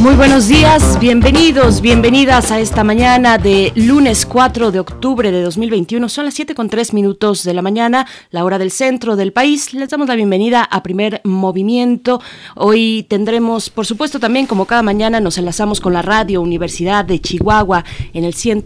Muy buenos días, bienvenidos, bienvenidas a esta mañana de lunes 4 de octubre de 2021. Son las 7 con 3 minutos de la mañana, la hora del centro del país. Les damos la bienvenida a Primer Movimiento. Hoy tendremos, por supuesto, también como cada mañana nos enlazamos con la Radio Universidad de Chihuahua en el, 100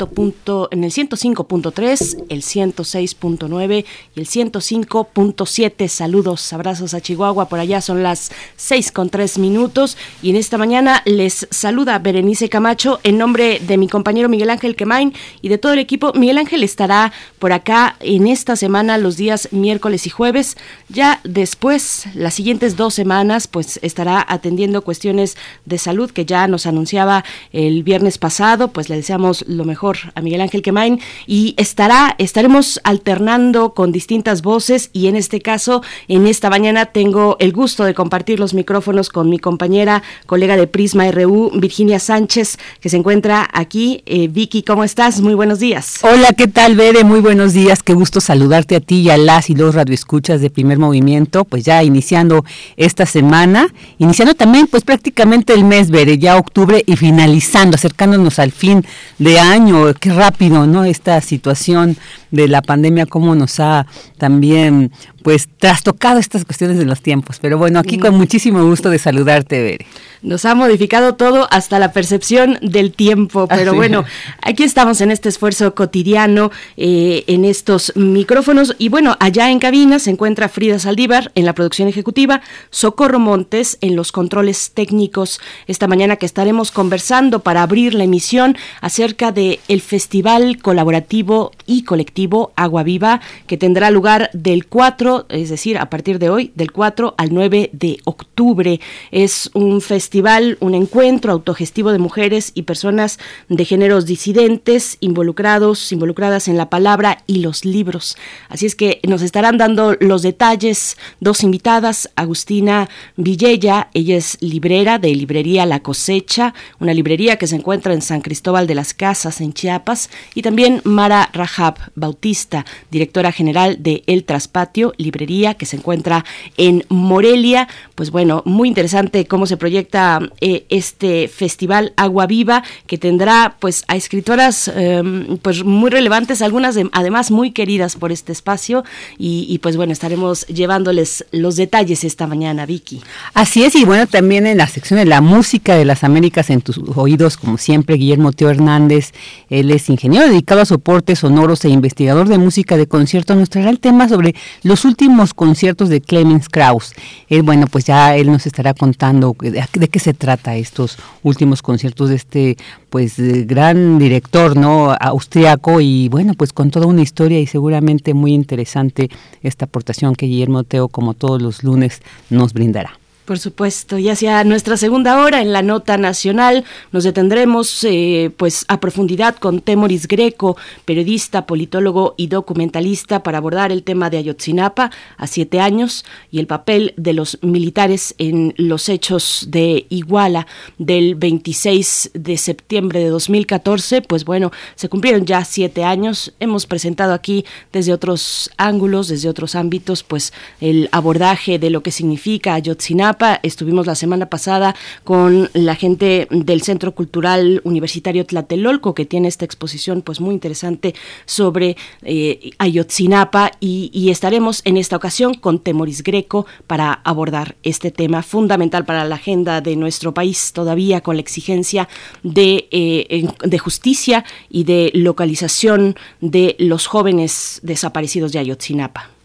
en el 105.3, el 106.9 y el 105.7. Saludos, abrazos a Chihuahua. Por allá son las 6 con 3 minutos y en esta mañana les saluda Berenice Camacho en nombre de mi compañero Miguel Ángel Quemain y de todo el equipo. Miguel Ángel estará por acá en esta semana los días miércoles y jueves. Ya después, las siguientes dos semanas, pues estará atendiendo cuestiones de salud que ya nos anunciaba el viernes pasado. Pues le deseamos lo mejor a Miguel Ángel Quemain y estará, estaremos alternando con distintas voces y en este caso, en esta mañana tengo el gusto de compartir los micrófonos con mi compañera, colega de Prisma Virginia Sánchez, que se encuentra aquí. Eh, Vicky, ¿cómo estás? Muy buenos días. Hola, ¿qué tal, Bere? Muy buenos días. Qué gusto saludarte a ti y a las y los radioescuchas de Primer Movimiento. Pues ya iniciando esta semana, iniciando también, pues prácticamente el mes, Bere, ya octubre y finalizando, acercándonos al fin de año. Qué rápido, ¿no? Esta situación de la pandemia, cómo nos ha también, pues, trastocado estas cuestiones de los tiempos. Pero bueno, aquí con muchísimo gusto de saludarte, Bere. Nos ha modificado todo hasta la percepción del tiempo, pero bueno, aquí estamos en este esfuerzo cotidiano, eh, en estos micrófonos. Y bueno, allá en cabina se encuentra Frida Saldívar en la producción ejecutiva, Socorro Montes en los controles técnicos. Esta mañana que estaremos conversando para abrir la emisión acerca de el Festival Colaborativo y Colectivo Agua Viva, que tendrá lugar del 4, es decir, a partir de hoy, del 4 al 9 de octubre. Es un festival un encuentro autogestivo de mujeres y personas de géneros disidentes involucrados, involucradas en la palabra y los libros. Así es que nos estarán dando los detalles dos invitadas, Agustina Villella, ella es librera de librería La Cosecha, una librería que se encuentra en San Cristóbal de las Casas, en Chiapas, y también Mara Rahab Bautista, directora general de El Traspatio, librería que se encuentra en Morelia. Pues bueno, muy interesante cómo se proyecta eh, este festival Agua Viva que tendrá pues a escritoras em, pues muy relevantes, algunas además muy queridas por este espacio y, pues bueno, estaremos llevándoles los detalles esta mañana, Vicky. Así es, y bueno, también en la sección de la música de las Américas en tus oídos, como siempre, Guillermo Teo Hernández, él es ingeniero dedicado a soportes sonoros e investigador de música de concierto, nos traerá el tema sobre los últimos conciertos de Clemens Krauss. Él, bueno, pues ya él nos estará contando de, de qué se trata estos últimos conciertos de este pues gran director no austriaco y bueno pues con toda una historia y seguramente muy interesante esta aportación que Guillermo Teo como todos los lunes nos brindará. Por supuesto, y hacia nuestra segunda hora en la nota nacional nos detendremos eh, pues a profundidad con Temoris Greco, periodista, politólogo y documentalista para abordar el tema de Ayotzinapa a siete años y el papel de los militares en los hechos de Iguala del 26 de septiembre de 2014. Pues bueno, se cumplieron ya siete años. Hemos presentado aquí desde otros ángulos, desde otros ámbitos, pues el abordaje de lo que significa Ayotzinapa Estuvimos la semana pasada con la gente del Centro Cultural Universitario Tlatelolco, que tiene esta exposición pues muy interesante sobre eh, Ayotzinapa y, estaremos en esta ocasión con Temoris Greco para abordar este tema fundamental para la agenda de nuestro país, todavía con la exigencia de, eh, de justicia y de localización de los jóvenes desaparecidos de Ayotzinapa.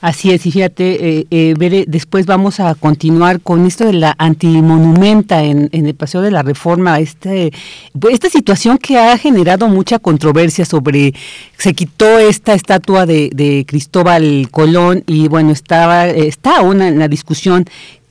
Así es, y fíjate, eh, eh después vamos a continuar con esto de la antimonumenta en, en el Paseo de la Reforma, este, esta situación que ha generado mucha controversia sobre, se quitó esta estatua de, de Cristóbal Colón y bueno, estaba, está una, una discusión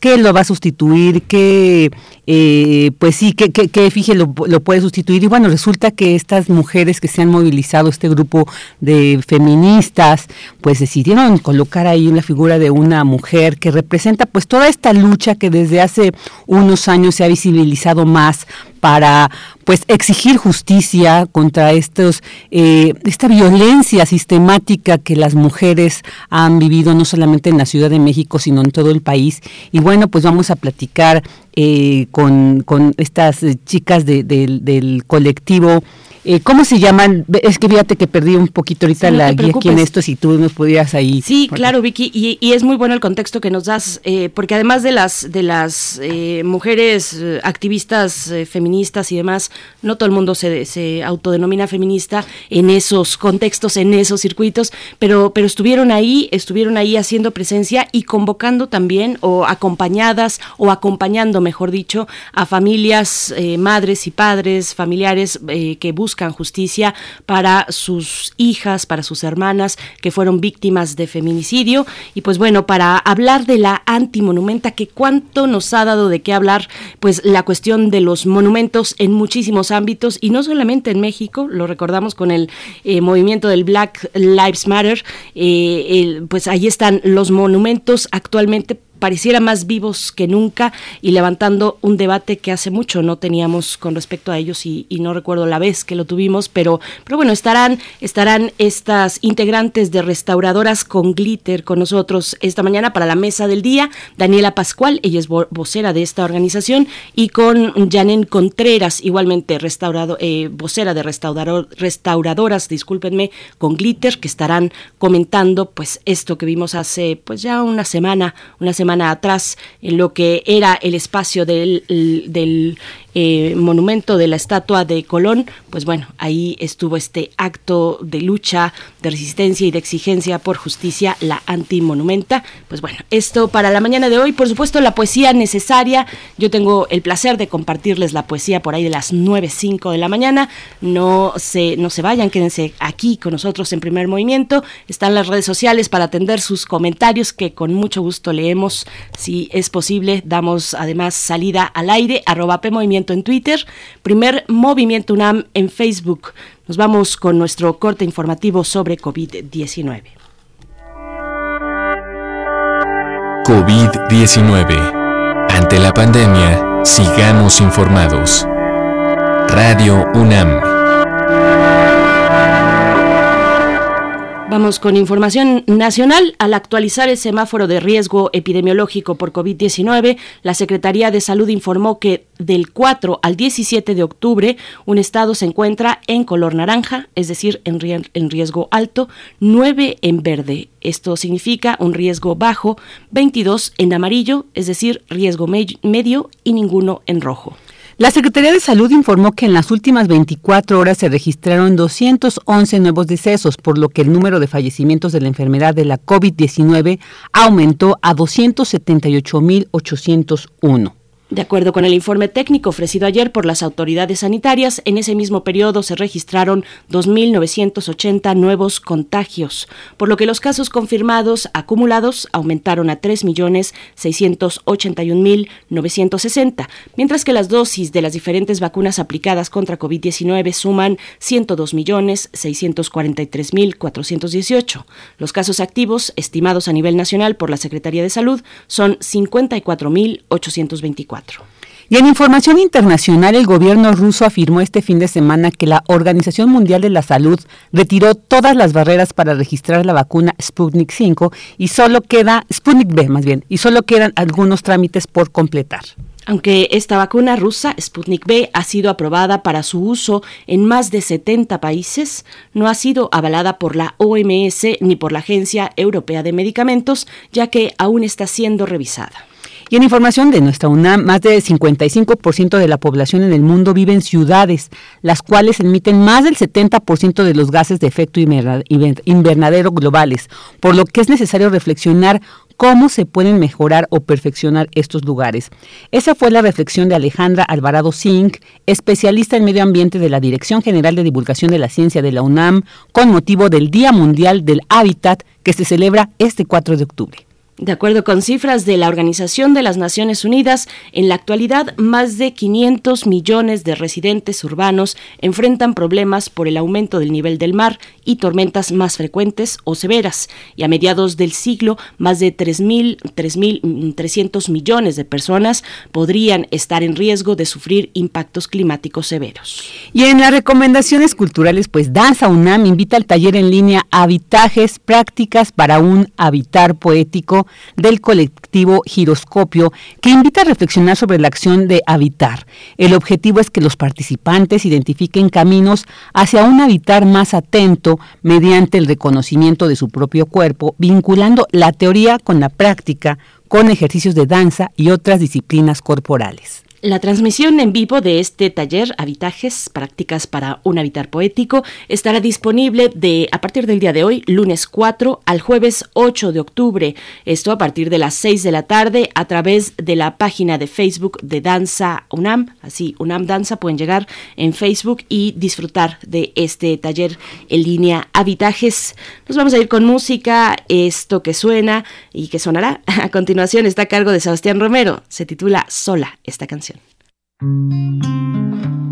qué lo va a sustituir, qué, eh, pues sí, qué, qué, qué lo, lo, puede sustituir. Y bueno, resulta que estas mujeres que se han movilizado, este grupo de feministas, pues decidieron colocar ahí la figura de una mujer que representa pues toda esta lucha que desde hace unos años se ha visibilizado más para pues exigir justicia contra estos eh, esta violencia sistemática que las mujeres han vivido no solamente en la Ciudad de México sino en todo el país. Y bueno pues vamos a platicar eh, con, con, estas chicas de, del colectivo eh, ¿Cómo se llaman? Es que fíjate que perdí un poquito ahorita la guía aquí en esto, si tú nos pudieras ahí. Sí, claro, Vicky, y, es muy bueno el contexto que nos das, eh, porque además de las, de las eh, mujeres activistas feministas y demás, no todo el mundo se, se, autodenomina feminista en esos contextos, en esos circuitos, pero, pero estuvieron ahí, estuvieron ahí haciendo presencia y convocando también, o acompañadas, o acompañando, mejor dicho, a familias, madres y padres, familiares que buscan buscan justicia para sus hijas, para sus hermanas que fueron víctimas de feminicidio. Y pues bueno, para hablar de la antimonumenta, que cuánto nos ha dado de qué hablar, pues la cuestión de los monumentos en muchísimos ámbitos y no solamente en México, lo recordamos con el eh, movimiento del Black Lives Matter, eh, pues ahí están los monumentos actualmente pareciera más vivos que nunca y levantando un debate que hace mucho no teníamos con respecto a ellos y, no recuerdo la vez que lo tuvimos, pero, pero bueno, estarán, estarán estas integrantes de restauradoras con glitter con nosotros esta mañana para la mesa del día. Daniela Pascual, ella es vocera de esta organización, y con Janen Contreras, igualmente restaurado, eh, vocera de restaurador, restauradoras, discúlpenme, con glitter, que estarán comentando pues esto que vimos hace pues ya una semana, una semana atrás en lo que era el espacio del, del eh, monumento de la estatua de Colón, pues bueno, ahí estuvo este acto de lucha, de resistencia y de exigencia por justicia, la antimonumenta. Pues bueno, esto para la mañana de hoy, por supuesto, la poesía necesaria. Yo tengo el placer de compartirles la poesía por ahí de las 9.05 de la mañana. No se, no se vayan, quédense aquí con nosotros en primer movimiento. Están las redes sociales para atender sus comentarios que con mucho gusto leemos. Si es posible, damos además salida al aire, arroba P Movimiento en Twitter, primer Movimiento UNAM en Facebook. Nos vamos con nuestro corte informativo sobre COVID-19. COVID-19. Ante la pandemia, sigamos informados. Radio UNAM. Vamos con información nacional. Al actualizar el semáforo de riesgo epidemiológico por COVID-19, la Secretaría de Salud informó que del 4 al 17 de octubre un estado se encuentra en color naranja, es decir, en, riesgo alto, 9 en verde. Esto significa un riesgo bajo, 22 en amarillo, es decir, riesgo medio y ninguno en rojo. La Secretaría de Salud informó que en las últimas 24 horas se registraron 211 nuevos decesos, por lo que el número de fallecimientos de la enfermedad de la COVID-19 aumentó a 278.801. De acuerdo con el informe técnico ofrecido ayer por las autoridades sanitarias, en ese mismo periodo se registraron 2.980 nuevos contagios, por lo que los casos confirmados acumulados aumentaron a 3.681.960, mientras que las dosis de las diferentes vacunas aplicadas contra COVID-19 suman 102.643.418. Los casos activos, estimados a nivel nacional por la Secretaría de Salud, son 54.824. Y en información internacional, el gobierno ruso afirmó este fin de semana que la Organización Mundial de la Salud retiró todas las barreras para registrar la vacuna Sputnik 5 y solo queda Sputnik B más bien, y solo quedan algunos trámites por completar. Aunque esta vacuna rusa, Sputnik B, ha sido aprobada para su uso en más de 70 países, no ha sido avalada por la OMS ni por la Agencia Europea de Medicamentos, ya que aún está siendo revisada. Y en información de nuestra UNAM, más del 55% de la población en el mundo vive en ciudades, las cuales emiten más del 70% de los gases de efecto invernadero globales, por lo que es necesario reflexionar cómo se pueden mejorar o perfeccionar estos lugares. Esa fue la reflexión de Alejandra Alvarado Singh, especialista en medio ambiente de la Dirección General de Divulgación de la Ciencia de la UNAM, con motivo del Día Mundial del Hábitat que se celebra este 4 de octubre. De acuerdo con cifras de la Organización de las Naciones Unidas, en la actualidad más de 500 millones de residentes urbanos enfrentan problemas por el aumento del nivel del mar y tormentas más frecuentes o severas, y a mediados del siglo más de 3.300 millones de personas podrían estar en riesgo de sufrir impactos climáticos severos. Y en las recomendaciones culturales, pues Danza UNAM invita al taller en línea Habitajes, prácticas para un habitar poético del colectivo Giroscopio que invita a reflexionar sobre la acción de habitar. El objetivo es que los participantes identifiquen caminos hacia un habitar más atento mediante el reconocimiento de su propio cuerpo, vinculando la teoría con la práctica, con ejercicios de danza y otras disciplinas corporales. La transmisión en vivo de este taller Habitajes, prácticas para un habitar poético, estará disponible de a partir del día de hoy, lunes 4 al jueves 8 de octubre. Esto a partir de las 6 de la tarde a través de la página de Facebook de Danza UNAM, así UNAM Danza pueden llegar en Facebook y disfrutar de este taller en línea Habitajes. Nos vamos a ir con música, esto que suena y que sonará a continuación está a cargo de Sebastián Romero. Se titula Sola esta canción. Si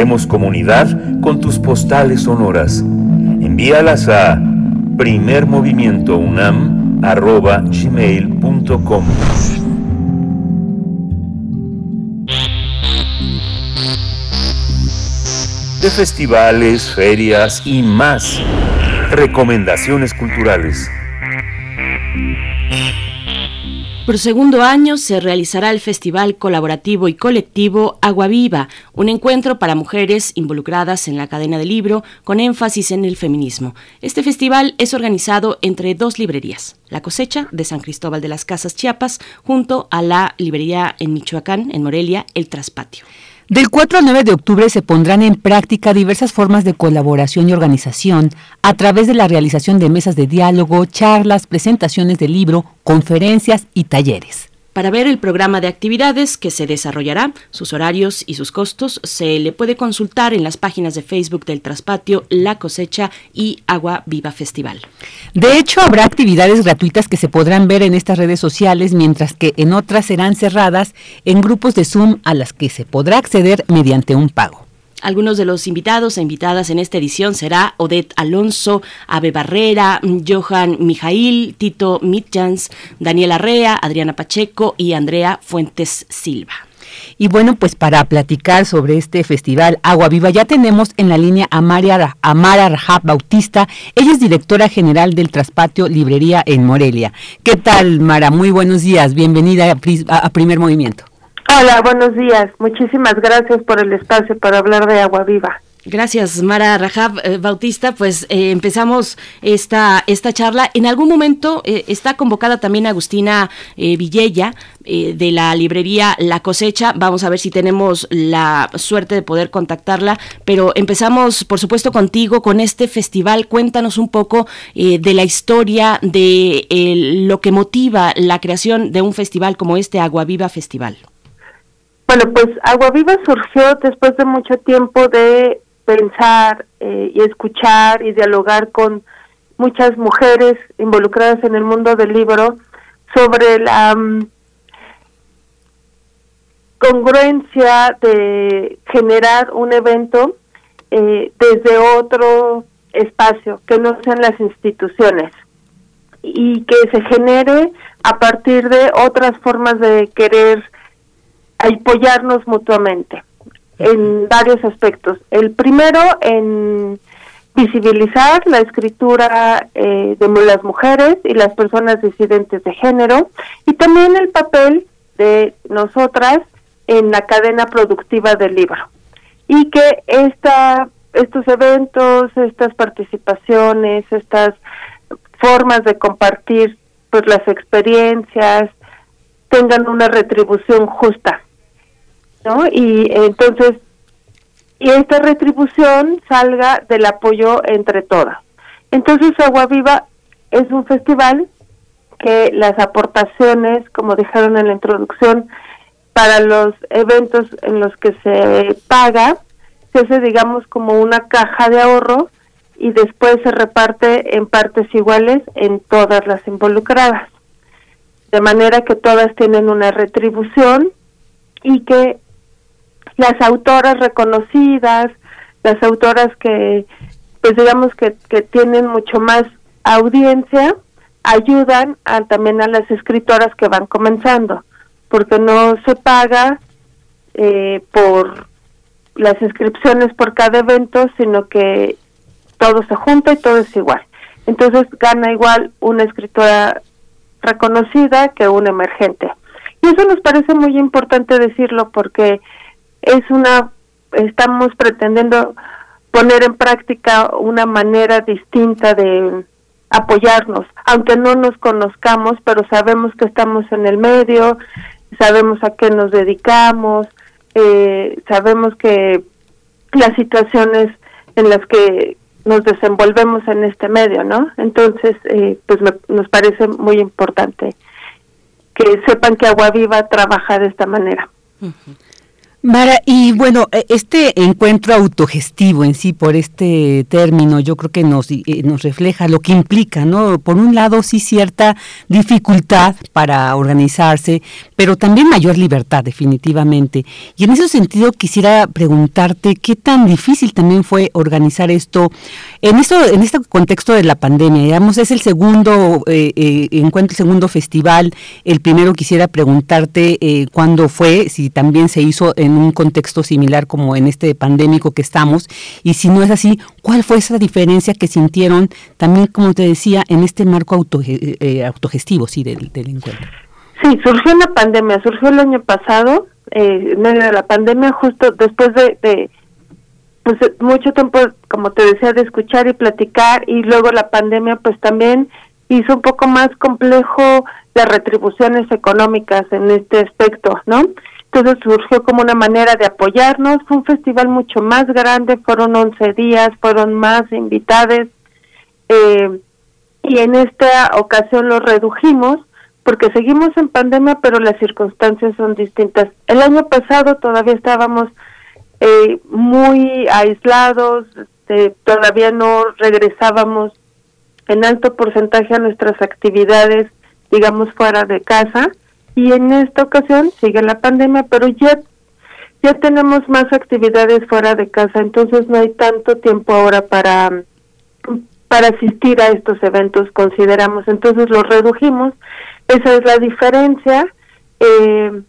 Hacemos comunidad con tus postales sonoras. Envíalas a primermovimientounam.gmail.com De festivales, ferias y más. Recomendaciones culturales. Por segundo año se realizará el Festival Colaborativo y Colectivo Agua Viva, un encuentro para mujeres involucradas en la cadena de libro con énfasis en el feminismo. Este festival es organizado entre dos librerías, La Cosecha de San Cristóbal de las Casas Chiapas, junto a la librería en Michoacán, en Morelia, El Traspatio. Del 4 al 9 de octubre se pondrán en práctica diversas formas de colaboración y organización a través de la realización de mesas de diálogo, charlas, presentaciones de libro, conferencias y talleres. Para ver el programa de actividades que se desarrollará, sus horarios y sus costos, se le puede consultar en las páginas de Facebook del Traspatio, La Cosecha y Agua Viva Festival. De hecho, habrá actividades gratuitas que se podrán ver en estas redes sociales, mientras que en otras serán cerradas en grupos de Zoom a las que se podrá acceder mediante un pago. Algunos de los invitados e invitadas en esta edición será Odette Alonso, Ave Barrera, Johan Mijail, Tito Mitjans, Daniela Arrea, Adriana Pacheco y Andrea Fuentes Silva. Y bueno, pues para platicar sobre este festival Agua Viva ya tenemos en la línea a María, Amara Rajab Bautista. Ella es directora general del Traspatio Librería en Morelia. ¿Qué tal, Mara? Muy buenos días. Bienvenida a Primer Movimiento. Hola, buenos días. Muchísimas gracias por el espacio para hablar de agua viva. Gracias, Mara Rajab eh, Bautista. Pues eh, empezamos esta, esta charla. En algún momento eh, está convocada también Agustina Villella de la librería La Cosecha. Vamos a ver si tenemos la suerte de poder contactarla. Pero empezamos, por supuesto, contigo con este festival. Cuéntanos un poco de la historia, de lo que motiva la creación de un festival como este Agua Viva Festival. Bueno, pues Agua Viva surgió después de mucho tiempo de pensar eh, y escuchar y dialogar con muchas mujeres involucradas en el mundo del libro sobre la mm, congruencia de generar un evento eh, desde otro espacio que no sean las instituciones y que se genere a partir de otras formas de querer apoyarnos mutuamente en varios aspectos. El primero, en visibilizar la escritura eh, de las mujeres y las personas disidentes de género y también el papel de nosotras en la cadena productiva del libro. Y que esta, estos eventos, estas participaciones, estas formas de compartir pues las experiencias tengan una retribución justa ¿no? Y entonces, y esta retribución salga del apoyo entre todas. Entonces, Agua Viva es un festival que las aportaciones, como dijeron en la introducción, para los eventos en los que se paga, se hace, digamos, como una caja de ahorro y después se reparte en partes iguales en todas las involucradas. De manera que todas tienen una retribución y que las autoras reconocidas, las autoras que, pues digamos que, que tienen mucho más audiencia, ayudan a, también a las escritoras que van comenzando, porque no se paga eh, por las inscripciones por cada evento, sino que todo se junta y todo es igual. Entonces gana igual una escritora reconocida que una emergente. Y eso nos parece muy importante decirlo porque es una, estamos pretendiendo poner en práctica una manera distinta de apoyarnos, aunque no nos conozcamos, pero sabemos que estamos en el medio, sabemos a qué nos dedicamos, eh, sabemos que las situaciones en las que nos desenvolvemos en este medio, ¿no? Entonces, eh, pues nos parece muy importante que sepan que Agua Viva trabaja de esta manera. Mara, y bueno, e, este encuentro autogestivo en sí, por este término, yo creo que nos, eh, nos refleja lo que implica, ¿no? Por un lado, sí cierta dificultad para organizarse, pero también mayor libertad, definitivamente. Y en ese sentido quisiera preguntarte qué tan difícil también fue organizar esto en esto, en este contexto de la pandemia. Digamos, es el segundo eh, eh, encuentro, el segundo festival. El primero quisiera preguntarte cuándo fue, si también se hizo en en un contexto similar como en este pandémico que estamos? Y si no es así, ¿cuál fue esa diferencia que sintieron también, como te decía, en este marco auto, eh, eh, autogestivo sí, del, encuentro? Sí, surgió la pandemia, surgió el año pasado, eh, en medio de la pandemia, justo después de, de pues mucho tiempo, como te decía, de escuchar y platicar, y luego la pandemia pues también hizo un poco más complejo las retribuciones económicas en este aspecto, ¿no? Entonces surgió como una manera de apoyarnos. Fue un festival mucho más grande, fueron 11 días, fueron más invitados. Eh, y en esta ocasión lo redujimos porque seguimos en pandemia, pero las circunstancias son distintas. El año pasado todavía estábamos eh, muy aislados, este, todavía no regresábamos en alto porcentaje a nuestras actividades, digamos, fuera de casa. Y en esta ocasión sigue la pandemia, pero ya, ya tenemos más actividades fuera de casa, entonces no hay tanto tiempo ahora para para asistir a estos eventos, consideramos. Entonces lo redujimos. Esa es la diferencia. Eh,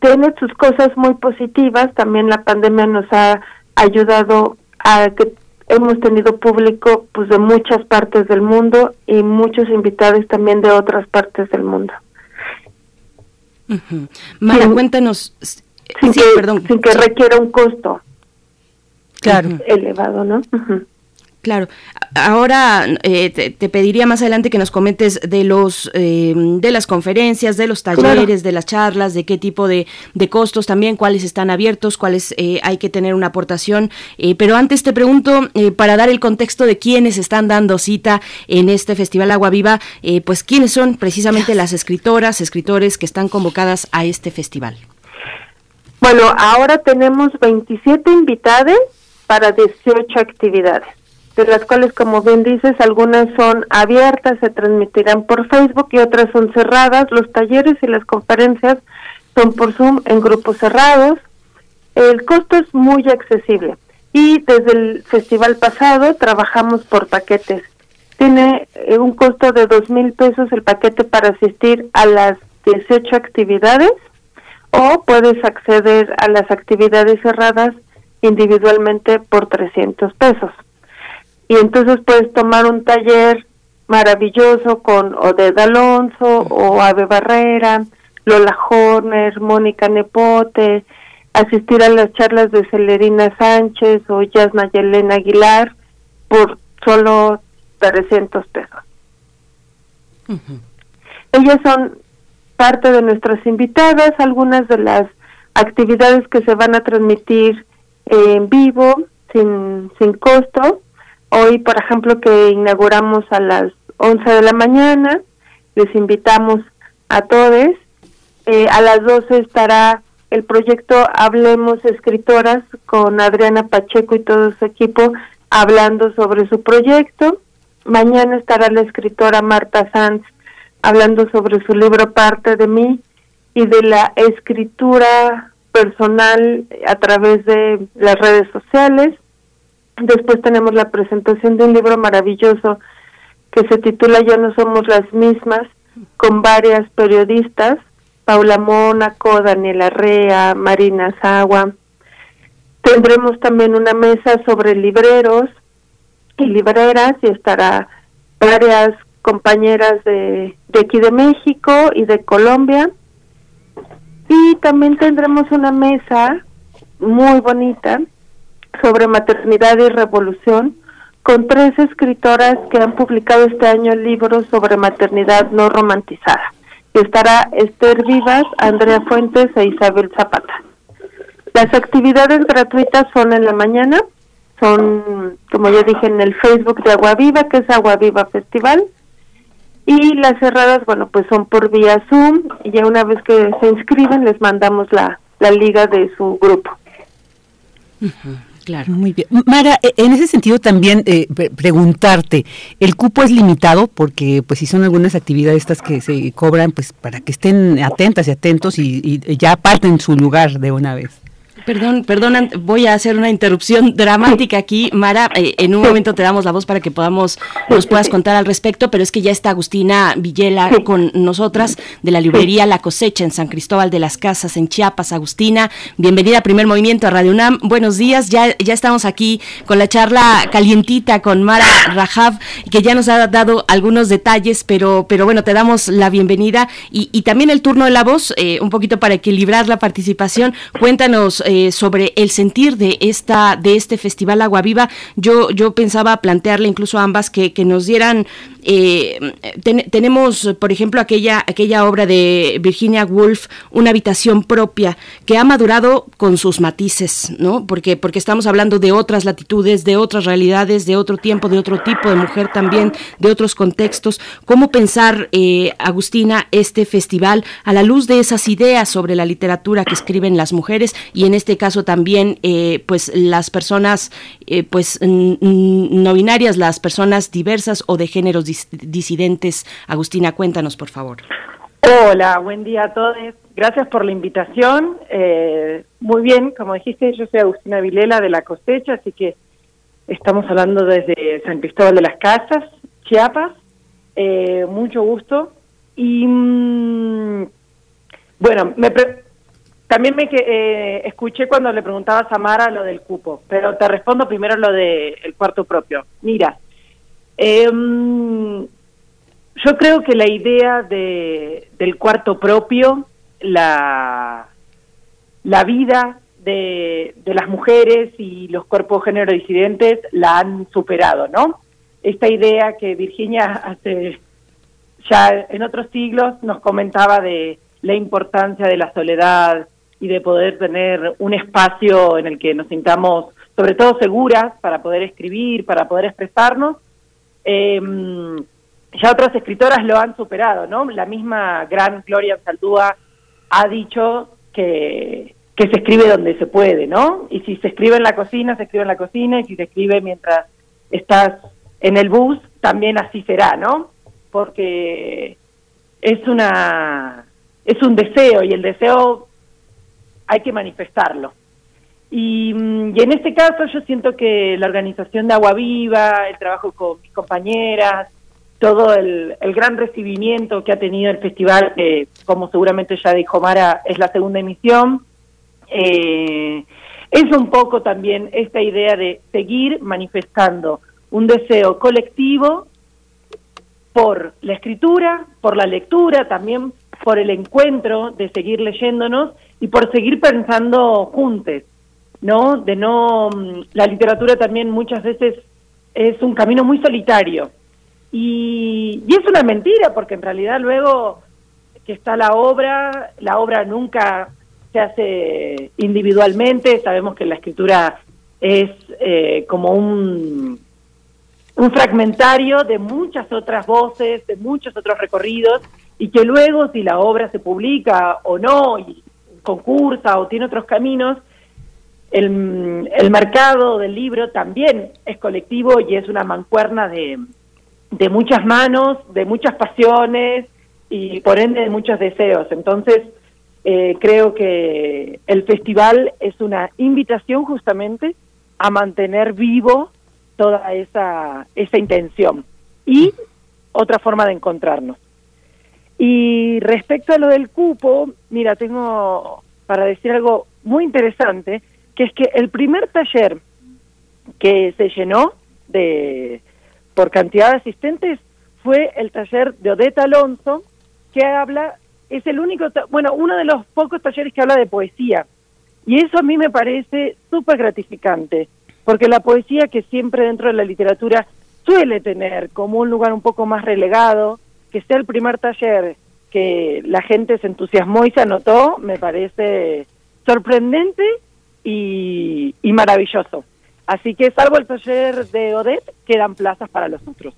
tiene sus cosas muy positivas. También la pandemia nos ha ayudado a que hemos tenido público pues de muchas partes del mundo y muchos invitados también de otras partes del mundo. Mara, cuéntanos. Sin, que, perdón, sin que requiera un costo claro. elevado, ¿no? Claro. Ahora eh, te, pediría más adelante que nos comentes de los eh, de las conferencias, de los talleres, de las charlas, de qué tipo de, de, costos también, cuáles están abiertos, cuáles eh, hay que tener una aportación. pero antes te pregunto, para dar el contexto de quiénes están dando cita en este Festival Agua Viva, pues quiénes son precisamente las escritoras, escritores que están convocadas a este festival. Bueno, ahora tenemos 27 invitados para 18 actividades de las cuales, como bien dices, algunas son abiertas, se transmitirán por Facebook y otras son cerradas. Los talleres y las conferencias son por Zoom en grupos cerrados. El costo es muy accesible y desde el festival pasado trabajamos por paquetes. Tiene eh, un costo de dos mil pesos el paquete para asistir a las 18 actividades o puedes acceder a las actividades cerradas individualmente por 300 pesos y entonces puedes tomar un taller maravilloso con Oded Alonso o Ave Barrera, Lola Horner, Mónica Nepote, asistir a las charlas de Celerina Sánchez o Yasna Yelena Aguilar por solo 300 pesos. Ellas son parte de nuestras invitadas, algunas de las actividades que se van a transmitir en vivo sin, sin costo Hoy, por ejemplo, que inauguramos a las 11 de la mañana, les invitamos a todos. Eh, a las 12 estará el proyecto Hablemos Escritoras con Adriana Pacheco y todo su equipo hablando sobre su proyecto. Mañana estará la escritora Marta Sanz hablando sobre su libro Parte de mí y de la escritura personal a través de las redes sociales. Después tenemos la presentación de un libro maravilloso que se titula Ya no somos las mismas, con varias periodistas, Paula Mónaco, Daniela Rea, Marina Sagua. Tendremos también una mesa sobre libreros y libreras y estará varias compañeras de, de aquí de México y de Colombia. Y también tendremos una mesa muy bonita sobre maternidad y revolución con tres escritoras que han publicado este año libros sobre maternidad no romantizada. Estará Esther Vivas, Andrea Fuentes e Isabel Zapata. Las actividades gratuitas son en la mañana, son, como ya dije, en el Facebook de Agua Viva, que es Agua Viva Festival. Y las cerradas, bueno, pues son por vía Zoom y ya una vez que se inscriben les mandamos la, la liga de su grupo. Claro. Muy bien. Mara, e, en ese sentido también eh, preguntarte, ¿el cupo es limitado? Porque pues si son algunas actividades estas que se cobran, pues para que estén atentas y atentos y, y ya parten su lugar de una vez. Perdón, perdón, voy a hacer una interrupción dramática aquí. Mara, eh, en un momento te damos la voz para que podamos, nos puedas contar al respecto, pero es que ya está Agustina Villela con nosotras de la librería La Cosecha en San Cristóbal de las Casas, en Chiapas. Agustina, bienvenida a Primer Movimiento a Radio UNAM. Buenos días, ya, ya estamos aquí con la charla calientita con Mara Rajab, que ya nos ha dado algunos detalles, pero, pero bueno, te damos la bienvenida y, y también el turno de la voz, eh, un poquito para equilibrar la participación. Cuéntanos. Eh, sobre el sentir de esta de este festival Agua Viva. Yo yo pensaba plantearle incluso a ambas que, que nos dieran tenemos, por ejemplo, aquella, aquella obra de Virginia Woolf, Una habitación propia, que ha madurado con sus matices, ¿no? Porque, porque estamos hablando de otras latitudes, de otras realidades, de otro tiempo, de otro tipo de mujer también, de otros contextos. ¿Cómo pensar, Agustina, este festival a la luz de esas ideas sobre la literatura que escriben las mujeres y en este caso también, pues, las personas, pues, no binarias, las personas diversas o de géneros disidentes. Agustina, cuéntanos, por favor. Hola, buen día a todos. Gracias por la invitación. Eh, muy bien, como dijiste, yo soy Agustina Vilela de La Cosecha, así que estamos hablando desde San Cristóbal de las Casas, Chiapas. Eh, mucho gusto. Y mm, bueno, me también me eh, escuché cuando le preguntabas a Mara lo del cupo, pero te respondo primero lo del cuarto propio. Mira, eh, yo creo que la idea de, del cuarto propio, la, la vida de, de las mujeres y los cuerpos género disidentes la han superado, ¿no? Esta idea que Virginia hace ya en otros siglos nos comentaba de la importancia de la soledad y de poder tener un espacio en el que nos sintamos sobre todo seguras para poder escribir, para poder expresarnos. Eh, ya otras escritoras lo han superado, ¿no? La misma gran Gloria Saldúa ha dicho que, que se escribe donde se puede, ¿no? Y si se escribe en la cocina, se escribe en la cocina, y si se escribe mientras estás en el bus, también así será, ¿no? Porque es una es un deseo y el deseo hay que manifestarlo. Y, y, en este caso yo siento que la organización de Agua Viva, el trabajo con mis compañeras, todo el, gran recibimiento que ha tenido el festival, que como seguramente ya dijo Mara, es la segunda emisión. Eh, es un poco también esta idea de seguir manifestando un deseo colectivo por la escritura, por la lectura, también por el encuentro de seguir leyéndonos y por seguir pensando juntos, ¿no? De no mm, la literatura también muchas veces es un camino muy solitario y, es una mentira, porque en realidad luego que está la obra, la obra nunca se hace individualmente, sabemos que la escritura es eh, como un, un fragmentario de muchas otras voces, de muchos otros recorridos, y que luego si la obra se publica o no, y concursa o tiene otros caminos, el, mercado del libro también es colectivo y es una mancuerna de, de muchas manos, de muchas pasiones y por ende de muchos deseos. Entonces, eh, creo que el festival es una invitación justamente a mantener vivo toda esa, esa intención y otra forma de encontrarnos. Y respecto a lo del cupo, mira, tengo para decir algo muy interesante, que es que el primer taller que se llenó de, por cantidad de asistentes fue el taller de Odeta Alonso, que habla, es el único, bueno, uno de los pocos talleres que habla de poesía. Y eso a mí me parece súper gratificante, porque la poesía que siempre dentro de la literatura suele tener como un lugar un poco más relegado, que sea el primer taller que la gente se entusiasmó y se anotó, me parece sorprendente y, y maravilloso. Así que salvo el taller de Odette, quedan plazas para los otros.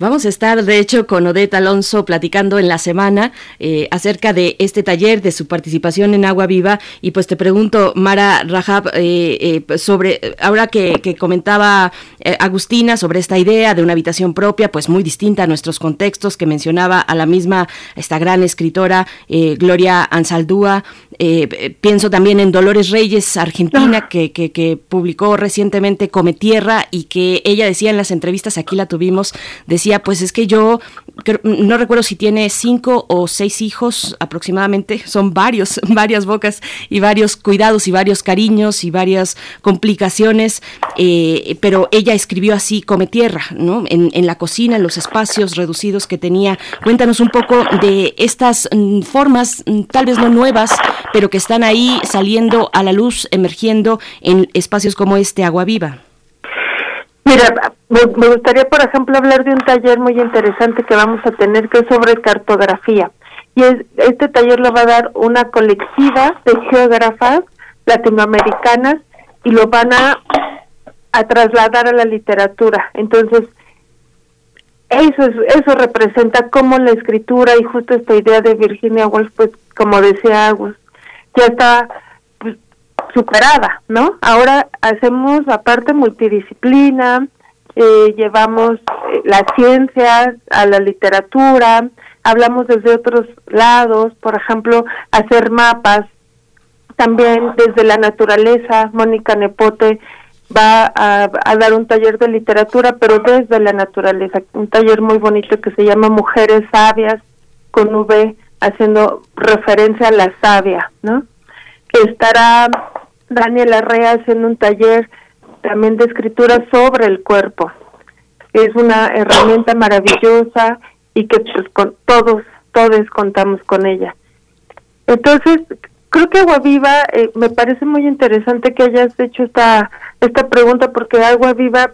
Vamos a estar, de hecho, con Odette Alonso platicando en la semana eh, acerca de este taller, de su participación en Agua Viva. Y pues te pregunto, Mara Rajab, eh, eh, sobre, ahora que, comentaba Agustina sobre esta idea de una habitación propia, pues muy distinta a nuestros contextos, que mencionaba a la misma, esta gran escritora, Gloria Ansaldúa. pienso también en Dolores Reyes, argentina, ah. que, que, que publicó recientemente Come Tierra y que ella decía en las entrevistas, aquí la tuvimos, decía, pues es que yo no recuerdo si tiene cinco o seis hijos aproximadamente, son varios, varias bocas y varios cuidados y varios cariños y varias complicaciones, eh, pero ella escribió así, come tierra, ¿no? En, en, la cocina, en los espacios reducidos que tenía. Cuéntanos un poco de estas mm, formas, mm, tal vez no nuevas, pero que están ahí saliendo a la luz, emergiendo en espacios como este Agua Viva. Mira, me gustaría, por ejemplo, hablar de un taller muy interesante que vamos a tener, que es sobre cartografía. Y este taller lo va a dar una colectiva de geógrafas latinoamericanas y lo van a, a trasladar a la literatura. Entonces, eso es, eso representa cómo la escritura y justo esta idea de Virginia Woolf, pues como decía Agus, ya está superada, ¿no? Ahora hacemos aparte multidisciplina, eh, llevamos eh, la ciencia a la literatura, hablamos desde otros lados, por ejemplo, hacer mapas, también desde la naturaleza, Mónica Nepote va a, dar un taller de literatura, pero desde la naturaleza, un taller muy bonito que se llama Mujeres Sabias, con V, haciendo referencia a la sabia, ¿no? Estará Daniel Arrea haciendo un taller también de escritura sobre el cuerpo. Es una herramienta maravillosa y que pues, con todos, todos contamos con ella. Entonces, creo que Agua Viva, eh, me parece muy interesante que hayas hecho esta, esta pregunta porque Agua Viva,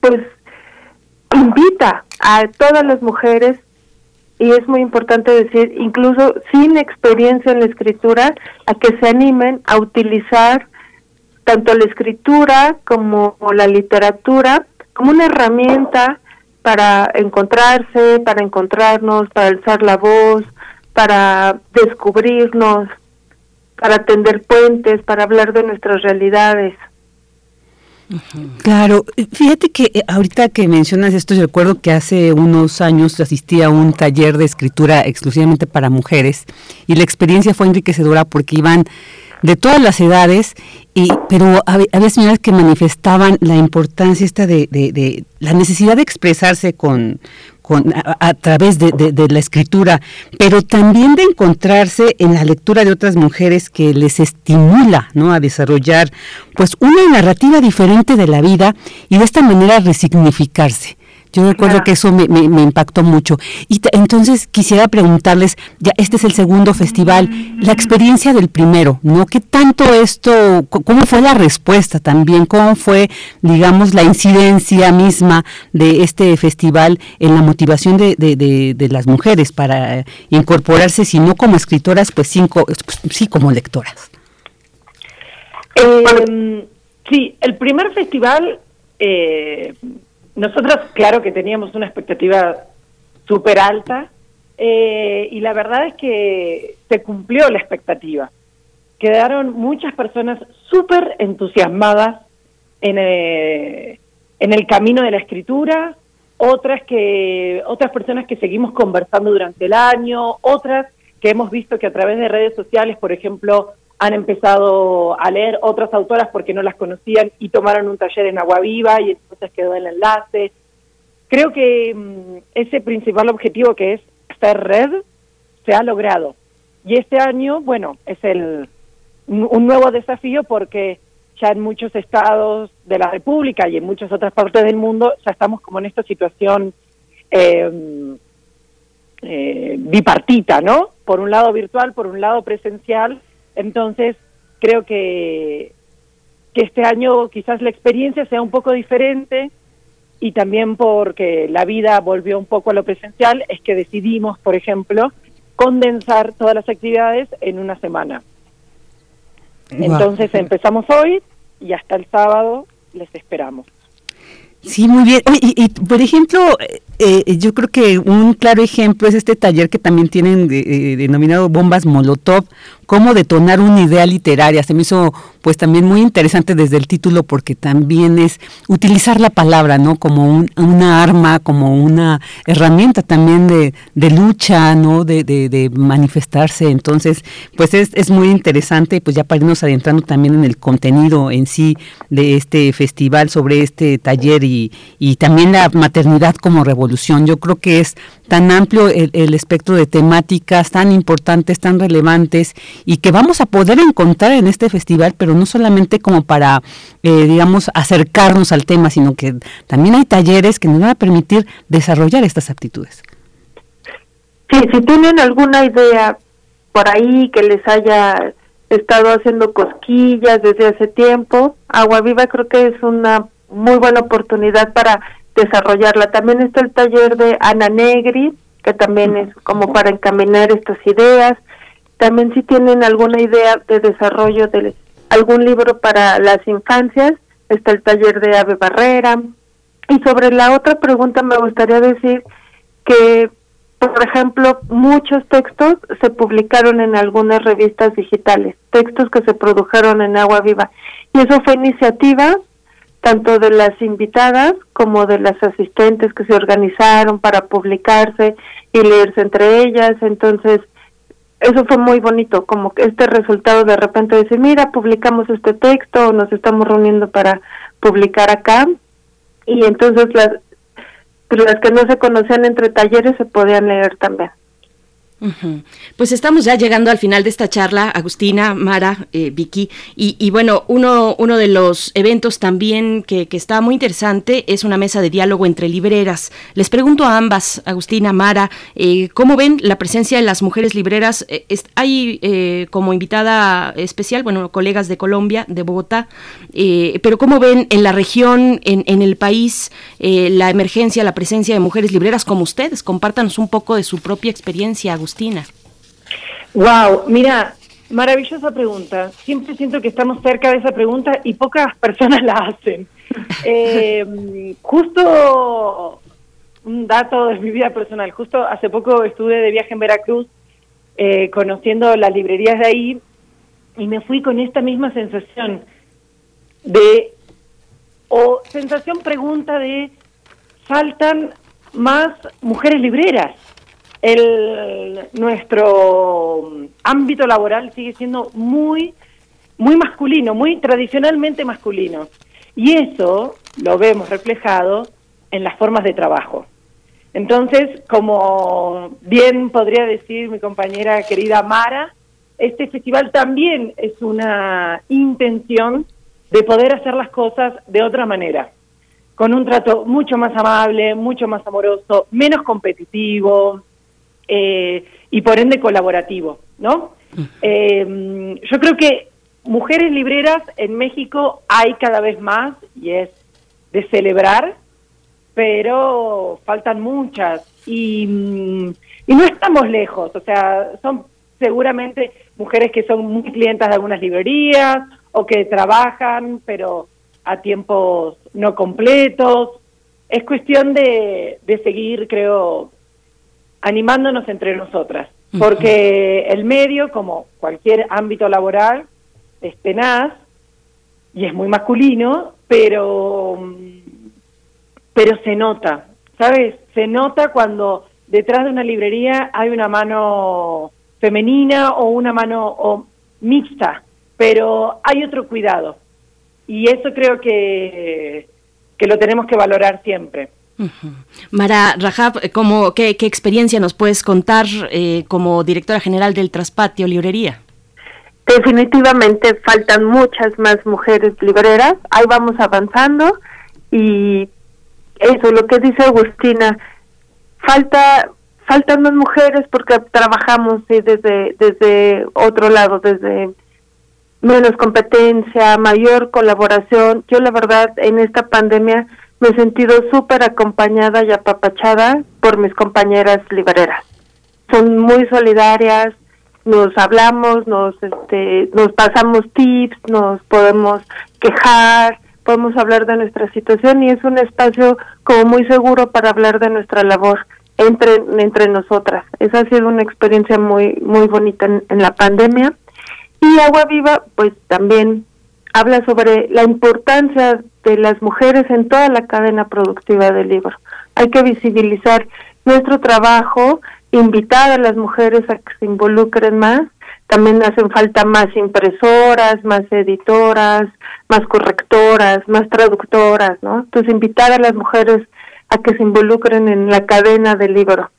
pues, invita a todas las mujeres y es muy importante decir, incluso sin experiencia en la escritura, a que se animen a utilizar tanto la escritura como la literatura como una herramienta para encontrarse, para encontrarnos, para alzar la voz, para descubrirnos, para tender puentes, para hablar de nuestras realidades. Claro, fíjate que eh, ahorita que mencionas esto, yo recuerdo que hace unos años asistí a un taller de escritura exclusivamente para mujeres y la experiencia fue enriquecedora porque iban de todas las edades, y, pero había, señoras que manifestaban la importancia esta de, de, la necesidad de expresarse con, con a, través de, de, la escritura, pero también de encontrarse en la lectura de otras mujeres que les estimula ¿no? a desarrollar pues una narrativa diferente de la vida y de esta manera resignificarse. Yo recuerdo que eso me, me, impactó mucho. Y entonces quisiera preguntarles, ya este es el segundo festival, la experiencia del primero, ¿no? ¿Qué tanto esto, cómo fue la respuesta también? ¿Cómo fue, digamos, la incidencia misma de este festival en la motivación de, de, las mujeres para incorporarse, si no como escritoras, pues, cinco, sí como lectoras? Eh, sí, el primer festival... Eh, nosotros, claro que teníamos una expectativa súper alta eh, y la verdad es que se cumplió la expectativa. Quedaron muchas personas súper entusiasmadas en, eh, en el camino de la escritura, otras que otras personas que seguimos conversando durante el año, otras que hemos visto que a través de redes sociales, por ejemplo, han empezado a leer otras autoras porque no las conocían y tomaron un taller en Agua Viva y entonces quedó el enlace. Creo que mm, ese principal objetivo que es ser red se ha logrado. Y este año, bueno, es el un nuevo desafío porque ya en muchos estados de la República y en muchas otras partes del mundo ya estamos como en esta situación eh, eh, bipartita, ¿no? Por un lado virtual, por un lado presencial, entonces, creo que, que este año quizás la experiencia sea un poco diferente y también porque la vida volvió un poco a lo presencial, es que decidimos, por ejemplo, condensar todas las actividades en una semana. Entonces empezamos hoy y hasta el sábado les esperamos. Sí, muy bien. Y, por ejemplo, eh, yo creo que un claro ejemplo es este taller que también tienen eh, denominado bombas Molotov, cómo detonar una idea literaria. Se me hizo pues también muy interesante desde el título porque también es utilizar la palabra, ¿no? Como una arma, como una herramienta también de, de lucha, ¿no? De, de, manifestarse. Entonces, pues es, es muy interesante, pues ya para irnos adentrando también en el contenido en sí de este festival sobre este taller y, y también la maternidad como revolución. Yo creo que es tan amplio el, el espectro de temáticas tan importantes, tan relevantes y que vamos a poder encontrar en este festival, pero no solamente como para, eh, digamos, acercarnos al tema, sino que también hay talleres que nos van a permitir desarrollar estas aptitudes. Sí, si tienen alguna idea por ahí que les haya estado haciendo cosquillas desde hace tiempo, Agua Viva creo que es una muy buena oportunidad para desarrollarla. También está el taller de Ana Negri, que también es como para encaminar estas ideas. También si tienen alguna idea de desarrollo de algún libro para las infancias, está el taller de Ave Barrera. Y sobre la otra pregunta me gustaría decir que, por ejemplo, muchos textos se publicaron en algunas revistas digitales, textos que se produjeron en Agua Viva. Y eso fue iniciativa tanto de las invitadas como de las asistentes que se organizaron para publicarse y leerse entre ellas. Entonces, eso fue muy bonito, como que este resultado de repente decir, mira, publicamos este texto, nos estamos reuniendo para publicar acá. Y entonces las, las que no se conocían entre talleres se podían leer también. Pues estamos ya llegando al final de esta charla, Agustina, Mara, eh, Vicky, y, bueno, uno, uno de los eventos también que, está muy interesante es una mesa de diálogo entre libreras. Les pregunto a ambas, Agustina, Mara, eh, ¿cómo ven la presencia de las mujeres libreras? Eh, hay como invitada especial, bueno, colegas de Colombia, de Bogotá, pero ¿cómo ven en la región, en, en el país, la emergencia, la presencia de mujeres libreras como ustedes? Compártanos un poco de su propia experiencia, Agustina. Wow, mira, maravillosa pregunta. Siempre siento que estamos cerca de esa pregunta y pocas personas la hacen. Eh, justo un dato de mi vida personal. Justo hace poco estuve de viaje en Veracruz, eh, conociendo las librerías de ahí, y me fui con esta misma sensación de, o sensación pregunta de, faltan más mujeres libreras el, nuestro ámbito laboral sigue siendo muy, muy masculino, muy tradicionalmente masculino. Y eso lo vemos reflejado en las formas de trabajo. Entonces, como bien podría decir mi compañera querida Mara, este festival también es una intención de poder hacer las cosas de otra manera, con un trato mucho más amable, mucho más amoroso, menos competitivo, eh, y por ende colaborativo, ¿no? Eh, yo creo que mujeres libreras en México hay cada vez más y es de celebrar, pero faltan muchas y, mm, y no estamos lejos, o sea, son seguramente mujeres que son muy clientas de algunas librerías o que trabajan, pero a tiempos no completos. Es cuestión de, de seguir, creo, animándonos entre nosotras, porque el medio, como cualquier ámbito laboral, es tenaz y es muy masculino, pero, pero se nota, ¿sabes? Se nota cuando detrás de una librería hay una mano femenina o una mano o mixta, pero hay otro cuidado. Y eso creo que, que lo tenemos que valorar siempre. Mara Rajab, ¿qué, experiencia nos puedes contar eh, como directora general del Traspatio Librería? Definitivamente faltan muchas más mujeres libreras, ahí vamos avanzando y eso, lo que dice Agustina, falta faltan más mujeres porque trabajamos desde desde otro lado, desde menos competencia, mayor colaboración. Yo la verdad en esta pandemia me he sentido súper acompañada y apapachada por mis compañeras libreras. Son muy solidarias, nos hablamos, nos, este, nos pasamos tips, nos podemos quejar, podemos hablar de nuestra situación y es un espacio como muy seguro para hablar de nuestra labor entre entre nosotras. Esa ha sido una experiencia muy muy bonita en, en la pandemia. Y Agua Viva, pues también habla sobre la importancia de las mujeres en toda la cadena productiva del libro. Hay que visibilizar nuestro trabajo, invitar a las mujeres a que se involucren más. También hacen falta más impresoras, más editoras, más correctoras, más traductoras, ¿no? Entonces invitar a las mujeres a que se involucren en la cadena del libro.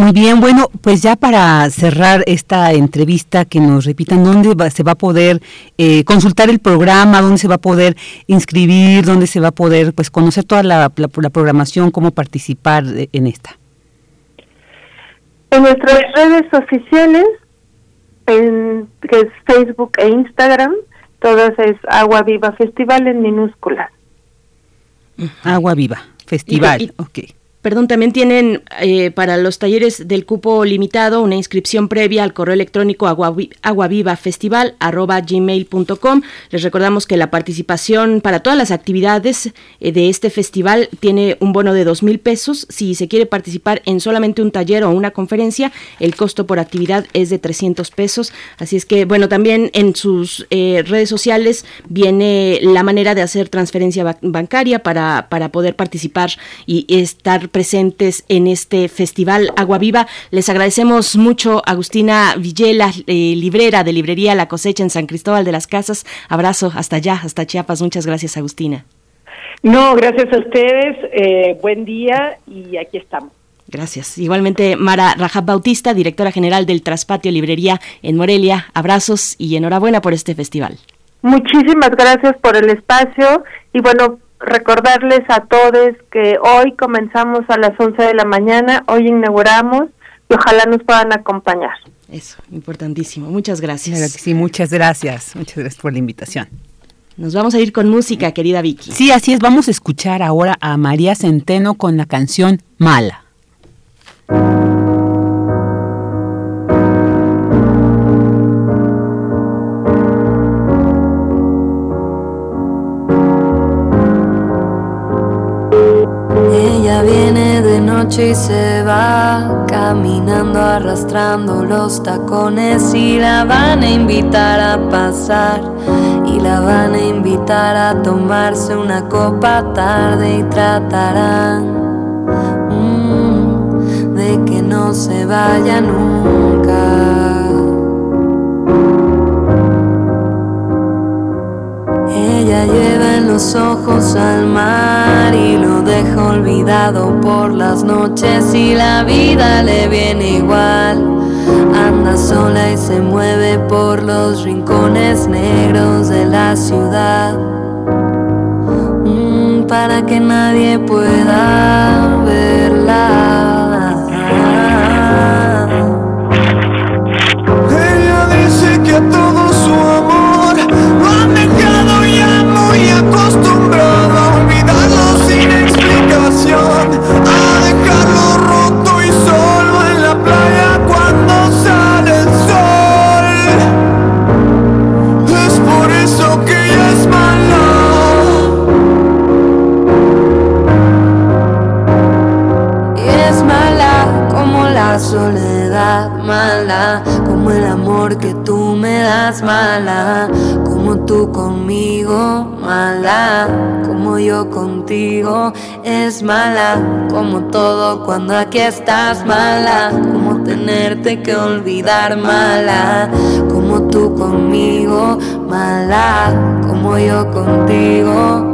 Muy bien, bueno, pues ya para cerrar esta entrevista, que nos repitan dónde se va a poder eh, consultar el programa, dónde se va a poder inscribir, dónde se va a poder pues conocer toda la, la, programación, cómo participar en esta. En nuestras redes oficiales, en que es Facebook e Instagram, Todas es Agua Viva Festival en minúsculas. Agua Viva Festival, ok. Perdón, también tienen eh, para los talleres del cupo limitado una inscripción previa al correo electrónico aguavivafestival.gmail.com. Les recordamos que la participación para todas las actividades eh, de este festival tiene un bono de dos mil pesos. Si se quiere participar en solamente un taller o una conferencia, el costo por actividad es de 300 pesos. Así es que, bueno, también en sus eh, redes sociales viene la manera de hacer transferencia bancaria para, para poder participar y estar presentes en este festival Agua Viva. Les agradecemos mucho, Agustina Villela, eh, librera de Librería La Cosecha en San Cristóbal de las Casas. Abrazo hasta allá, hasta Chiapas. Muchas gracias, Agustina. No, gracias a ustedes. Eh, buen día y aquí estamos. Gracias. Igualmente, Mara Rajab Bautista, directora general del Traspatio Librería en Morelia. Abrazos y enhorabuena por este festival. Muchísimas gracias por el espacio y bueno, recordarles a todos que hoy comenzamos a las 11 de la mañana, hoy inauguramos y ojalá nos puedan acompañar. Eso, importantísimo. Muchas gracias. sí, muchas gracias. Muchas gracias por la invitación. Nos vamos a ir con música, querida Vicky. Sí, así es. Vamos a escuchar ahora a María Centeno con la canción Mala. Y se va caminando arrastrando los tacones y la van a invitar a pasar y la van a invitar a tomarse una copa tarde y tratarán mm, de que no se vaya nunca. Ella los ojos al mar y lo deja olvidado por las noches y la vida le viene igual. Anda sola y se mueve por los rincones negros de la ciudad mm, para que nadie pueda verla. Ella dice que soledad, mala como el amor que tú me das, mala como tú conmigo, mala como yo contigo. Es mala como todo cuando aquí estás, mala como tenerte que olvidar, mala como tú conmigo, mala como yo contigo.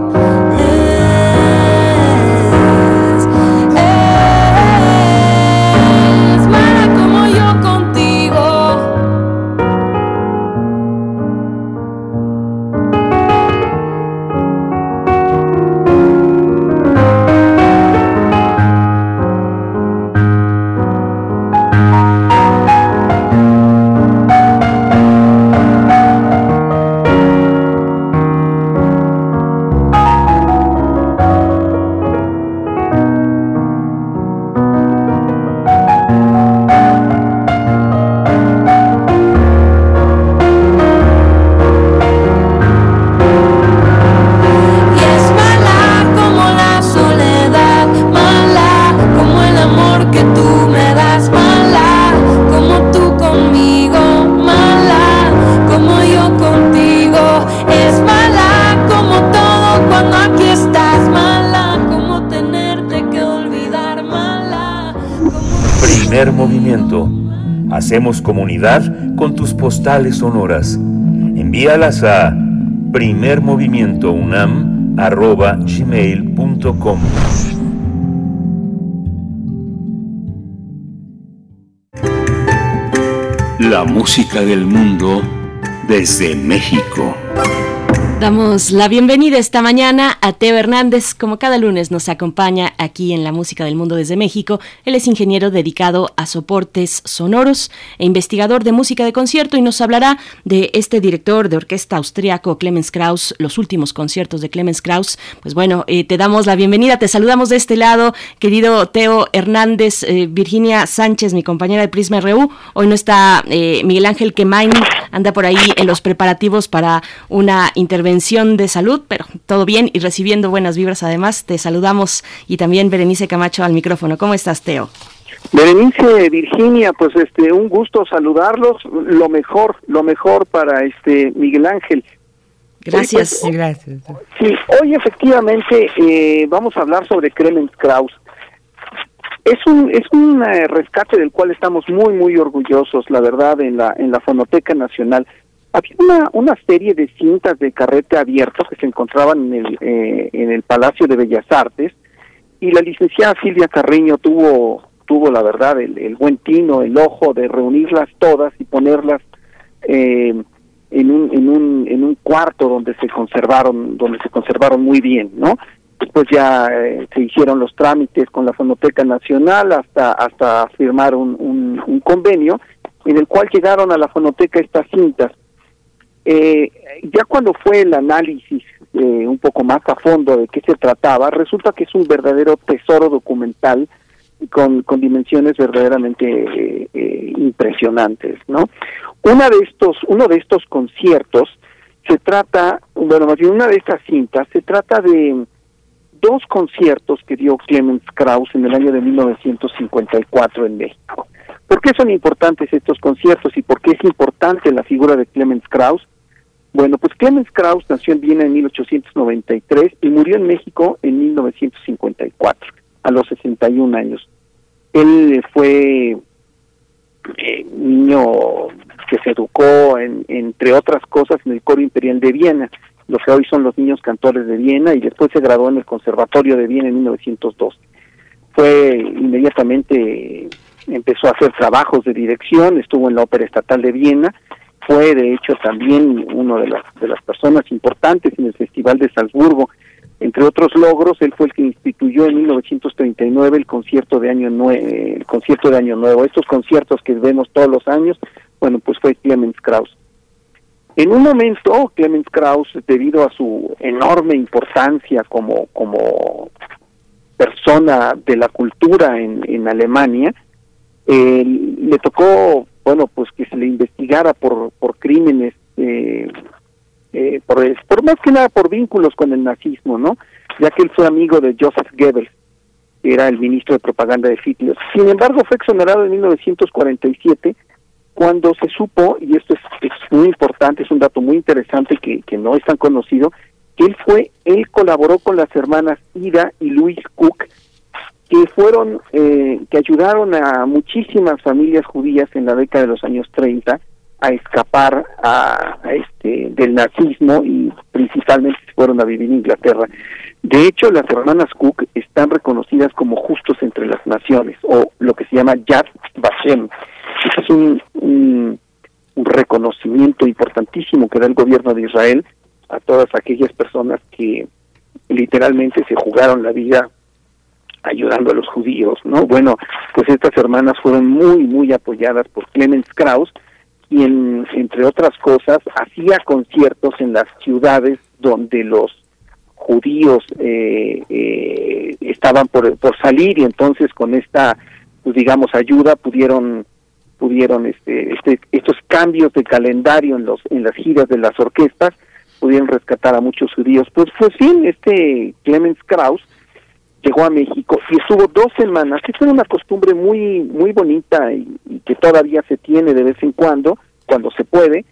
Postales sonoras. Envíalas a primermovimientounam.gmail.com La música del mundo desde México. Damos la bienvenida esta mañana a Teo Hernández. Como cada lunes nos acompaña aquí en la música del mundo desde México. Él es ingeniero dedicado a soportes sonoros e investigador de música de concierto y nos hablará de este director de orquesta austriaco Clemens Krauss, los últimos conciertos de Clemens Krauss. Pues bueno, eh, te damos la bienvenida, te saludamos de este lado, querido Teo Hernández, eh, Virginia Sánchez, mi compañera de Prisma RU. Hoy no está eh, Miguel Ángel Quemain, anda por ahí en los preparativos para una intervención de salud, pero todo bien y recibiendo buenas vibras además. Te saludamos y también Berenice Camacho al micrófono. ¿Cómo estás, Teo? Berenice, Virginia, pues este un gusto saludarlos, lo mejor, lo mejor para este Miguel Ángel. Gracias. Hoy, pues, Gracias. Sí, hoy efectivamente eh, vamos a hablar sobre Clemens Krauss. Es un es un eh, rescate del cual estamos muy muy orgullosos, la verdad, en la en la Fonoteca Nacional. Había una, una serie de cintas de carrete abierto que se encontraban en el, eh, en el Palacio de Bellas Artes y la licenciada Silvia Carreño tuvo, tuvo la verdad, el, buen tino, el ojo de reunirlas todas y ponerlas eh, en, un, en, un, en un cuarto donde se conservaron, donde se conservaron muy bien, ¿no? Después ya eh, se hicieron los trámites con la Fonoteca Nacional hasta, hasta firmar un, un, un convenio en el cual llegaron a la fonoteca estas cintas eh, ya cuando fue el análisis eh, un poco más a fondo de qué se trataba, resulta que es un verdadero tesoro documental con, con dimensiones verdaderamente eh, eh, impresionantes, ¿no? Una de estos, uno de estos conciertos se trata, bueno, más bien una de estas cintas, se trata de dos conciertos que dio Clemens Krauss en el año de 1954 en México. ¿Por qué son importantes estos conciertos y por qué es importante la figura de Clemens Krauss? Bueno, pues Clemens Krauss nació en Viena en 1893 y murió en México en 1954, a los 61 años. Él fue eh, niño que se educó, en, entre otras cosas, en el Coro Imperial de Viena, lo que hoy son los niños cantores de Viena, y después se graduó en el Conservatorio de Viena en 1902. Fue inmediatamente, empezó a hacer trabajos de dirección, estuvo en la Ópera Estatal de Viena, fue de hecho también uno de las, de las personas importantes en el Festival de Salzburgo. Entre otros logros, él fue el que instituyó en 1939 el concierto de Año Nuevo, el concierto de Año Nuevo. Estos conciertos que vemos todos los años, bueno, pues fue Clemens Krauss. En un momento, Clemens Krauss, debido a su enorme importancia como, como persona de la cultura en, en Alemania, eh, le tocó bueno, pues que se le investigara por, por crímenes, eh, eh, por, por más que nada por vínculos con el nazismo, ¿no? Ya que él fue amigo de Joseph Goebbels, que era el ministro de propaganda de Hitler. Sin embargo, fue exonerado en 1947 cuando se supo, y esto es, muy importante, es un dato muy interesante que, no es tan conocido, que él fue, él colaboró con las hermanas Ida y Luis Cook que fueron, eh, que ayudaron a muchísimas familias judías en la década de los años 30 a escapar a, este del nazismo y principalmente fueron a vivir en Inglaterra. De hecho, las hermanas Cook están reconocidas como justos entre las naciones, o lo que se llama Yad Vashem. Ese es un, un, un reconocimiento importantísimo que da el gobierno de Israel a todas aquellas personas que literalmente se jugaron la vida ayudando a los judíos, ¿no? Bueno, pues estas hermanas fueron muy, muy apoyadas por Clemens Krauss, quien, entre otras cosas, hacía conciertos en las ciudades donde los judíos eh, eh, estaban por, por salir y entonces con esta, pues digamos, ayuda pudieron pudieron este, este, estos cambios de calendario en los en las giras de las orquestas pudieron rescatar a muchos judíos. Pues, pues sí, este Clemens Krauss llegó a México y estuvo dos semanas. Esta es una costumbre muy muy bonita y, que todavía se tiene de vez en cuando, cuando se puede,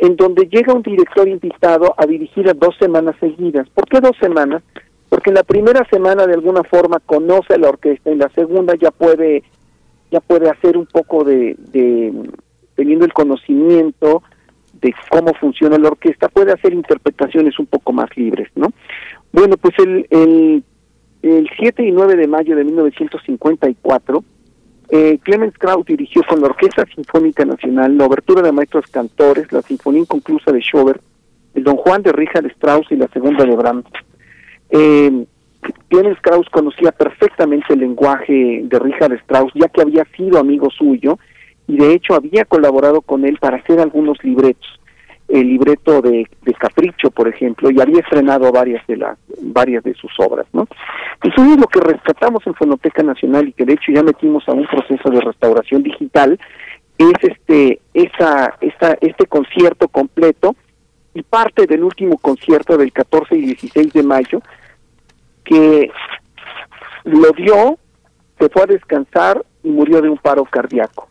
en donde llega un director invitado a dirigir a dos semanas seguidas. ¿Por qué dos semanas? Porque en la primera semana de alguna forma conoce a la orquesta, en la segunda ya puede ya puede hacer un poco de, de teniendo el conocimiento de cómo funciona la orquesta, puede hacer interpretaciones un poco más libres, ¿no? Bueno, pues el, el el 7 y 9 de mayo de 1954, eh, Clemens Krauss dirigió con la Orquesta Sinfónica Nacional la obertura de maestros cantores, la Sinfonía Inconclusa de Schubert, el Don Juan de Richard Strauss y la segunda de Brahms. Eh, Clemens Krauss conocía perfectamente el lenguaje de Richard Strauss, ya que había sido amigo suyo y de hecho había colaborado con él para hacer algunos libretos. El libreto de, de Capricho, por ejemplo, y había estrenado varias de las varias de sus obras, ¿no? Entonces lo que rescatamos en Fonoteca Nacional y que de hecho ya metimos a un proceso de restauración digital es este esa, esa este concierto completo y parte del último concierto del 14 y 16 de mayo que lo dio, se fue a descansar y murió de un paro cardíaco.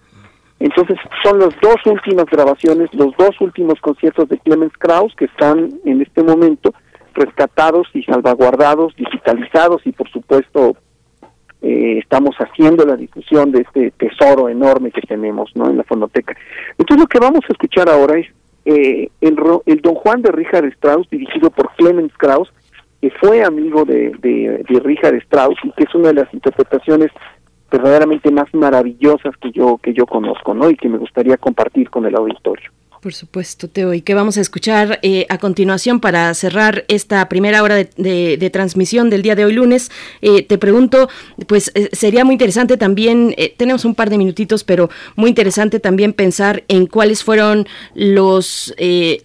Entonces son las dos últimas grabaciones, los dos últimos conciertos de Clemens Krauss que están en este momento rescatados y salvaguardados, digitalizados y por supuesto eh, estamos haciendo la difusión de este tesoro enorme que tenemos ¿no? en la fonoteca. Entonces lo que vamos a escuchar ahora es eh, el, el Don Juan de Richard Strauss dirigido por Clemens Krauss que fue amigo de, de, de Richard Strauss y que es una de las interpretaciones verdaderamente más maravillosas que yo que yo conozco, ¿no? Y que me gustaría compartir con el auditorio. Por supuesto, Teo. ¿Y qué vamos a escuchar eh, a continuación para cerrar esta primera hora de, transmisión del día de hoy lunes? Eh, te pregunto, pues eh, sería muy interesante también, tenemos un par de minutitos, pero muy interesante también pensar en cuáles fueron los,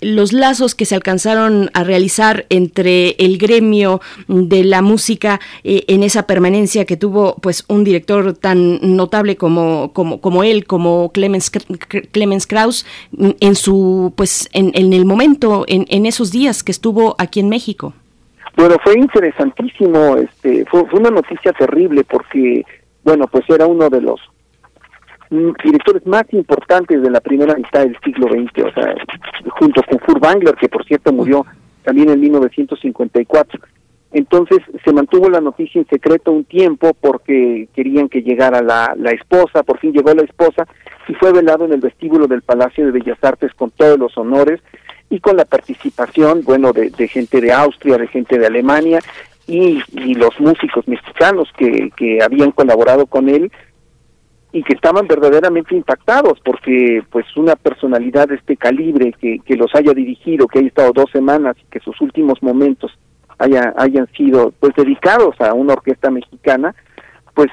los lazos que se alcanzaron a realizar entre el gremio de la música en esa permanencia que tuvo pues un director tan notable como, como, como él, como Clemens, Clemens Krauss, en su su pues en, el momento en, en, esos días que estuvo aquí en México bueno fue interesantísimo este fue, fue una noticia terrible porque bueno pues era uno de los directores más importantes de la primera mitad del siglo XX o sea junto con Furtwängler que por cierto murió también en 1954 entonces se mantuvo la noticia en secreto un tiempo porque querían que llegara la, la esposa, por fin llegó la esposa y fue velado en el vestíbulo del Palacio de Bellas Artes con todos los honores y con la participación, bueno, de, gente de Austria, de gente de Alemania y, los músicos mexicanos que, que habían colaborado con él y que estaban verdaderamente impactados porque pues una personalidad de este calibre que, que los haya dirigido, que haya estado dos semanas y que sus últimos momentos haya, hayan sido pues dedicados a una orquesta mexicana, pues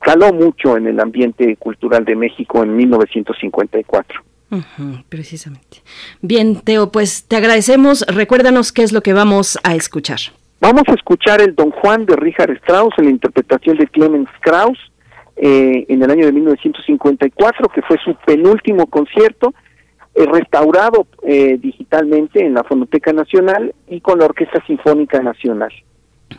caló mucho en el ambiente cultural de México en 1954. precisamente. Bien, Teo, pues te agradecemos. Recuérdanos qué es lo que vamos a escuchar. Vamos a escuchar el Don Juan de Richard Strauss en la interpretación de Clemens Krauss eh, en el año de 1954, que fue su penúltimo concierto eh, restaurado eh, digitalmente en la Fonoteca Nacional y con la Orquesta Sinfónica Nacional.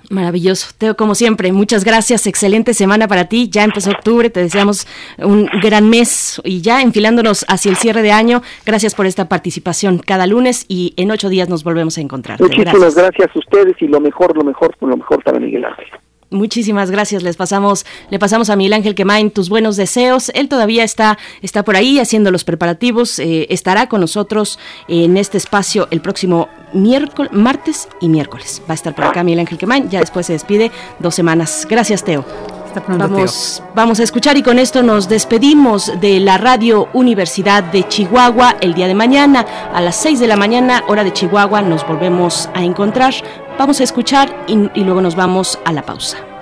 Maravilloso. Teo, como siempre, muchas gracias. Excelente semana para ti. Ya empezó octubre, te deseamos un gran mes y ya enfilándonos hacia el cierre de año. Gracias por esta participación cada lunes y en ocho días nos volvemos a encontrar. Muchísimas gracias. a ustedes y lo mejor, lo mejor, lo mejor para Miguel Ángel. Muchísimas gracias. Les pasamos, le pasamos a Miguel Ángel Quemain tus buenos deseos. Él todavía está, está por ahí haciendo los preparativos. Eh, estará con nosotros en este espacio el próximo miércoles, martes y miércoles. Va a estar por acá Miguel Ángel Quemain. Ya después se despide dos semanas. Gracias, Teo. vamos, vamos a escuchar y con esto nos despedimos de la Radio Universidad de Chihuahua el día de mañana a las 6 de la mañana, hora de Chihuahua. Nos volvemos a encontrar. Vamos a escuchar y, y luego nos vamos a la pausa.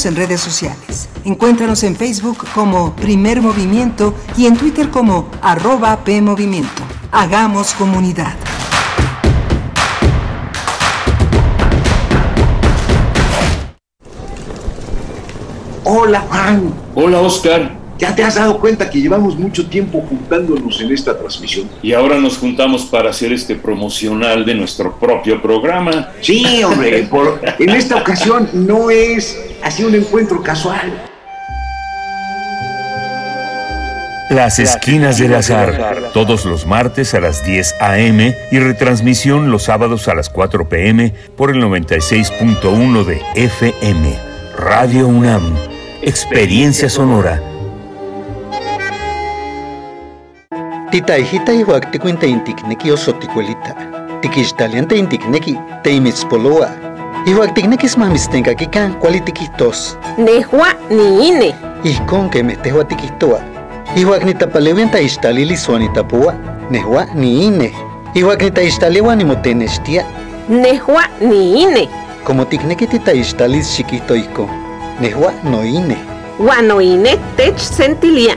Síguenos en redes sociales. Encuéntranos en Facebook como Primer Movimiento y en Twitter como arroba PMovimiento. Hagamos comunidad. Hola Juan. Hola Oscar. ¿Ya te has dado cuenta que llevamos mucho tiempo juntándonos en esta transmisión? Y ahora nos juntamos para hacer este promocional de nuestro propio programa. Sí, hombre, por, en esta ocasión no es así un encuentro casual. Las Esquinas del Azar, todos los martes a las 10 a.m. y retransmisión los sábados a las 4 p.m. por el 96.1 de FM. Radio UNAM, Experiencia Sonora. Tita hijita ihuak tikuinta intikneki osoticuelita. Tikixtalianta intikneki teimitzpoloa. Ihuak tiknekis mamistenkakikan kuali tikihtos. Nehua ni ine. Ijkon kemeh tehua tikihtoa. Ihuak nitapalewian taixtalilis uan nitapua. Nehua ni ine. Ihuak nitaixtaliwa nimotenextia. Nehua ni ine. Como tikneki titaixtalis xikihto ijkon. Nehua no ine. Uan no ine tech sentilia.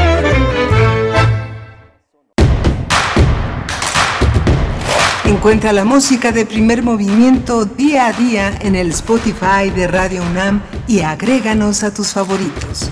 Encuentra la música de primer movimiento día a día en el Spotify de Radio UNAM y agréganos a tus favoritos.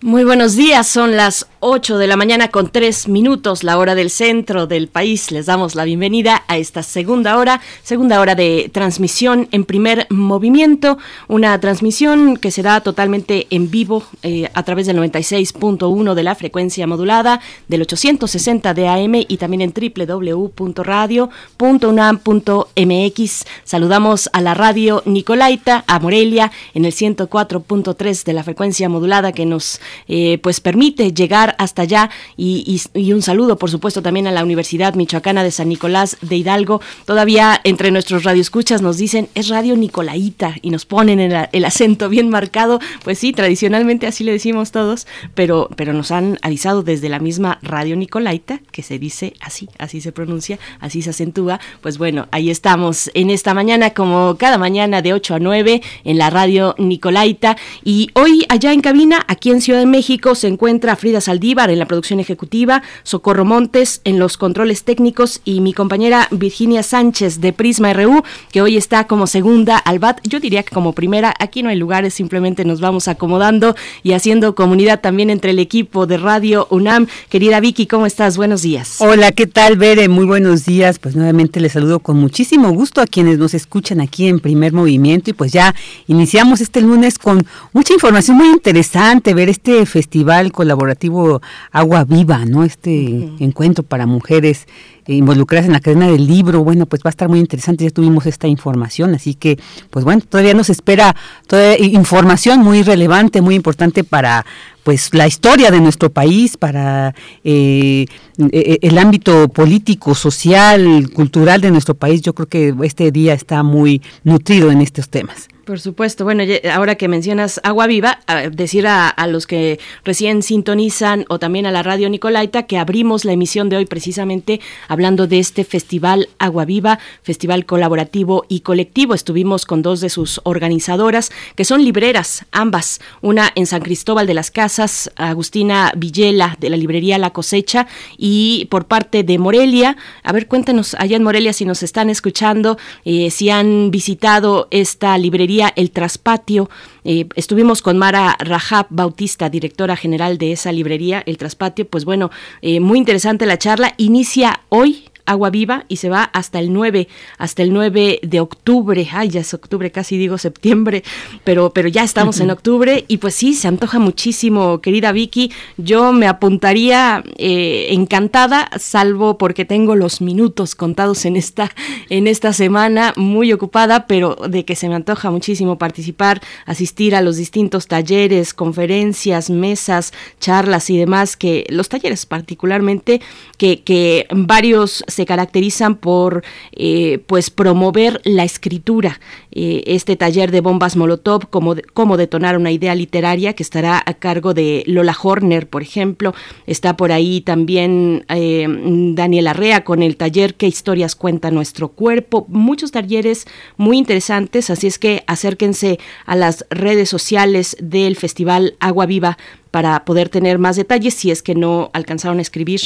Muy buenos días, son las 8 de la mañana con 3 minutos, la hora del centro del país. Les damos la bienvenida a esta segunda hora, segunda hora de transmisión en primer movimiento, una transmisión que se da totalmente en vivo eh, a través del 96.1 de la frecuencia modulada, del 860 de AM y también en www.radio.unam.mx. Saludamos a la radio Nicolaita, a Morelia, en el 104.3 de la frecuencia modulada que nos eh, pues permite llegar hasta allá y, un saludo por supuesto también a la Universidad Michoacana de San Nicolás de Hidalgo. Todavía entre nuestros radioescuchas nos dicen es Radio Nicolaita y nos ponen el, el, acento bien marcado. Pues sí, tradicionalmente así le decimos todos, pero, pero nos han avisado desde la misma Radio Nicolaita que se dice así, así se pronuncia, así se acentúa. Pues bueno, ahí estamos en esta mañana como cada mañana de 8 a 9 en la Radio Nicolaita y hoy allá en cabina, aquí en Ciudad de México se encuentra Frida Saldívar en la producción ejecutiva, Socorro Montes en los controles técnicos y mi compañera Virginia Sánchez de Prisma RU, que hoy está como segunda al BAT. Yo diría que como primera, aquí no hay lugares, simplemente nos vamos acomodando y haciendo comunidad también entre el equipo de Radio UNAM. Querida Vicky, ¿cómo estás? Buenos días. Hola, ¿qué tal, Bere? Muy buenos días. Pues nuevamente les saludo con muchísimo gusto a quienes nos escuchan aquí en Primer Movimiento y pues ya iniciamos este lunes con mucha información muy interesante, ver este festival colaborativo Agua Viva, ¿no? Este uh -huh. encuentro para mujeres involucradas en la cadena del libro, bueno, pues va a estar muy interesante, ya tuvimos esta información, así que, pues bueno, todavía nos espera toda información muy relevante, muy importante para pues la historia de nuestro país, para eh, el ámbito político, social, cultural de nuestro país. Yo creo que este día está muy nutrido en estos temas. Por supuesto. Bueno, ahora que mencionas Agua Viva, decir a, los que recién sintonizan o también a la radio Nicolaita que abrimos la emisión de hoy precisamente hablando de este festival Agua Viva, festival colaborativo y colectivo. Estuvimos con dos de sus organizadoras, que son libreras, ambas, una en San Cristóbal de las Casas, Agustina Villela de la librería La Cosecha, y por parte de Morelia, a ver, cuéntanos allá en Morelia si nos están escuchando, eh, si han visitado esta librería El Traspatio. Eh, estuvimos con Mara Rajab Bautista, directora general de esa librería, El Traspatio. Pues bueno, eh, muy interesante la charla. Inicia hoy, Agua Viva y se va hasta el 9, hasta el 9 de octubre. Ay, ya es octubre, casi digo septiembre, pero, pero ya estamos en octubre y pues sí, se antoja muchísimo, querida Vicky. Yo me apuntaría eh, encantada, salvo porque tengo los minutos contados en esta, en esta semana, muy ocupada, pero de que se me antoja muchísimo participar, asistir a los distintos talleres, conferencias, mesas, charlas y demás, que los talleres particularmente, que, que varios se caracterizan por eh, pues promover la escritura. Eh, este taller de bombas Molotov, cómo detonar una idea literaria, que estará a cargo de Lola Horner, por ejemplo. Está por ahí también eh, Daniel Arrea con el taller ¿Qué historias cuenta nuestro cuerpo? Muchos talleres muy interesantes, así es que acérquense a las redes sociales del Festival Agua Viva para poder tener más detalles si es que no alcanzaron a escribir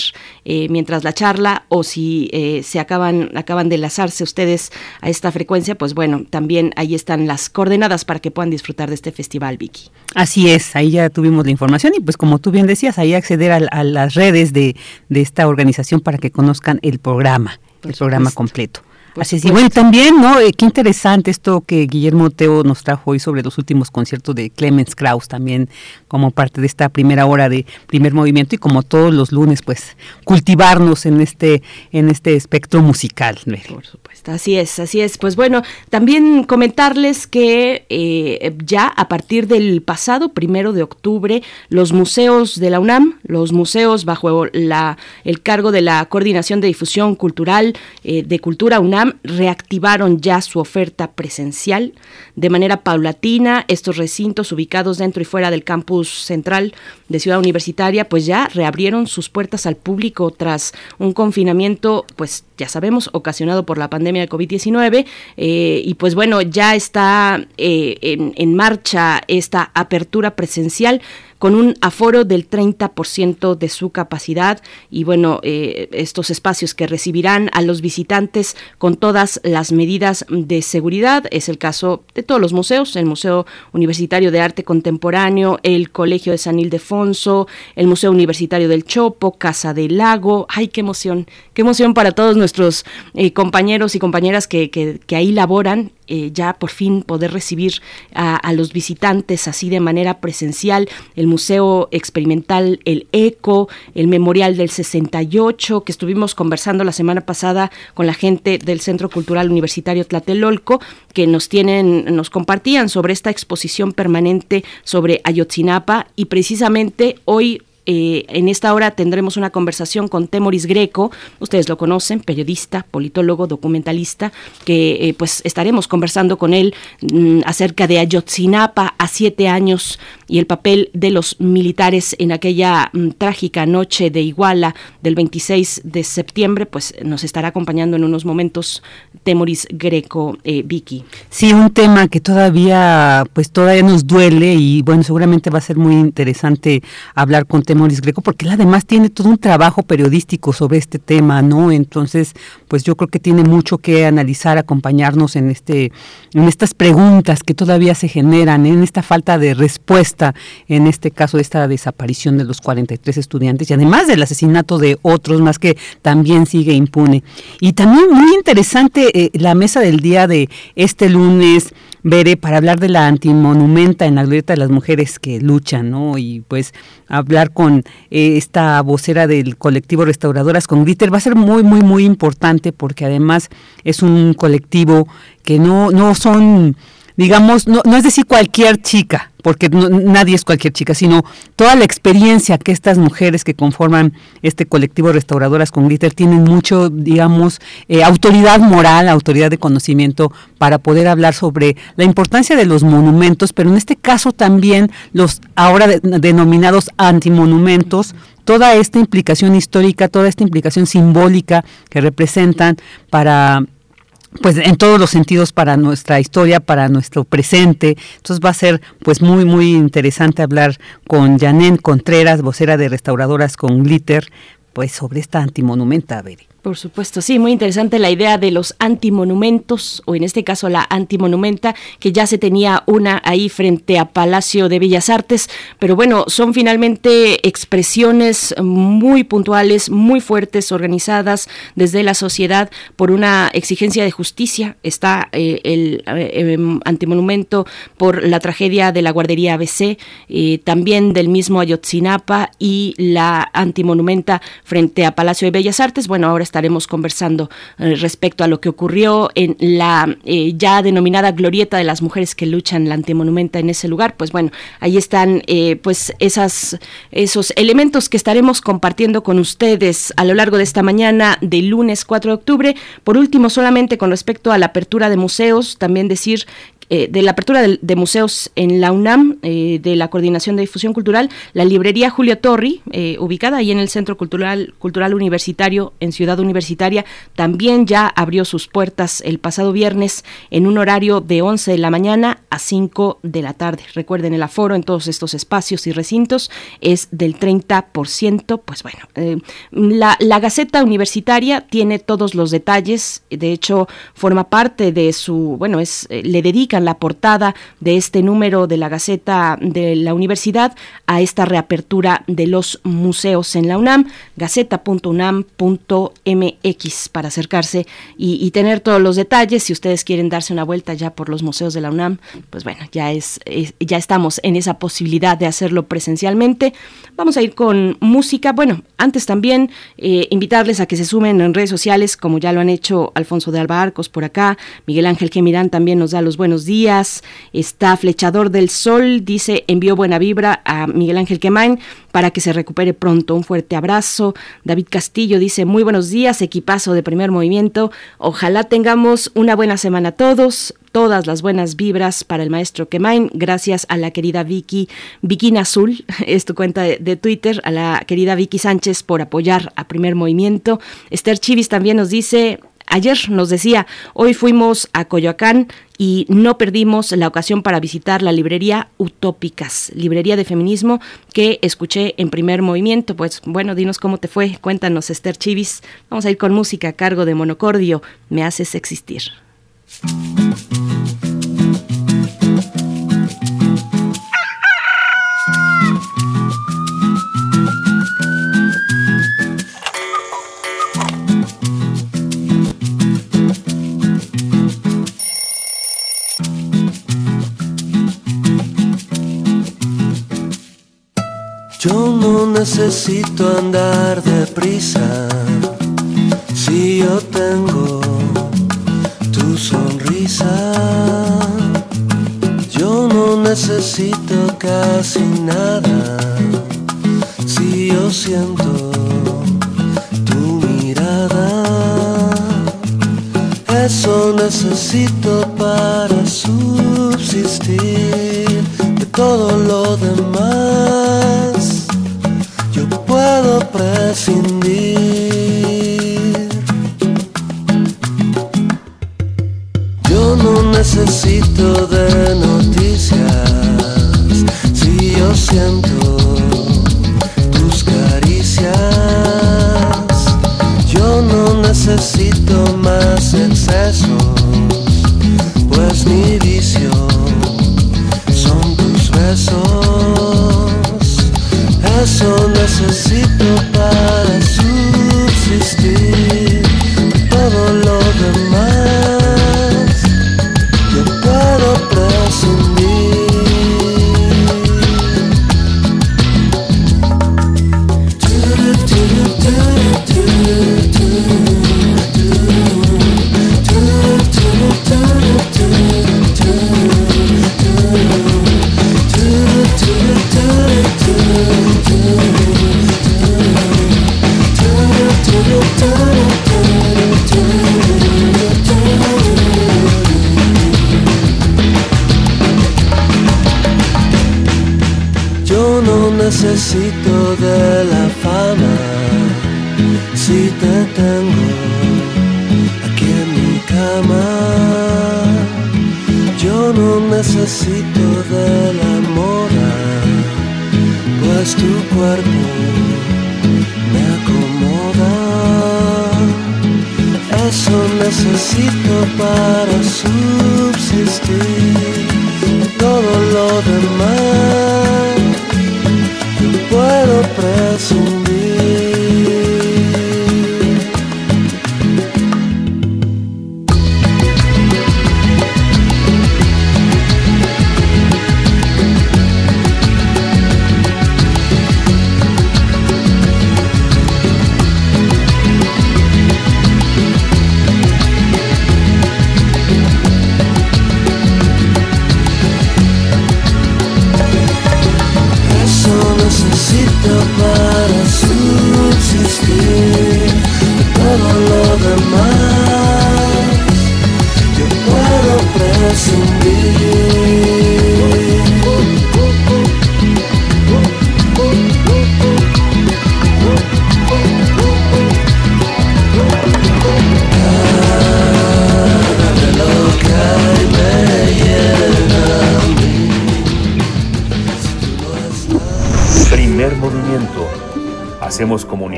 eh, mientras la charla o si eh, se acaban, acaban de enlazarse ustedes a esta frecuencia, pues bueno, también ahí están las coordenadas para que puedan disfrutar de este festival, Vicky. Así es, ahí ya tuvimos la información y pues como tú bien decías, ahí acceder a, las redes de, de, esta organización para que conozcan el programa, el programa completo. Así es, y bueno, también, ¿no? Eh, qué interesante esto que Guillermo Teo nos trajo hoy sobre los últimos conciertos de Clemens Krauss, también como parte de esta primera hora de primer movimiento y como todos los lunes, pues cultivarnos en este, en este espectro musical. Por supuesto, así es, así es. Pues bueno, también comentarles que eh, ya a partir del pasado primero de octubre, los museos de la UNAM, los museos bajo la, el cargo de la Coordinación de Difusión Cultural eh, de Cultura UNAM, reactivaron ya su oferta presencial de manera paulatina. Estos recintos ubicados dentro y fuera del campus central de Ciudad Universitaria, pues ya reabrieron sus puertas al público tras un confinamiento, pues ya sabemos, ocasionado por la pandemia de COVID-19. Eh, y pues bueno, ya está eh, en, en marcha esta apertura presencial con un aforo del 30% de su capacidad y bueno, eh, estos espacios que recibirán a los visitantes con todas las medidas de seguridad. Es el caso de todos los museos, el Museo Universitario de Arte Contemporáneo, el Colegio de San Ildefonso, el Museo Universitario del Chopo, Casa del Lago. ¡Ay, qué emoción! ¡Qué emoción para todos nuestros eh, compañeros y compañeras que, que, que ahí laboran eh, ya por fin poder recibir a, los visitantes así de manera presencial, el Museo Experimental El Eco, el Memorial del 68, que estuvimos conversando la semana pasada con la gente del Centro Cultural Universitario Tlatelolco, que nos tienen, nos compartían sobre esta exposición permanente sobre Ayotzinapa. Y precisamente hoy eh, en esta hora tendremos una conversación con Temoris Greco, ustedes lo conocen, periodista, politólogo, documentalista, que eh, pues estaremos conversando con él mm, acerca de Ayotzinapa a siete años y el papel de los militares en aquella mm, trágica noche de Iguala del 26 de septiembre, pues nos estará acompañando en unos momentos Temoris Greco, eh, Vicky. Sí, un tema que todavía pues todavía nos duele y bueno, seguramente va a ser muy interesante hablar con Temoris Moris Greco, porque él además tiene todo un trabajo periodístico sobre este tema, ¿no? Entonces, pues yo creo que tiene mucho que analizar, acompañarnos en este, en estas preguntas que todavía se generan, en esta falta de respuesta, en este caso esta desaparición de los 43 estudiantes y además del asesinato de otros más que también sigue impune. Y también muy interesante eh, la mesa del día de este lunes, veré para hablar de la antimonumenta en la glorieta de las mujeres que luchan, ¿no? Y pues hablar con eh, esta vocera del colectivo Restauradoras con Glitter va a ser muy, muy, muy importante porque además es un colectivo que no, no son digamos, no, no es decir cualquier chica, porque nadie es cualquier chica, sino toda la experiencia que estas mujeres que conforman este colectivo Restauradoras con Glitter tienen mucho, digamos, eh, autoridad moral, autoridad de conocimiento para poder hablar sobre la importancia de los monumentos, pero en este caso también los ahora denominados antimonumentos, toda esta implicación histórica, toda esta implicación simbólica que representan para pues en todos los sentidos para nuestra historia, para nuestro presente. Entonces va a ser pues muy muy interesante hablar con Janén Contreras, vocera de Restauradoras con Glitter, pues sobre esta antimonumenta, Beri. Por supuesto, sí, muy interesante la idea de los antimonumentos, o en este caso la antimonumenta, que ya se tenía una ahí frente a Palacio de Bellas Artes, pero bueno, son finalmente expresiones muy puntuales, muy fuertes, organizadas desde la sociedad por una exigencia de justicia. Está eh, el eh, em, antimonumento por la tragedia de la guardería ABC, eh, también del mismo Ayotzinapa y la antimonumenta frente a Palacio de Bellas Artes. Bueno, ahora estaremos conversando eh, respecto a lo que ocurrió en la eh, ya denominada glorieta de las mujeres que luchan la antimonumenta en ese lugar. Pues bueno, ahí están eh, pues esas, esos elementos que estaremos compartiendo con ustedes a lo largo de esta mañana del lunes 4 de octubre. Por último, solamente con respecto a la apertura de museos, también decir eh, de la apertura de, museos en la UNAM, eh, de la Coordinación de Difusión Cultural, la librería Julio Torri, eh, ubicada ahí en el Centro Cultural, Cultural Universitario, en Ciudad Universitaria, también ya abrió sus puertas el pasado viernes en un horario de 11 de la mañana a 5 de la tarde. Recuerden, el aforo en todos estos espacios y recintos es del 30%. Pues bueno, la, la Gaceta Universitaria tiene todos los detalles, de hecho, forma parte de su, bueno, es le dedica la portada de este número de la Gaceta de la Universidad a esta reapertura de los museos en la UNAM, gaceta.unam.mx para acercarse y, tener todos los detalles. Si ustedes quieren darse una vuelta ya por los museos de la UNAM, pues bueno, ya es, ya estamos en esa posibilidad de hacerlo presencialmente. Vamos a ir con música. Bueno, antes también eh, invitarles a que se sumen en redes sociales, como ya lo han hecho Alfonso de Alba Arcos por acá, Miguel Ángel Gemirán también nos da los buenos días. Está Flechador del Sol, dice, envió buena vibra a Miguel Ángel Quemain para que se recupere pronto. Un fuerte abrazo. David Castillo dice, muy buenos días, equipazo de primer movimiento. Ojalá tengamos una buena semana todos todas las buenas vibras para el maestro Kemain, gracias a la querida Vicky, Vicky Azul, es tu cuenta de, de, Twitter, a la querida Vicky Sánchez por apoyar a Primer Movimiento. Esther Chivis también nos dice, ayer nos decía, hoy fuimos a Coyoacán y no perdimos la ocasión para visitar la librería Utópicas, librería de feminismo que escuché en primer movimiento. Pues bueno, dinos cómo te fue, cuéntanos Esther Chivis. Vamos a ir con música a cargo de Monocordio, Me haces existir. Yo no necesito andar deprisa si yo tengo tu sonrisa. Yo no necesito casi nada si yo siento tu mirada. Eso necesito para subsistir de todo lo demás puedo prescindir. Yo no necesito de noticias si yo siento tus caricias. Yo no necesito más excesos, pues mi vicio son tus besos eso necesito necesito de la fama si te tengo aquí en mi cama. Yo no necesito de la moda, pues tu cuerpo me acomoda. Eso necesito para subsistir. Todo lo demás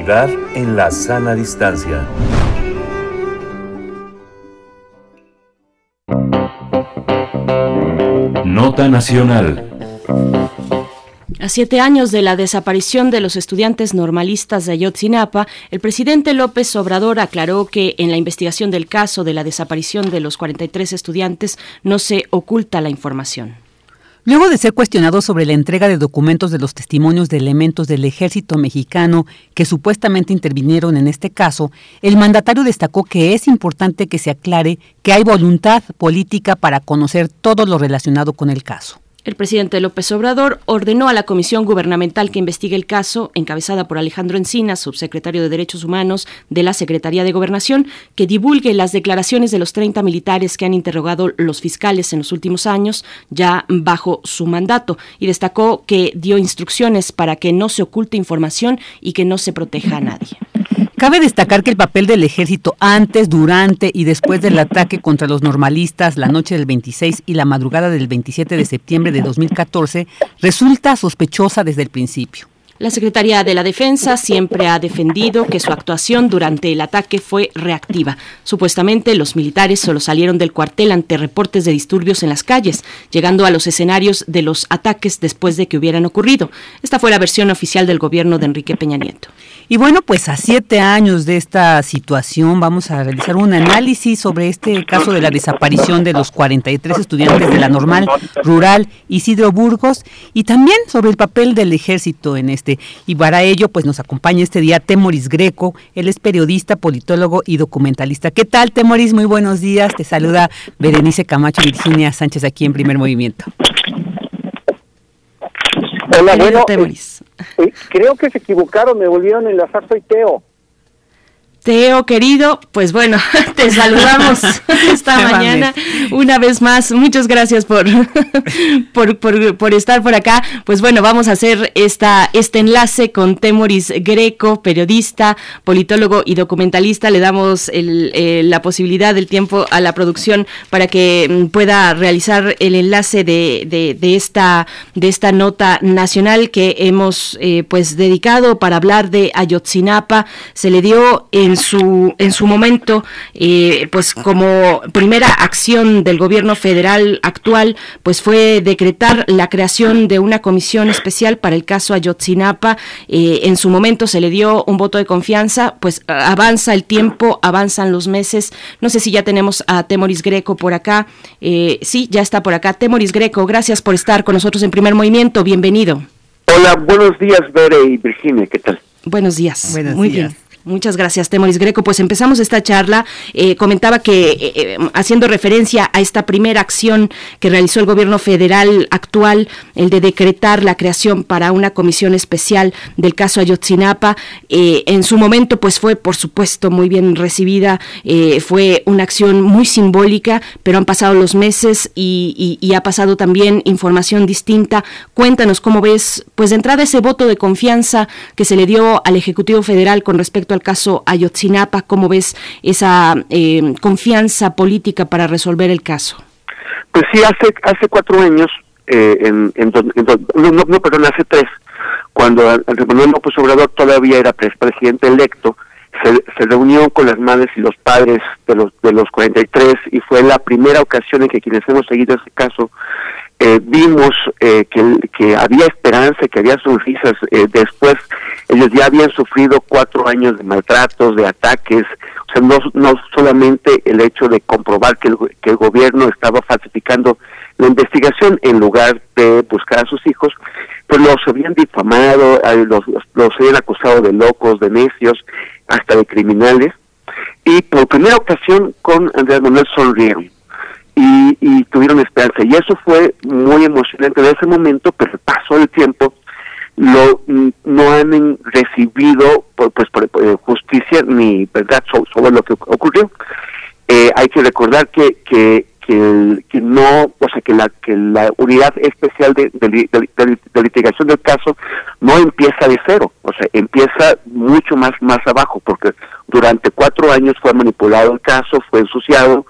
En la sana distancia. Nota Nacional. A siete años de la desaparición de los estudiantes normalistas de Ayotzinapa, el presidente López Obrador aclaró que en la investigación del caso de la desaparición de los 43 estudiantes no se oculta la información. Luego de ser cuestionado sobre la entrega de documentos de los testimonios de elementos del ejército mexicano que supuestamente intervinieron en este caso, el mandatario destacó que es importante que se aclare que hay voluntad política para conocer todo lo relacionado con el caso. El presidente López Obrador ordenó a la comisión gubernamental que investigue el caso, encabezada por Alejandro Encinas, subsecretario de Derechos Humanos de la Secretaría de Gobernación, que divulgue las declaraciones de los 30 militares que han interrogado los fiscales en los últimos años, ya bajo su mandato, y destacó que dio instrucciones para que no se oculte información y que no se proteja a nadie. Cabe destacar que el papel del ejército antes, durante y después del ataque contra los normalistas la noche del 26 y la madrugada del 27 de septiembre de 2014 resulta sospechosa desde el principio. La Secretaría de la Defensa siempre ha defendido que su actuación durante el ataque fue reactiva. Supuestamente los militares solo salieron del cuartel ante reportes de disturbios en las calles, llegando a los escenarios de los ataques después de que hubieran ocurrido. Esta fue la versión oficial del gobierno de Enrique Peña Nieto. Y bueno, pues a siete años de esta situación vamos a realizar un análisis sobre este caso de la desaparición de los 43 estudiantes de la normal rural Isidro Burgos y también sobre el papel del ejército en este. Y para ello, pues nos acompaña este día Temoris Greco, él es periodista, politólogo y documentalista. ¿Qué tal, Temoris? Muy buenos días. Te saluda Berenice Camacho y Virginia Sánchez aquí en Primer Movimiento. Hola, bueno, eh, eh, creo que se equivocaron, me volvieron a enlazar, soy Teo. Teo, querido, pues bueno, te saludamos esta mañana una vez más. Muchas gracias por, por, por, por, estar por acá. Pues bueno, vamos a hacer esta, este enlace con Temoris Greco, periodista, politólogo y documentalista. Le damos el, eh, la posibilidad del tiempo a la producción para que mm, pueda realizar el enlace de, de, de esta, de esta nota nacional que hemos eh, pues dedicado para hablar de Ayotzinapa. Se le dio en su en su momento eh, pues como primera acción del gobierno federal actual pues fue decretar la creación de una comisión especial para el caso Ayotzinapa. Eh, en su momento se le dio un voto de confianza pues avanza el tiempo avanzan los meses. No sé si ya tenemos a Temoris Greco por acá. Eh, sí ya está por acá. Temoris Greco gracias por estar con nosotros en primer movimiento. Bienvenido. Hola buenos días Bere y Virginia. Qué tal buenos días. Buenos muy días. bien Muchas gracias, Temoris Greco. Pues empezamos esta charla. Eh, comentaba que, eh, eh, haciendo referencia a esta primera acción que realizó el gobierno federal actual, el de decretar la creación para una comisión especial del caso Ayotzinapa, en su momento, pues fue, por supuesto, muy bien recibida. fue una acción muy simbólica, pero han pasado los meses y, y ha pasado también información distinta. Cuéntanos cómo ves, pues de entrada, ese voto de confianza que se le dio al Ejecutivo Federal con respecto a al caso Ayotzinapa, ¿cómo ves esa eh, confianza política para resolver el caso? Pues sí, hace hace cuatro años, eh, en, no, no, perdón, hace tres, cuando Andrés Manuel López Obrador todavía era presidente electo, se, se, reunió con las madres y los padres de los de los 43 y fue la primera ocasión en que quienes hemos seguido ese caso eh, vimos eh, que, que, había esperanza, que había sonrisas. Eh, después, ellos ya habían sufrido cuatro años de maltratos, de ataques. O sea, no, no solamente el hecho de comprobar que el, que el gobierno estaba falsificando la investigación en lugar de buscar a sus hijos, pues los habían difamado, los, los habían acusado de locos, de necios, hasta de criminales. Y por primera ocasión con Andrés Manuel sonrieron y, y, tuvieron esperanza. Y eso fue muy emocionante de ese momento, pero el paso del tiempo lo, mm, no han recibido pues por, eh, justicia ni verdad sobre, lo que ocurrió. Eh, hay que recordar que, que, que, que, no, o sea, que la, que la unidad especial de, de, de, litigación del caso no empieza de cero, o sea, empieza mucho más, más abajo, porque durante cuatro años fue manipulado el caso, fue ensuciado,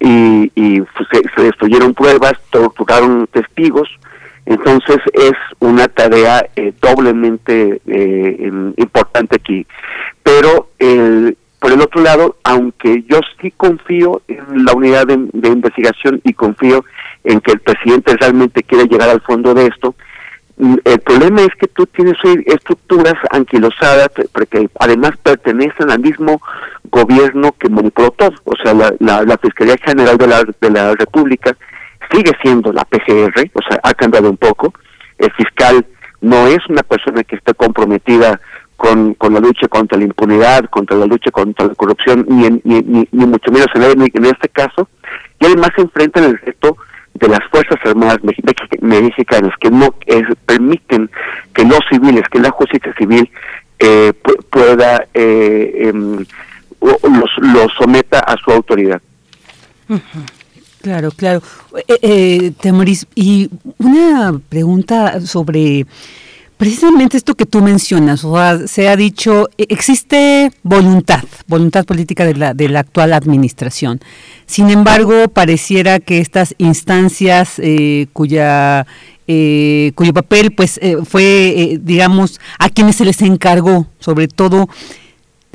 y, y se, destruyeron pruebas, torturaron testigos, entonces es una tarea eh, doblemente eh, importante aquí. Pero el, por el otro lado, aunque yo sí confío en la unidad de, de, investigación y confío en que el presidente realmente quiere llegar al fondo de esto, el problema es que tú tienes estructuras anquilosadas, porque además pertenecen al mismo gobierno que manipuló todo. O sea, la, la, Fiscalía General de la, de la República sigue siendo la PGR, o sea, ha cambiado un poco. El fiscal no es una persona que esté comprometida con, con la lucha contra la impunidad, contra la lucha contra la corrupción, ni, ni, ni, ni mucho menos en, en este caso. Y además se enfrenta en el reto de las Fuerzas Armadas mexicanas que no permiten que los civiles, que la justicia civil eh, pueda eh, em, los, los someta a su autoridad. Claro, claro. Eh, eh, Temoris, y una pregunta sobre precisamente esto que tú mencionas, o sea, se ha dicho, e, existe voluntad, voluntad política de la, de la actual administración. Sin embargo, pareciera que estas instancias eh, cuya eh, cuyo papel pues eh, fue, eh, digamos, a quienes se les encargó, sobre todo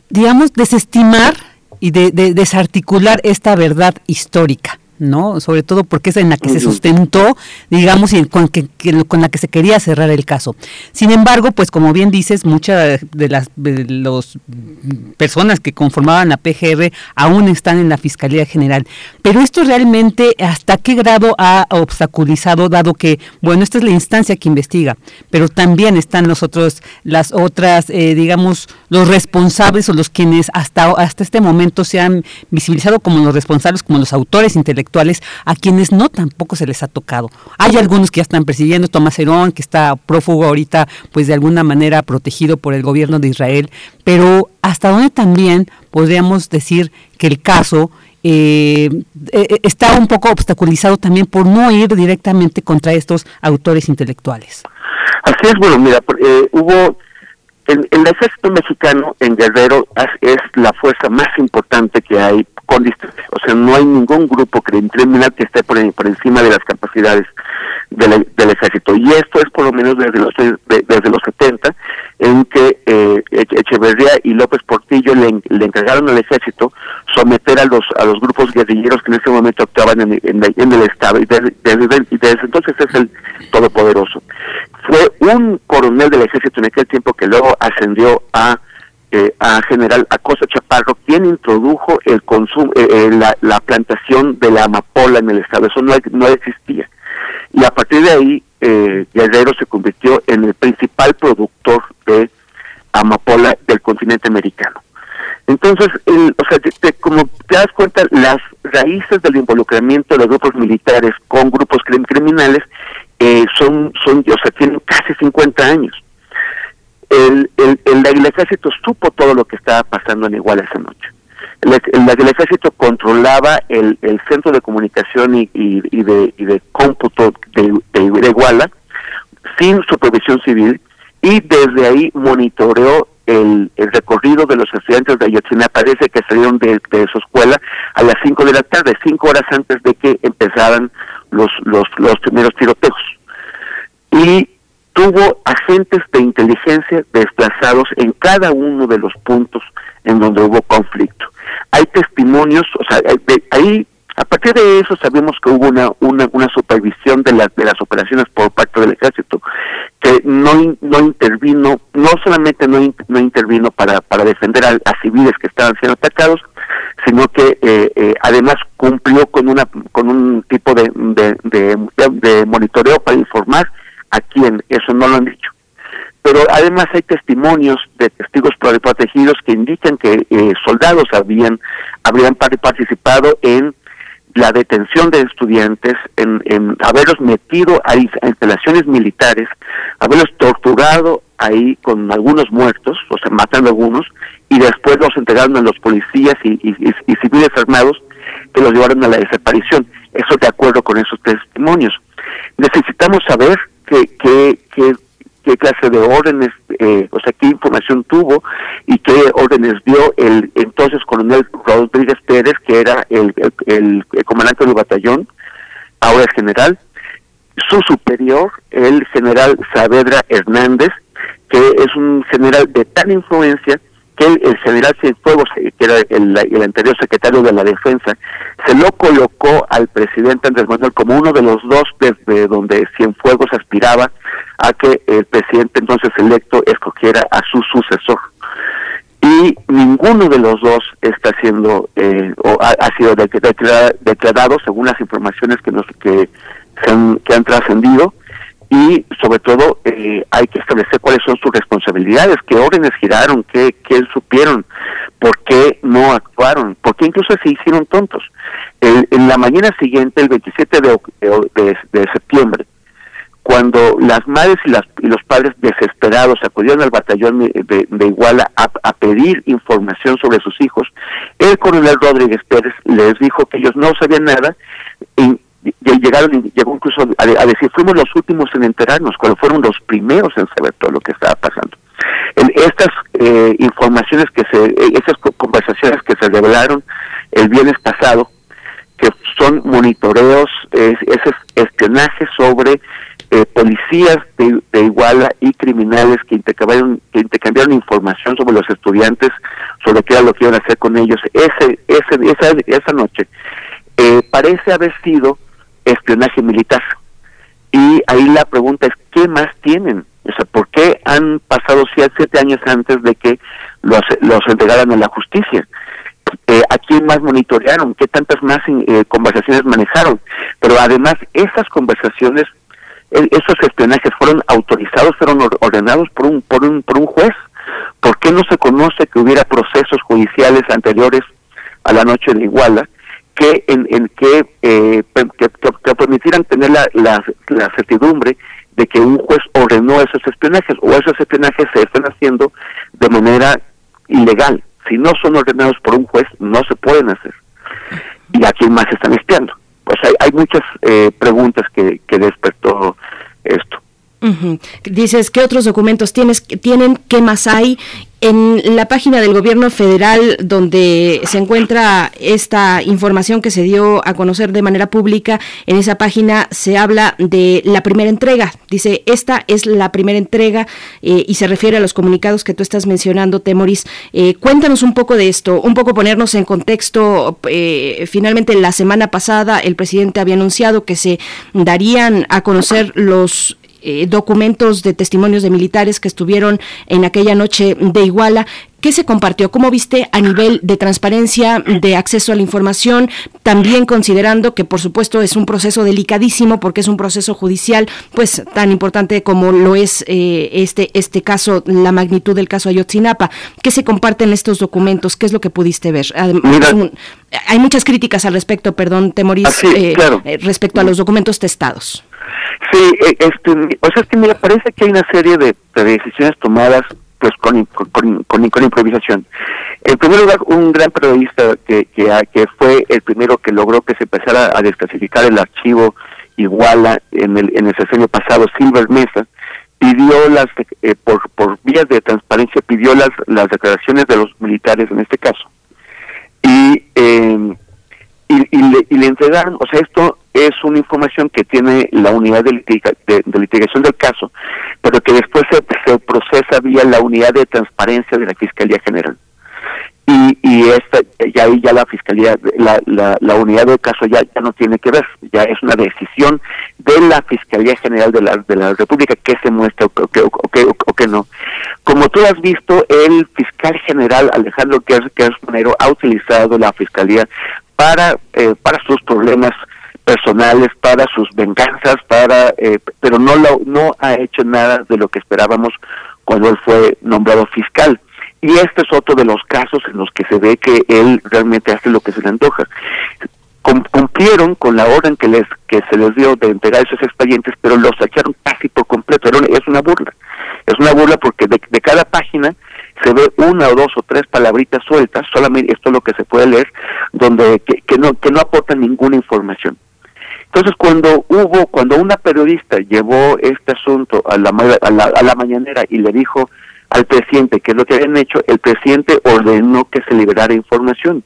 digamos, desestimar y de, desarticular esta verdad histórica. ¿No? Sobre todo porque es en la que se sustentó, digamos, y con, que, con la que se quería cerrar el caso. Sin embargo, pues como bien dices, muchas de las los personas que conformaban la PGR aún están en la Fiscalía General. Pero esto realmente, ¿hasta qué grado ha obstaculizado, dado que, bueno, esta es la instancia que investiga, pero también están los otros, las otras, eh, digamos, los responsables o los quienes hasta, hasta este momento se han visibilizado como los responsables, como los autores intelectuales a quienes no tampoco se les ha tocado. Hay algunos que ya están persiguiendo, Tomás Herón, que está prófugo ahorita, pues de alguna manera protegido por el gobierno de Israel, pero hasta dónde también podríamos decir que el caso eh, eh, está un poco obstaculizado también por no ir directamente contra estos autores intelectuales. Así es, bueno, mira, eh, hubo el, el, ejército mexicano en Guerrero es la fuerza más importante que hay con O sea, no hay ningún grupo criminal que esté por, por encima de las capacidades del, del, ejército. Y esto es por lo menos desde los, desde los 70, en que eh, Echeverría y López Portillo le, le, encargaron al ejército someter a los a los grupos guerrilleros que en ese momento actuaban en, en, el Estado. Y desde, y desde entonces es el todopoderoso fue un coronel del ejército en aquel tiempo que luego ascendió a eh, a general Acosta Chaparro quien introdujo el consumo eh, eh, la, la, plantación de la amapola en el estado. Eso no, no existía. Y a partir de ahí eh, Guerrero se convirtió en el principal productor de amapola del continente americano. Entonces, el, o sea, te- te- como te das cuenta, las raíces del involucramiento de grupos militares con grupos crim- criminales eh, son, son, o sea, tienen casi 50 años. El, el, el, el ejército supo todo lo que estaba pasando en Iguala esa noche. El, el- ejército controlaba el, centro de comunicación y, y, de, y de cómputo de, de, Iguala sin supervisión civil y desde ahí monitoreó el, el recorrido de los estudiantes de Ayotzinapa parece que salieron de, de su escuela a las 5 de la tarde, cinco horas antes de que empezaran los, los, los primeros tiroteos. Y tuvo agentes de inteligencia desplazados en cada uno de los puntos en donde hubo conflicto. Hay testimonios, o sea, de- ahí, a partir de eso sabemos que hubo una, una, una supervisión de, las de las operaciones por parte del ejército, que no, no intervino, no solamente no, no intervino para, para defender a, civiles que estaban siendo atacados, sino que eh, eh, además cumplió con una con un tipo de, de monitoreo para informar a quién, eso no lo han dicho pero además hay testimonios de testigos pro- protegidos que indican que eh, soldados habían habrían par- participado en la detención de estudiantes, en, haberlos metido a, instalaciones militares, haberlos torturado ahí con algunos muertos, o sea, matando a algunos, y después los entregaron a los policías y civiles armados que los llevaron a la desaparición. Eso de acuerdo con esos testimonios. Necesitamos saber qué, qué, qué, clase de órdenes, eh, o sea, qué información tuvo y qué órdenes dio el entonces coronel Rodríguez Pérez, que era el, el- el- el comandante del batallón, ahora es general, su superior, el general Saavedra Hernández, que es un general de tal influencia que el, general Cienfuegos, eh, que era el, el anterior secretario de la Defensa, se lo colocó al presidente Andrés Manuel como uno de los dos desde donde Cienfuegos aspiraba a que el presidente entonces electo escogiera a su sucesor. Y ninguno de los dos está siendo eh, o ha, ha sido de- declara- declarado según las informaciones que nos que se han, que han trascendido y sobre todo eh, hay que establecer cuáles son sus responsabilidades, qué órdenes giraron, qué, qué supieron, por qué no actuaron, por qué incluso se hicieron tontos. El- en la mañana siguiente, el 27 de, de- septiembre, cuando las madres y, las, y los padres desesperados acudieron al batallón de, de- Iguala a, a pedir información sobre sus hijos, el coronel Rodríguez Pérez les dijo que ellos no sabían nada y llegaron llegó incluso a, decir fuimos los últimos en enterarnos cuando fueron los primeros en saber todo lo que estaba pasando. En estas eh, informaciones que se eh, esas co- conversaciones que se revelaron el viernes pasado que son monitoreos es, ese espionaje sobre eh, policías de, de Iguala y criminales que intercambiaron que intercambiaron información sobre los estudiantes sobre qué era lo que iban a hacer con ellos. Ese ese esa esa noche eh, parece haber sido espionaje militar. Y ahí la pregunta es, ¿qué más tienen? O sea, ¿por qué han pasado siete, años antes de que los, los entregaran a la justicia? Eh, ¿A quién más monitorearon? ¿Qué tantas más eh, conversaciones manejaron? Pero además, esas conversaciones, eh, esos espionajes fueron autorizados, fueron or- ordenados por un, por un, por un juez. ¿Por qué no se conoce que hubiera procesos judiciales anteriores a la noche de Iguala que en, en que, eh, que- que permitieran tener la, la, la certidumbre de que un juez ordenó esos espionajes o esos espionajes se están haciendo de manera ilegal. Si no son ordenados por un juez, no se pueden hacer. ¿Y a quién más están espiando? Pues hay, hay muchas eh, preguntas que, que despertó esto. Ujú. Dices, ¿qué otros documentos tienes, tienen? ¿Qué más hay? En la página del gobierno federal, donde se encuentra esta información que se dio a conocer de manera pública, en esa página se habla de la primera entrega. Dice, esta es la primera entrega eh, y se refiere a los comunicados que tú estás mencionando, Temoris. Eh, cuéntanos un poco de esto, un poco ponernos en contexto. eh, finalmente, la semana pasada el presidente había anunciado que se darían a conocer los eh, documentos de testimonios de militares que estuvieron en aquella noche de Iguala. ¿Qué se compartió? ¿Cómo viste a nivel de transparencia, de acceso a la información? También considerando que, por supuesto, es un proceso delicadísimo porque es un proceso judicial, pues tan importante como lo es eh, este, este caso, la magnitud del caso Ayotzinapa. ¿Qué se comparten estos documentos? ¿Qué es lo que pudiste ver? hay muchas críticas al respecto, perdón, Temoris, ah, eh, eh, respecto a los documentos testados. Sí, este, o sea, es que me parece que hay una serie de decisiones tomadas pues con, con, con, improvisación. En primer lugar, un gran periodista que, que, que fue el primero que logró que se empezara a desclasificar el archivo Iguala en el, en el sexenio pasado, Silver Mesa, pidió las, eh, por, por vías de transparencia, pidió las, las declaraciones de los militares en este caso. Y, eh, y, y, le, y le entregaron, o sea, esto es una información que tiene la unidad de, litigación del caso, pero que después se, procesa vía la unidad de transparencia de la Fiscalía General. Y, y esta, ya ahí ya la Fiscalía, la, la, unidad del caso ya, ya no tiene que ver, ya es una decisión de la Fiscalía General de la, de la República que se muestra o que, o, que, o que no. Como tú has visto, el fiscal general Alejandro Manero ha utilizado la Fiscalía para, eh, para sus problemas personales, para sus venganzas, para, eh, pero no lo, no ha hecho nada de lo que esperábamos cuando él fue nombrado fiscal. Y este es otro de los casos en los que se ve que él realmente hace lo que se le antoja. cumplieron con la orden que les que se les dio de entregar esos expedientes, pero los sacaron casi por completo. es una burla. Es una burla porque de, de cada página se ve una o dos o tres palabritas sueltas, solamente esto es lo que se puede leer, donde que, que no que no aportan ninguna información. Entonces, cuando hubo, cuando una periodista llevó este asunto a la, a la, a la mañanera y le dijo al presidente que es lo que habían hecho, el presidente ordenó que se liberara información.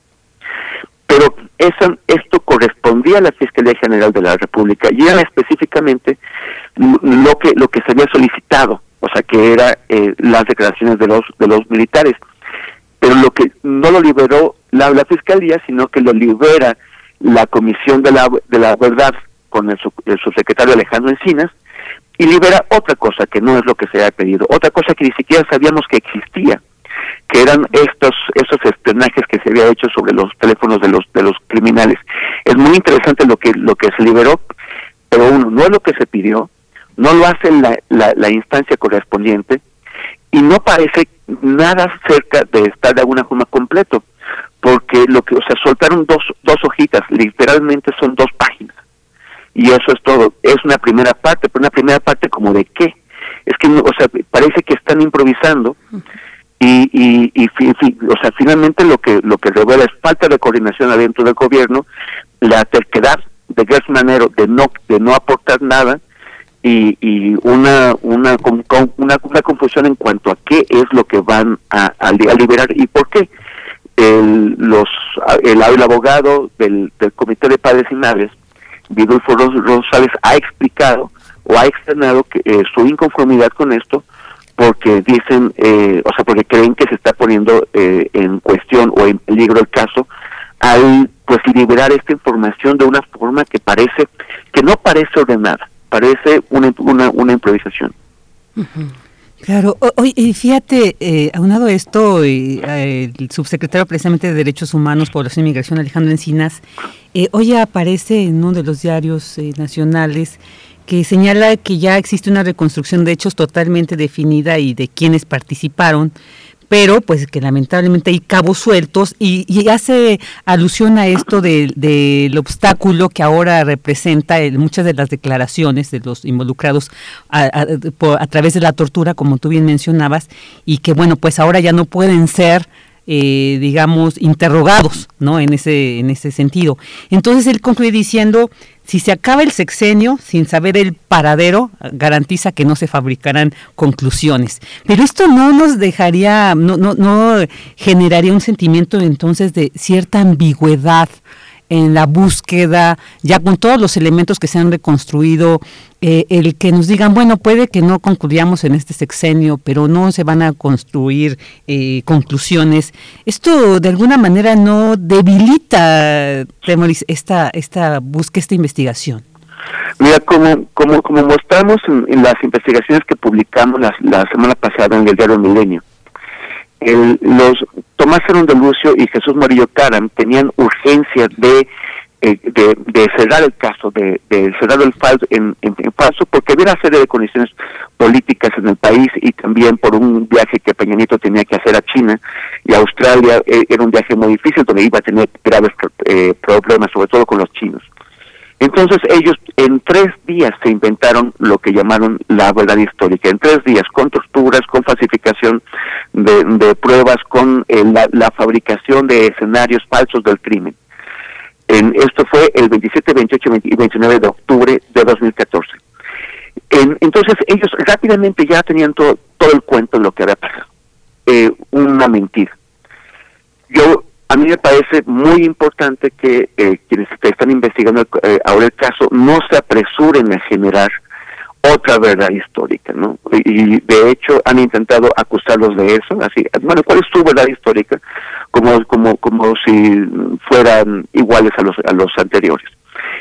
Pero eso, esto correspondía a la Fiscalía General de la República y era específicamente lo que lo que se había solicitado, o sea, que era eh, las declaraciones de los de los militares. Pero lo que no lo liberó la, la Fiscalía, sino que lo libera la Comisión de la, de la Verdad con el, subsecretario Alejandro Encinas y libera otra cosa que no es lo que se ha pedido, otra cosa que ni siquiera sabíamos que existía, que eran estos esos espionajes que se había hecho sobre los teléfonos de los de los criminales. Es muy interesante lo que lo que se liberó, pero uno no es lo que se pidió, no lo hace la, la, la instancia correspondiente y no parece nada cerca de estar de alguna forma completo porque lo que, o sea, soltaron dos, dos hojitas, literalmente son dos páginas. Y eso es todo. Es una primera parte, pero una primera parte como de qué. Es que, o sea, parece que están improvisando y, y, y o sea, finalmente lo que lo que revela es falta de coordinación adentro del gobierno, la terquedad de Gers Manero de no de no aportar nada y, y una, una, una una confusión en cuanto a qué es lo que van a, a liberar y por qué el, los, el, abogado del, del Comité de Padres y Madres, Vidulfo Rosales, ha explicado o ha externado que, eh, su inconformidad con esto porque dicen, eh, o sea, porque creen que se está poniendo eh, en cuestión o en peligro el caso al pues liberar esta información de una forma que parece, que no parece ordenada, parece una, una, una improvisación. Claro, y fíjate, eh, aunado esto, eh, el subsecretario precisamente de Derechos Humanos, Población y Migración, Alejandro Encinas, eh, hoy aparece en uno de los diarios eh, nacionales que señala que ya existe una reconstrucción de hechos totalmente definida y de quienes participaron, pero pues que lamentablemente hay cabos sueltos y, hace alusión a esto del obstáculo que ahora representa muchas de las declaraciones de los involucrados a, través de la tortura, como tú bien mencionabas, y que bueno, pues ahora ya no pueden ser eh, digamos, interrogados, ¿no? En ese, en ese sentido. Entonces él concluye diciendo, si se acaba el sexenio sin saber el paradero, garantiza que no se fabricarán conclusiones. Pero esto no nos dejaría, no, no, no generaría un sentimiento entonces de cierta ambigüedad en la búsqueda, ya con todos los elementos que se han reconstruido, eh, el que nos digan, bueno, puede que no concluyamos en este sexenio, pero no se van a construir eh, conclusiones. Esto de alguna manera no debilita, esta, esta búsqueda, esta investigación. Mira, como, como, como mostramos en, las investigaciones que publicamos la, la semana pasada en el diario Milenio, el, los Tomás Herón de Lucio y Jesús Morillo Caram tenían urgencia de eh, de, de, cerrar el caso, de, de cerrar el falso en, en, falso, porque había una serie de condiciones políticas en el país y también por un viaje que Peña Nieto tenía que hacer a China y Australia eh, era un viaje muy difícil donde iba a tener graves eh, problemas, sobre todo con los chinos. Entonces ellos en tres días se inventaron lo que llamaron la verdad histórica, en tres días, con torturas, con falsificación de, de pruebas, con eh, la, la fabricación de escenarios falsos del crimen. En, esto fue el 27, 28 y 29 de octubre de 2014. En, entonces ellos rápidamente ya tenían todo, todo el cuento de lo que había pasado. Eh, una mentira. Yo a mí me parece muy importante que eh, quienes están investigando eh, ahora el caso no se apresuren a generar otra verdad histórica, ¿no? Y, de hecho han intentado acusarlos de eso, así, bueno, ¿cuál es tu verdad histórica? Como como como si fueran iguales a los a los anteriores.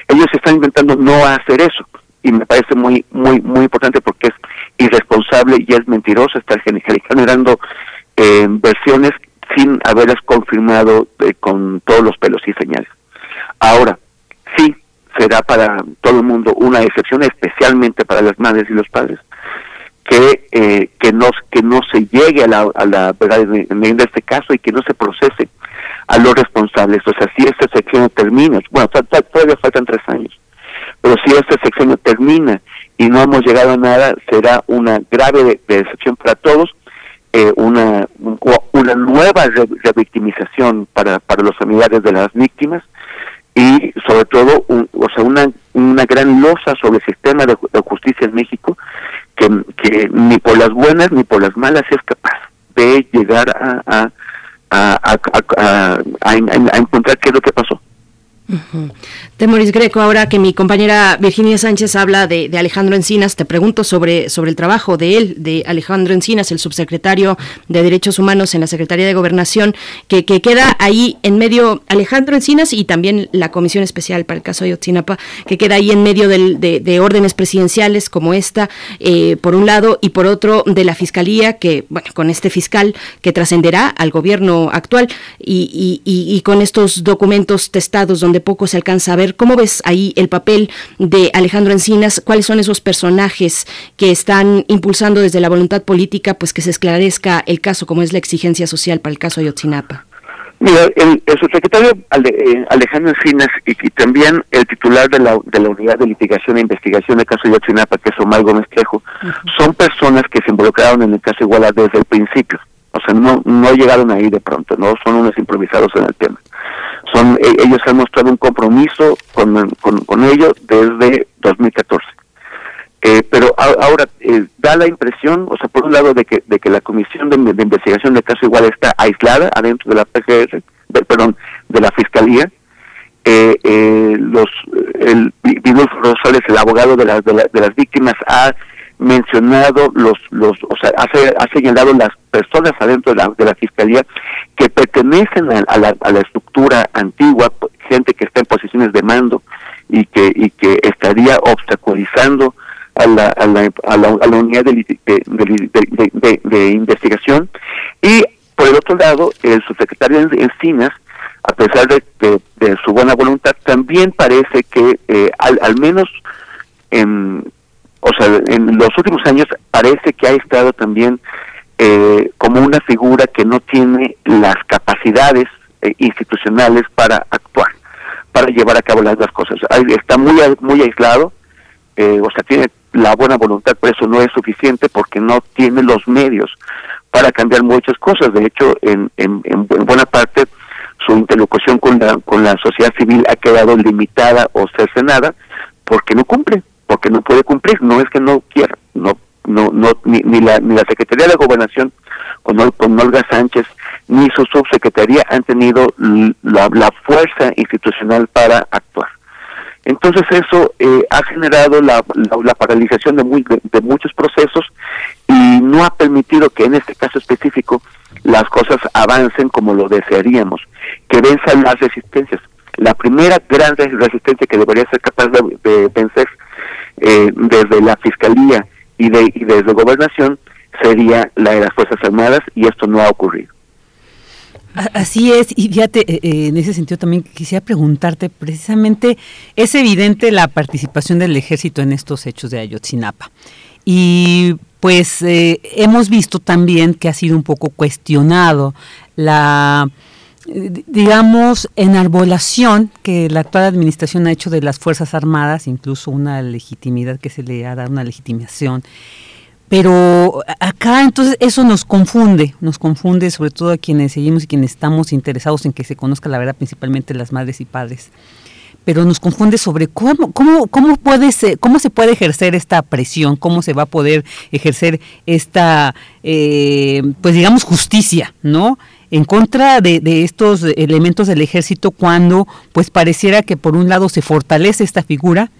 Ellos están intentando no hacer eso y me parece muy muy muy importante porque es irresponsable y es mentiroso estar generando eh, versiones sin haberlas confirmado eh, con todos los pelos y señales. Ahora, sí, será para todo el mundo una excepción, especialmente para las madres y los padres, que eh, que no que no se llegue a la, verdad en, este caso y que no se procese a los responsables. O sea, si esta sección termina, bueno, todavía faltan tres años, pero si esta sección termina y no hemos llegado a nada, será una grave decepción para todos, eh, una una nueva revictimización para para los familiares de las víctimas y sobre todo o sea una una gran losa sobre el sistema de, justicia en México que, que, ni por las buenas ni por las malas es capaz de llegar a, a, a, a encontrar qué es lo que pasó. Temoris Greco, ahora que mi compañera Virginia Sánchez habla de, Alejandro Encinas, te pregunto sobre, sobre el trabajo de él, de Alejandro Encinas, el subsecretario de Derechos Humanos en la Secretaría de Gobernación, que, que queda ahí en medio, Alejandro Encinas y también la Comisión Especial para el caso de Otzinapa, que queda ahí en medio del, de, órdenes presidenciales como esta, eh, por un lado, y por otro, de la Fiscalía, que, bueno, con este fiscal que trascenderá al gobierno actual y, y, y con estos documentos testados donde poco se alcanza a ver. ¿Cómo ves ahí el papel de Alejandro Encinas? ¿Cuáles son esos personajes que están impulsando desde la voluntad política pues que se esclarezca el caso, como es la exigencia social para el caso Ayotzinapa? Mira, el, subsecretario eh, Alejandro Encinas y, también el titular de la, de la Unidad de Litigación e Investigación del caso Ayotzinapa, que es Omar Gómez Trejo, son personas que se involucraron en el caso Iguala desde el principio. O sea, no, no llegaron ahí de pronto, no son unos improvisados en el tema son e, ellos han mostrado un compromiso con, con, ello desde 2014 eh, pero ahora eh, da la impresión o sea por un lado de que de que la comisión de, investigación de caso igual está aislada adentro de la PGR perdón de la fiscalía. Eh, eh los el Rosales el abogado de, las de, de las víctimas ha mencionado los los o sea ha, señalado las personas adentro de la, de la fiscalía que pertenecen a, la, a la estructura antigua gente que está en posiciones de mando y que y que estaría obstaculizando a la, a la, a la, a la unidad de, de, de, investigación. Y por el otro lado el subsecretario Encinas a pesar de, de, su buena voluntad también parece que eh, al, al menos en o sea, en los últimos años parece que ha estado también eh, como una figura que no tiene las capacidades eh, institucionales para actuar, para llevar a cabo las dos cosas. Está muy muy aislado, eh, o sea, tiene la buena voluntad, pero eso no es suficiente porque no tiene los medios para cambiar muchas cosas. De hecho, en, en, en buena parte su interlocución con la, con la sociedad civil ha quedado limitada o cercenada porque no cumple porque no puede cumplir, no es que no quiera, no no no ni, ni la ni la Secretaría de Gobernación con, con Olga Sánchez ni su subsecretaría han tenido la, la fuerza institucional para actuar. Entonces eso eh, ha generado la, la, paralización de, muy, de, muchos procesos y no ha permitido que en este caso específico las cosas avancen como lo desearíamos, que venzan las resistencias. La primera gran resistencia que debería ser capaz de vencer eh, desde la Fiscalía y, de, y desde Gobernación sería la de las Fuerzas Armadas y esto no ha ocurrido. Así es, y fíjate, eh, eh, en ese sentido también quisiera preguntarte, precisamente, es evidente la participación del ejército en estos hechos de Ayotzinapa. Y pues eh, hemos visto también que ha sido un poco cuestionado la, digamos, enarbolación que la actual administración ha hecho de las Fuerzas Armadas, incluso una legitimidad que se le ha dado, una legitimación pero acá entonces eso nos confunde, nos confunde sobre todo a quienes seguimos y quienes estamos interesados en que se conozca la verdad, principalmente las madres y padres. Pero nos confunde sobre cómo, cómo, cómo, puede ser, cómo se puede ejercer esta presión, cómo se va a poder ejercer esta, eh, pues digamos, justicia, ¿no? En contra de, estos elementos del ejército cuando pues pareciera que por un lado se fortalece esta figura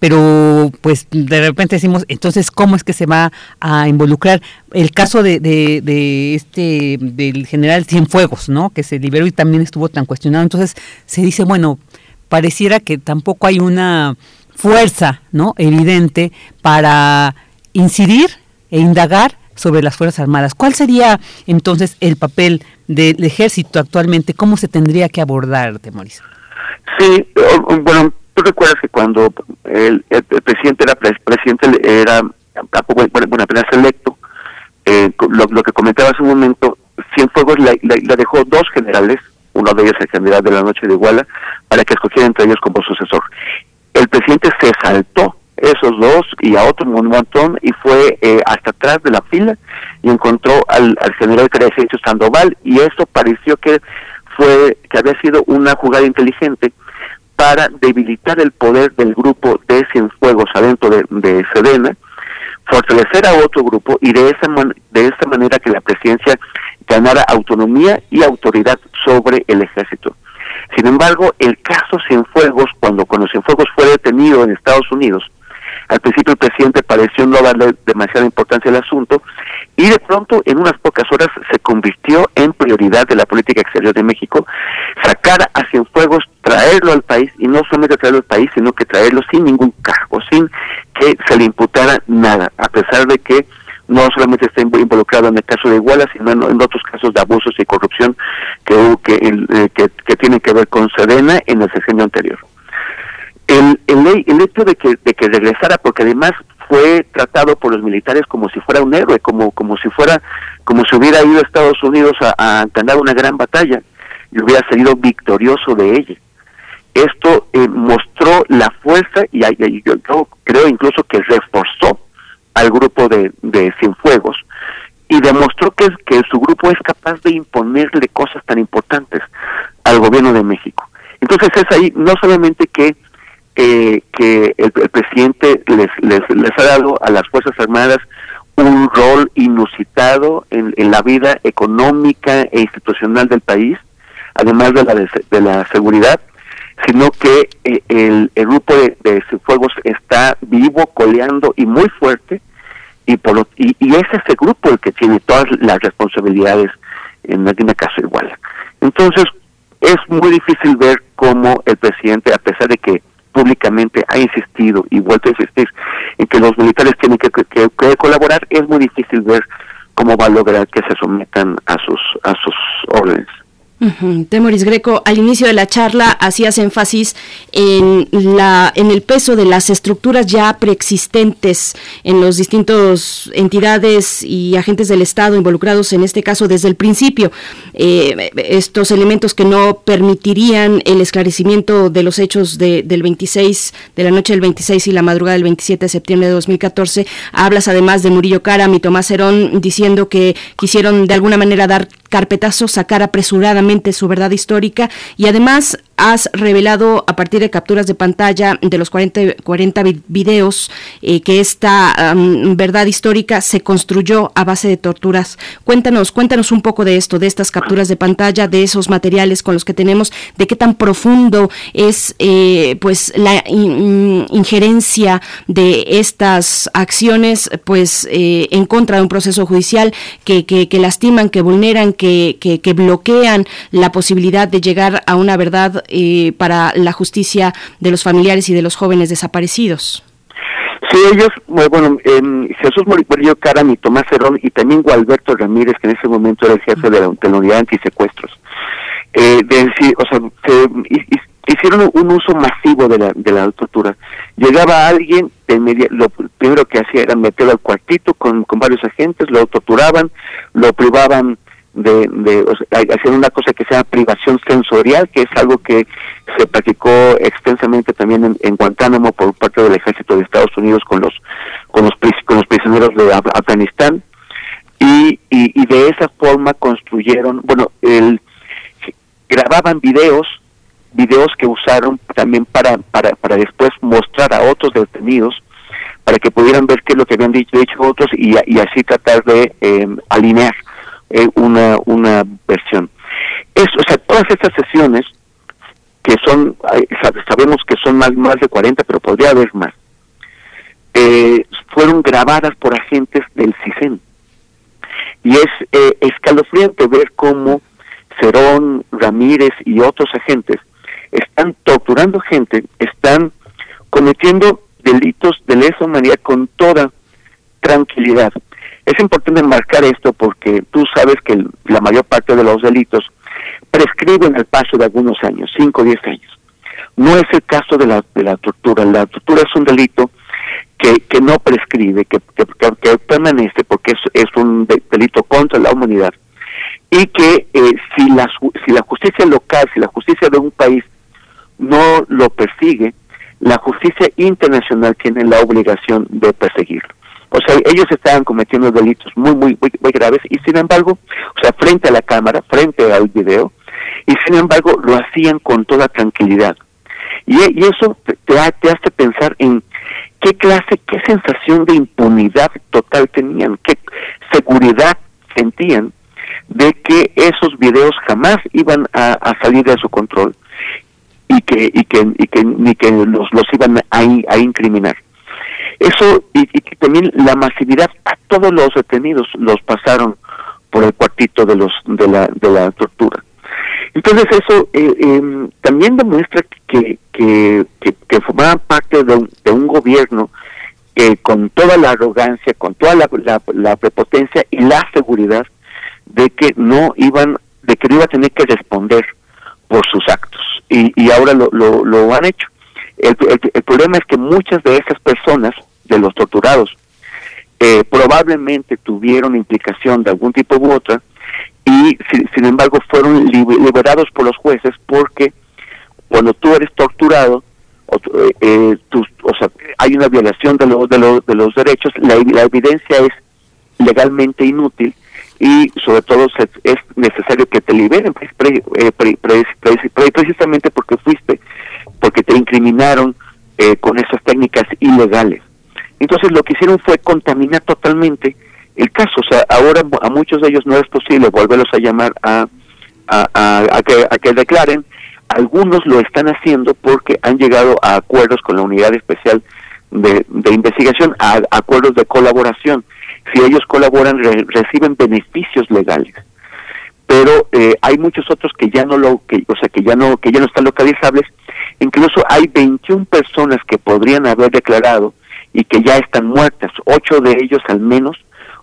pero pues de repente decimos, entonces, ¿cómo es que se va a involucrar? El caso de, de, este, del general Cienfuegos, ¿no? Que se liberó y también estuvo tan cuestionado. Entonces se dice, bueno, pareciera que tampoco hay una fuerza, ¿no? Evidente para incidir e indagar sobre las Fuerzas Armadas. ¿Cuál sería entonces el papel del ejército actualmente? ¿Cómo se tendría que abordar, Temoris? Sí, bueno, tú recuerdas que cuando el, presidente era presidente era bueno, apenas electo, eh, lo, que comentaba hace un momento, Cienfuegos le, le, dejó dos generales, uno de ellos el general de la noche de Iguala, para que escogiera entre ellos como sucesor. El presidente se saltó esos dos y a otro un montón y fue eh, hasta atrás de la fila y encontró al, al general Crescencio Sandoval y eso pareció que fue que había sido una jugada inteligente para debilitar el poder del grupo de Cienfuegos adentro de, de Sedena, fortalecer a otro grupo y de esa, de esa manera que la presidencia ganara autonomía y autoridad sobre el ejército. Sin embargo, el caso Cienfuegos, cuando, cuando Cienfuegos fue detenido en Estados Unidos, al principio el presidente pareció no darle demasiada importancia al asunto y de pronto en unas pocas horas se convirtió en prioridad de la política exterior de México sacar a Cienfuegos, traerlo al país y no solamente traerlo al país, sino que traerlo sin ningún cargo, sin que se le imputara nada, a pesar de que no solamente está involucrado en el caso de Iguala, sino en, otros casos de abusos y corrupción que, que, eh, que, que tienen que ver con Sedena en el sexenio anterior el, el, el hecho de que, de que regresara, porque además fue tratado por los militares como si fuera un héroe, como, como si fuera, como si hubiera ido a Estados Unidos a, a ganar una gran batalla y hubiera salido victorioso de ella. Esto eh, mostró la fuerza y, yo, creo incluso que reforzó al grupo de, de Cienfuegos y demostró que, que su grupo es capaz de imponerle cosas tan importantes al gobierno de México. Entonces es ahí no solamente que que el, presidente les, les, ha dado a las Fuerzas Armadas un rol inusitado en, la vida económica e institucional del país, además de la, de, la seguridad, sino que eh, el, el, grupo de, de está vivo, coleando y muy fuerte, y, por y, y, es ese grupo el que tiene todas las responsabilidades en alguna caso igual. Entonces, es muy difícil ver cómo el presidente, a pesar de que ha insistido y vuelto a insistir en que los militares tienen que, que, colaborar, es muy difícil ver cómo va a lograr que se sometan a sus, a sus órdenes. Temoris Greco, al inicio de la charla hacías énfasis en, la, en el peso de las estructuras ya preexistentes en los distintos entidades y agentes del Estado involucrados en este caso desde el principio. Eh, estos elementos que no permitirían el esclarecimiento de los hechos de, del 26, de la noche del 26 y la madrugada del 27 de septiembre de 2014. Hablas además de Murillo Caram y Tomás Herón diciendo que quisieron de alguna manera dar carpetazo, sacar apresuradamente su verdad histórica y además has revelado a partir de capturas de pantalla de los 40, 40 videos eh, que esta verdad histórica se construyó a base de torturas. Cuéntanos, cuéntanos un poco de esto, de estas capturas de pantalla, de esos materiales con los que tenemos, de qué tan profundo es eh, pues la injerencia de estas acciones pues eh, en contra de un proceso judicial que, que, que lastiman, que vulneran, que, que, que bloquean la posibilidad de llegar a una verdad eh, para la justicia de los familiares y de los jóvenes desaparecidos. Sí, ellos, bueno, Jesús Murillo Caram y Tomás Cerón y también Gualberto Ramírez, que en ese momento era el jefe de la, de la unidad antisecuestros, eh, de o sea, se, hicieron un uso masivo de la, de la tortura. Llegaba alguien, de lo primero que hacía era meterlo al cuartito con, con varios agentes, lo torturaban, lo privaban de, de hacían una cosa que se llama privación sensorial, que es algo que se practicó extensamente también en, Guantánamo por parte del ejército de Estados Unidos con los con los, con los prisioneros de Afganistán. Y, y, de esa forma construyeron, bueno, el, grababan videos videos que usaron también para, para, para después mostrar a otros detenidos para que pudieran ver qué es lo que habían dicho, dicho otros y, y así tratar de eh, alinear eh, una, una versión. Es, o sea, todas estas sesiones, que son, sabemos que son más, más de 40, pero podría haber más, eh, fueron grabadas por agentes del CISEN. Y es eh, escalofriante ver cómo Cerón, Ramírez y otros agentes están torturando gente, están cometiendo delitos de lesa humanidad con toda tranquilidad. Es importante marcar esto porque tú sabes que la mayor parte de los delitos prescriben el paso de algunos años, 5 o 10 años. No es el caso de la, de la tortura. La tortura es un delito que, que no prescribe, que, que, permanece porque es, es, un delito contra la humanidad y que eh, si, la, si la justicia local, si la justicia de un país no lo persigue, la justicia internacional tiene la obligación de perseguirlo. O sea, ellos estaban cometiendo delitos muy, muy, muy, graves y sin embargo, o sea, frente a la cámara, frente al video, y sin embargo lo hacían con toda tranquilidad. Y, y eso te, te, hace pensar en qué clase, qué sensación de impunidad total tenían, qué seguridad sentían de que esos videos jamás iban a, a salir de su control y que y que y que ni que los los iban a, a incriminar. Eso, y, y también la masividad, a todos los detenidos los pasaron por el cuartito de los de la, de la tortura. Entonces eso eh, em, también demuestra que, que, que, formaban parte de un, de un gobierno que con toda la arrogancia, con toda la, la, prepotencia y la seguridad de que no iban, de que no iba a tener que responder por sus actos. Y, y ahora lo, lo, lo han hecho. El, el, el, problema es que muchas de esas personas de los torturados. Eh, probablemente tuvieron implicación de algún tipo u otra y sin, embargo fueron liberados por los jueces porque cuando tú eres torturado eh, eh o sea, hay una violación de, los de, los de los derechos, la, evidencia es legalmente inútil y sobre todo es necesario que te liberen eh, precisamente porque fuiste, porque te incriminaron con esas técnicas ilegales. Entonces lo que hicieron fue contaminar totalmente el caso. O sea, ahora a muchos de ellos no es posible volverlos a llamar a, a, que, a que declaren. Algunos lo están haciendo porque han llegado a acuerdos con la unidad especial de, de investigación, a, acuerdos de colaboración. Si ellos colaboran, reciben beneficios legales. Pero eh, hay muchos otros que ya no lo, que, o sea, que ya no, que ya no están localizables. Incluso hay 21 personas que podrían haber declarado y que ya están muertas. Ocho de ellos al menos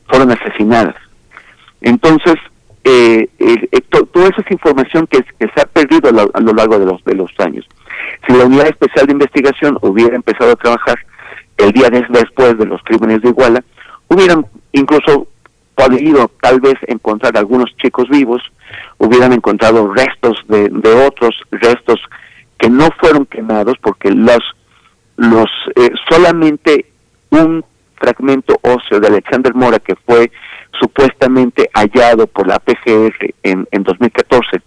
fueron asesinadas. Entonces, eh, eh, toda esa información que, se ha perdido a lo, largo de los, de los años. Si la Unidad Especial de Investigación hubiera empezado a trabajar el día después de los crímenes de Iguala, hubieran incluso podido tal vez encontrar algunos chicos vivos, hubieran encontrado restos de, de otros, restos que no fueron quemados porque los los eh, solamente un fragmento óseo de Alexander Mora que fue supuestamente hallado por la PGR en, en 2014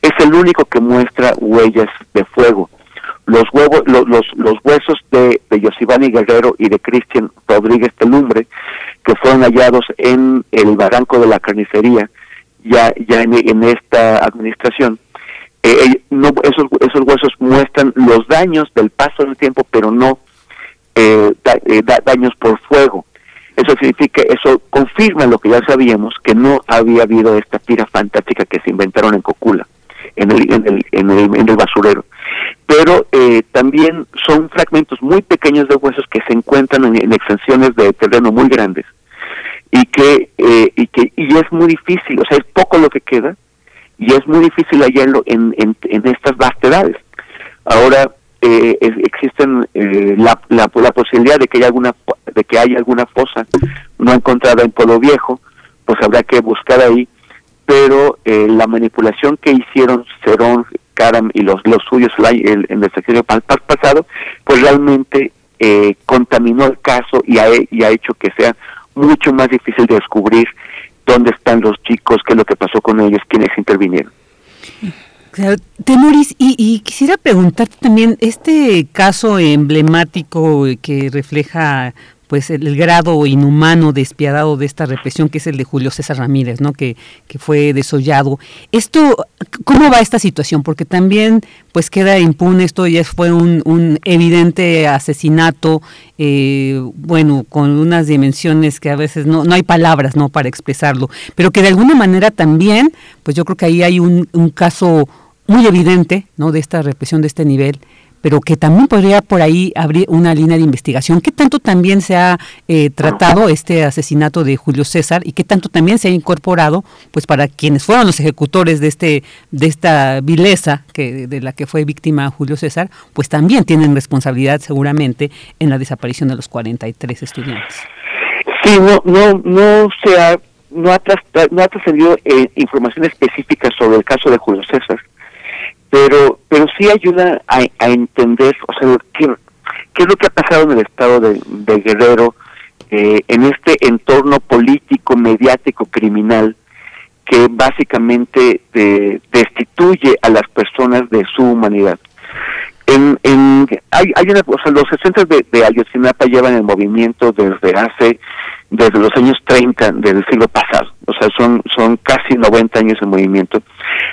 es el único que muestra huellas de fuego. Los, huevos, los, los, huesos de, de Yosivani Guerrero y de Cristian Rodríguez Telumbre, que fueron hallados en el barranco de la carnicería, ya, ya en, en esta administración, eh, eh, no, esos, esos huesos muestran los daños del paso del tiempo, pero no eh, daños por fuego. Eso significa, eso confirma lo que ya sabíamos, que no había habido esta tira fantástica que se inventaron en Cocula. en el, en el, en el, en el basurero. Pero eh, también son fragmentos muy pequeños de huesos que se encuentran en, extensiones de terreno muy grandes y que eh, y que y es muy difícil, o sea, es poco lo que queda y es muy difícil hallarlo en, en, en estas vastedades. Ahora eh, existen eh, la, la, la, posibilidad de que haya alguna de que haya alguna fosa no encontrada en Pueblo Viejo, pues habrá que buscar ahí, pero eh, la manipulación que hicieron Cerón, Karam y los los suyos el, en el sexenio pasado, pues realmente eh, contaminó el caso y ha, y ha hecho que sea mucho más difícil de descubrir dónde están los chicos, qué es lo que pasó con ellos, quiénes intervinieron. Claro, Temoris, y, y, quisiera preguntarte también, este caso emblemático que refleja pues el, grado inhumano, despiadado de esta represión que es el de Julio César Ramírez, ¿no? Que, que fue desollado. Esto, ¿cómo va esta situación? Porque también pues queda impune, esto ya fue un, un evidente asesinato, eh, bueno, con unas dimensiones que a veces no, no hay palabras, ¿no? Para expresarlo, pero que de alguna manera también, pues yo creo que ahí hay un, un caso muy evidente, ¿no? De esta represión de este nivel pero que también podría por ahí abrir una línea de investigación. ¿Qué tanto también se ha eh, tratado este asesinato de Julio César y qué tanto también se ha incorporado, pues para quienes fueron los ejecutores de este de esta vileza que de la que fue víctima Julio César, pues también tienen responsabilidad seguramente en la desaparición de los 43 estudiantes. Sí, no no no se ha no ha, no ha trascendido eh, información específica sobre el caso de Julio César pero pero sí ayuda a, entender, o sea, qué, qué es lo que ha pasado en el estado de, Guerrero, eh, en este entorno político, mediático, criminal, que básicamente eh, destituye a las personas de su humanidad. En, en, hay, hay una, o sea, los 60 de, de Ayotzinapa llevan el movimiento desde hace desde los años 30 del siglo pasado, o sea, son, son casi 90 años en movimiento,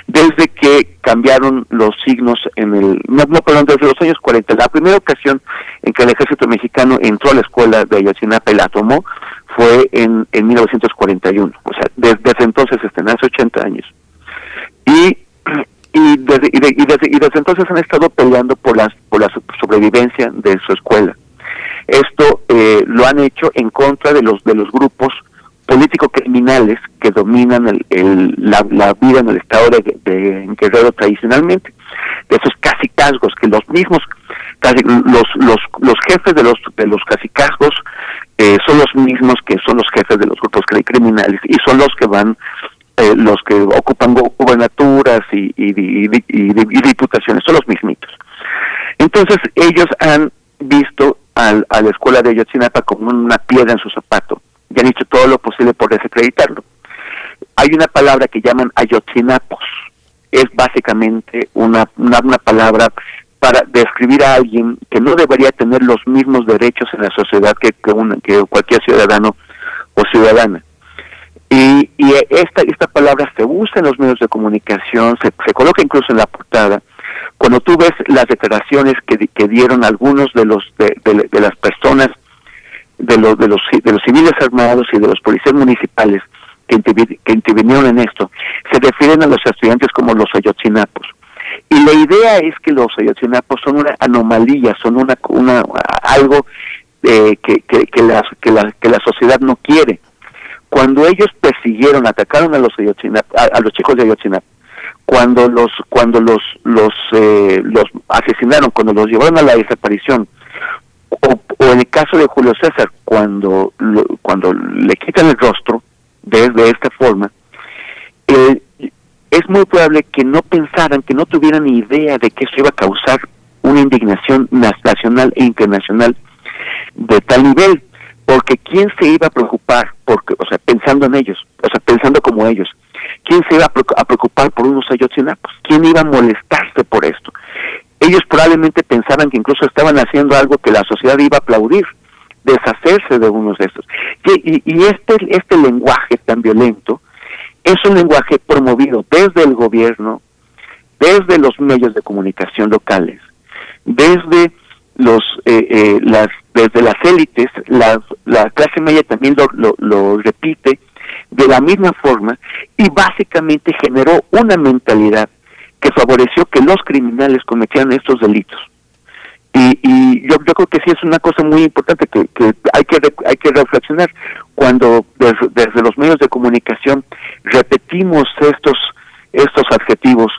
desde que cambiaron los signos en el, no, no, perdón, desde los años 40. La primera ocasión en que el ejército mexicano entró a la escuela de Ayotzinapa y la tomó fue en, en 1941, o sea, desde, entonces, están hace 80 años. Y y desde, y, desde, y desde entonces han estado peleando por las por la sobrevivencia de su escuela esto eh, lo han hecho en contra de los de los grupos político-criminales que dominan el, la, vida en el estado de, de, Guerrero tradicionalmente, de esos casicazgos que los mismos los, los los jefes de los de los casicazgos eh, son los mismos que son los jefes de los grupos criminales y son los que van eh, los que ocupan gubernaturas y, y, y, y, diputaciones son los mismitos. Entonces ellos han visto a la escuela de Ayotzinapa como una piedra en su zapato y han hecho todo lo posible por desacreditarlo. Hay una palabra que llaman Ayotzinapos, es básicamente una, una, palabra para describir a alguien que no debería tener los mismos derechos en la sociedad que, que, cualquier ciudadano o ciudadana. Y, y, esta, esta palabra se usa en los medios de comunicación, se, se coloca incluso en la portada, cuando tú ves las declaraciones que, que dieron algunos de los de, las personas de los de los de los civiles armados y de los policías municipales que, que intervinieron en esto se refieren a los estudiantes como los ayotzinapos. Y la idea es que los ayotzinapos son una anomalía son una una algo eh, que, que, que, la, que, la, que la sociedad no quiere. Cuando ellos persiguieron atacaron a los a, los chicos de Ayotzinapa cuando los cuando los los eh, los asesinaron cuando los llevaron a la desaparición o, en el caso de Julio César cuando cuando le quitan el rostro de, de esta forma eh, es muy probable que no pensaran que no tuvieran idea de que eso iba a causar una indignación nacional e internacional de tal nivel porque quién se iba a preocupar porque o sea pensando en ellos o sea pensando como ellos ¿Quién se iba a preocupar por unos ayotzinapos? ¿Quién iba a molestarse por esto? Ellos probablemente pensaban que incluso estaban haciendo algo que la sociedad iba a aplaudir, deshacerse de unos de estos. Y, y este, este lenguaje tan violento es un lenguaje promovido desde el gobierno, desde los medios de comunicación locales, desde los eh, eh, las desde las élites, la, la clase media también lo, lo, lo repite, de la misma forma y básicamente generó una mentalidad que favoreció que los criminales cometieran estos delitos. Y, y yo, yo creo que sí es una cosa muy importante que, que hay que hay que reflexionar cuando desde, los medios de comunicación repetimos estos estos adjetivos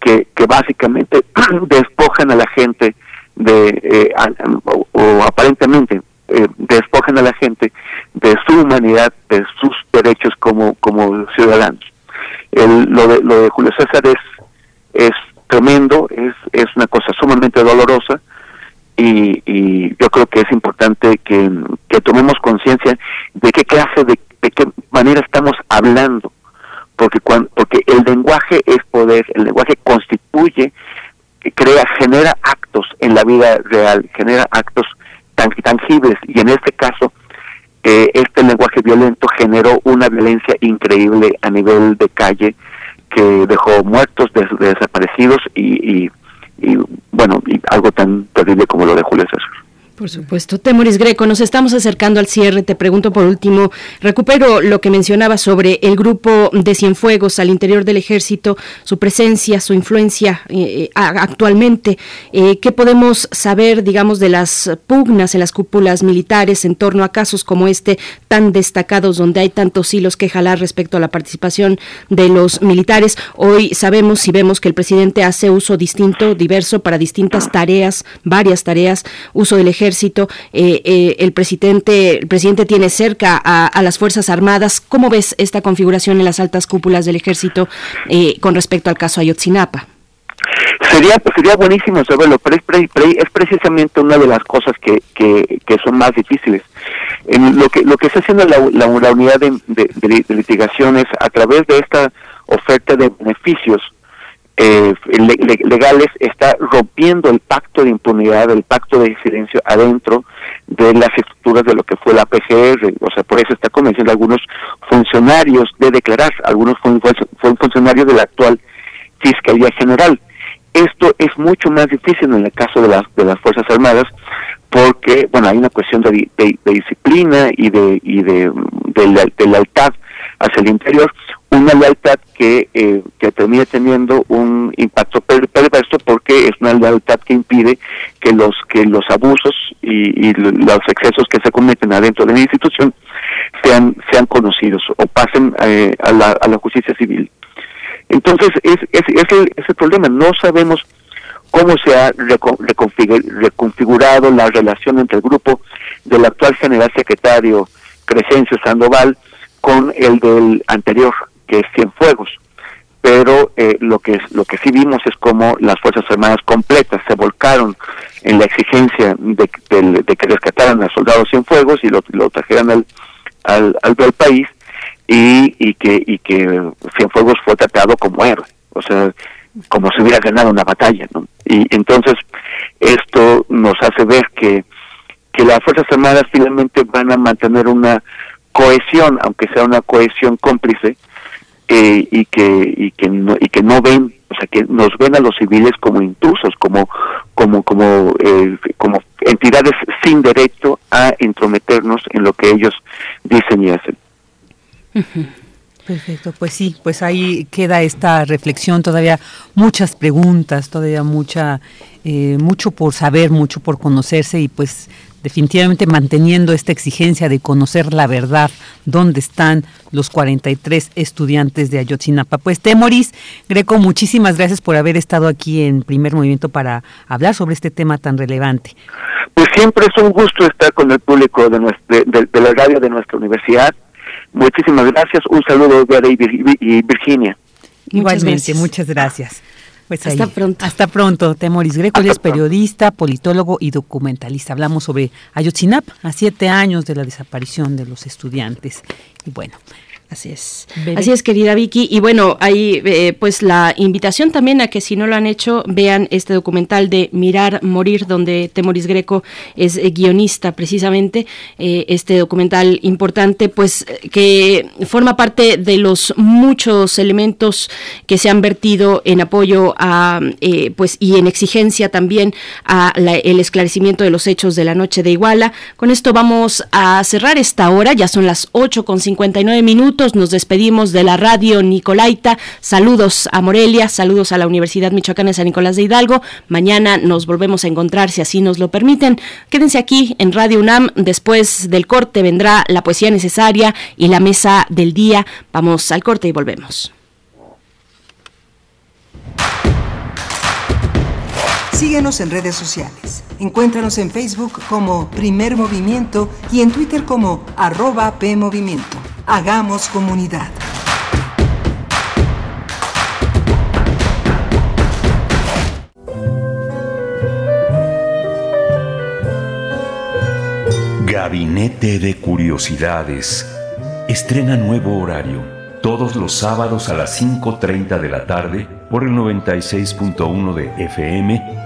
que, básicamente despojan a la gente de eh, o, o, aparentemente eh, despojan a la gente de su humanidad, de sus derechos como como ciudadanos. El, lo de lo de Julio César es es tremendo, es es una cosa sumamente dolorosa y, y yo creo que es importante que, que tomemos conciencia de qué clase de, de qué manera estamos hablando porque cuando, porque el lenguaje es poder, el lenguaje constituye, crea, genera actos en la vida real, genera actos tan tangibles y en este caso eh, este lenguaje violento generó una violencia increíble a nivel de calle que dejó muertos, des, desaparecidos y, y, y bueno, y algo tan terrible como lo de Julio César. Por supuesto. Temoris Greco, nos estamos acercando al cierre. Te pregunto por último, recupero lo que mencionaba sobre el grupo de Cienfuegos al interior del ejército, su presencia, su influencia eh, actualmente. Eh, ¿Qué podemos saber, digamos, de las pugnas en las cúpulas militares en torno a casos como este, tan destacados, donde hay tantos hilos que jalar respecto a la participación de los militares? Hoy sabemos y vemos que el presidente hace uso distinto, diverso, para distintas tareas, varias tareas, uso del ejército ejército, eh, eh, el presidente, el presidente tiene cerca a, las fuerzas armadas. ¿Cómo ves esta configuración en las altas cúpulas del ejército eh, con respecto al caso Ayotzinapa? Sería sería buenísimo saberlo, pero es, pre, pre, es precisamente una de las cosas que, que, que son más difíciles. En lo que lo que está haciendo la, la, la unidad de litigaciones a través de esta oferta de beneficios eh, legales está rompiendo el pacto de impunidad, el pacto de silencio adentro de las estructuras de lo que fue la PGR. O sea, por eso está convenciendo a algunos funcionarios de declarar, algunos fueron funcionarios de la actual Fiscalía General. Esto es mucho más difícil en el caso de las, de las Fuerzas Armadas porque, bueno, hay una cuestión de, de, disciplina y de, y de, de, de lealtad hacia el interior, una lealtad que, eh, que termina teniendo un impacto per perverso porque es una lealtad que impide que los que los abusos y, y, los excesos que se cometen adentro de la institución sean sean conocidos o pasen eh, a, la, a la justicia civil. Entonces es, es, el, es el problema, no sabemos cómo se ha reconfigurado la relación entre el grupo del actual general secretario Crescencio Sandoval con el del anterior que es Cienfuegos. Pero eh, lo que lo que sí vimos es como las Fuerzas Armadas completas se volcaron en la exigencia de, de, de que rescataran a soldados Cienfuegos y lo, lo trajeran al, al, al, al país y, y que y que Cienfuegos fue tratado como héroe, o sea, como si hubiera ganado una batalla, ¿no? Y entonces esto nos hace ver que que las Fuerzas Armadas finalmente van a mantener una cohesión, aunque sea una cohesión cómplice, eh, y que y que no, y que no ven o sea que nos ven a los civiles como intrusos como como como eh, como entidades sin derecho a intrometernos en lo que ellos dicen y hacen. Perfecto, pues sí, pues ahí queda esta reflexión, todavía muchas preguntas, todavía mucha, eh, mucho por saber, mucho por conocerse y pues definitivamente manteniendo esta exigencia de conocer la verdad, dónde están los 43 estudiantes de Ayotzinapa. Pues Temoris Greco, muchísimas gracias por haber estado aquí en Primer Movimiento para hablar sobre este tema tan relevante. Pues siempre es un gusto estar con el público de, nuestra, de, de, de la radio de nuestra universidad. Muchísimas gracias. Un saludo de y Virginia. Igualmente, muchas gracias. Muchas gracias. Pues hasta ahí. pronto. Hasta pronto. Temoris Greco es periodista, politólogo y documentalista. Hablamos sobre Ayotzinapa, a siete años de la desaparición de los estudiantes. Y bueno, Así es. Así es, querida Vicky. Y bueno, hay eh, pues la invitación también a que si no lo han hecho, vean este documental de Mirar, Morir, donde Temoris Greco es eh, guionista precisamente. Eh, este documental importante, pues que forma parte de los muchos elementos que se han vertido en apoyo a, eh, pues y en exigencia también a la, el esclarecimiento de los hechos de la noche de Iguala. Con esto vamos a cerrar esta hora, ya son las 8 con 59 minutos nos despedimos de la radio Nicolaita. Saludos a Morelia, saludos a la Universidad Michoacana de San Nicolás de Hidalgo. Mañana nos volvemos a encontrar si así nos lo permiten. Quédense aquí en Radio UNAM. Después del corte vendrá la poesía necesaria y la mesa del día. Vamos al corte y volvemos. Síguenos en redes sociales. Encuéntranos en Facebook como Primer Movimiento y en Twitter como arroba PMovimiento. Hagamos comunidad. Gabinete de Curiosidades. Estrena nuevo horario. Todos los sábados a las 5.30 de la tarde por el 96.1 de FM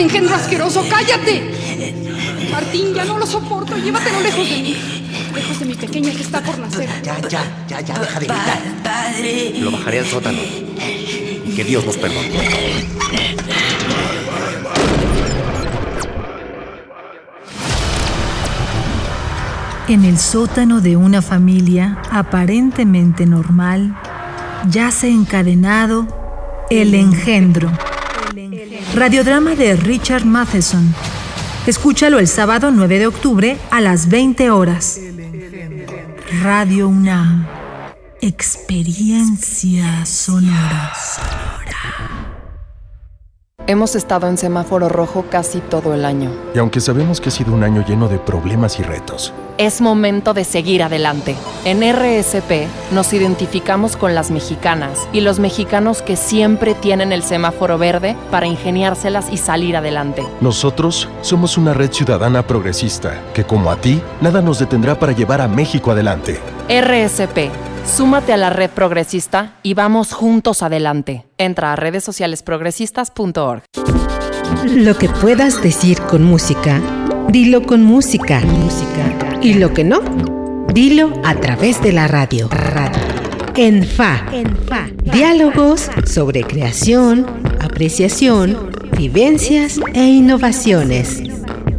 Cállate, engendro asqueroso, cállate. Martín, ya no lo soporto. Llévatelo lejos de mí. Lejos de mi pequeña que está por nacer. Ya, ya, ya, ya, deja de gritar. Padre. Lo bajaré al sótano. Y que Dios nos perdone. En el sótano de una familia aparentemente normal, yace encadenado el engendro. Radiodrama de Richard Matheson. Escúchalo el sábado 9 de octubre a las 20 horas. Radio UNAM. Experiencia sonora. Hemos estado en semáforo rojo casi todo el año. Y aunque sabemos que ha sido un año lleno de problemas y retos, Es momento de seguir adelante. En RSP nos identificamos con las mexicanas y los mexicanos que siempre tienen el semáforo verde para ingeniárselas y salir adelante. nosotros somos una red ciudadana progresista que, como a ti, nada nos detendrá para llevar a México adelante. RSP, súmate a la red progresista y vamos juntos adelante. Entra a redes sociales progresistas.org. Lo que puedas decir con música, dilo con música. Y lo que no, dilo a través de la radio. radio. En FA. Diálogos sobre creación, apreciación, vivencias e innovaciones.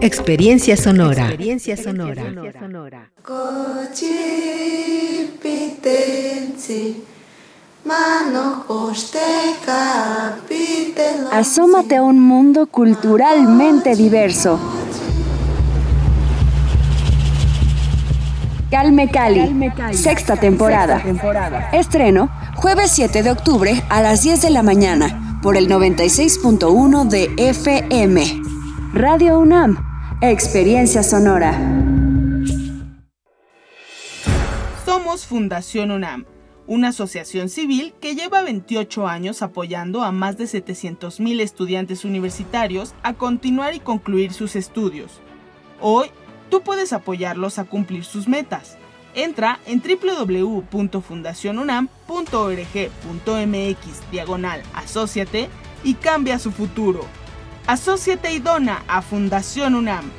Experiencia sonora. Experiencia sonora. Asómate a un mundo culturalmente diverso. Calme Cali, sexta temporada. Estreno jueves 7 de octubre a las 10 de la mañana por el 96.1 de FM. Radio UNAM, experiencia sonora. Somos Fundación UNAM, una asociación civil que lleva 28 años apoyando a más de 700.000 estudiantes universitarios a continuar y concluir sus estudios. Hoy, tú puedes apoyarlos a cumplir sus metas. Entra en www.fundacionunam.org.mx diagonal asóciate y cambia su futuro. Asociate y dona a Fundación UNAM.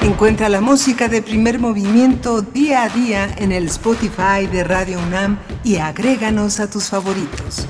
Encuentra la música de primer movimiento día a día en el Spotify de Radio UNAM y agréganos a tus favoritos.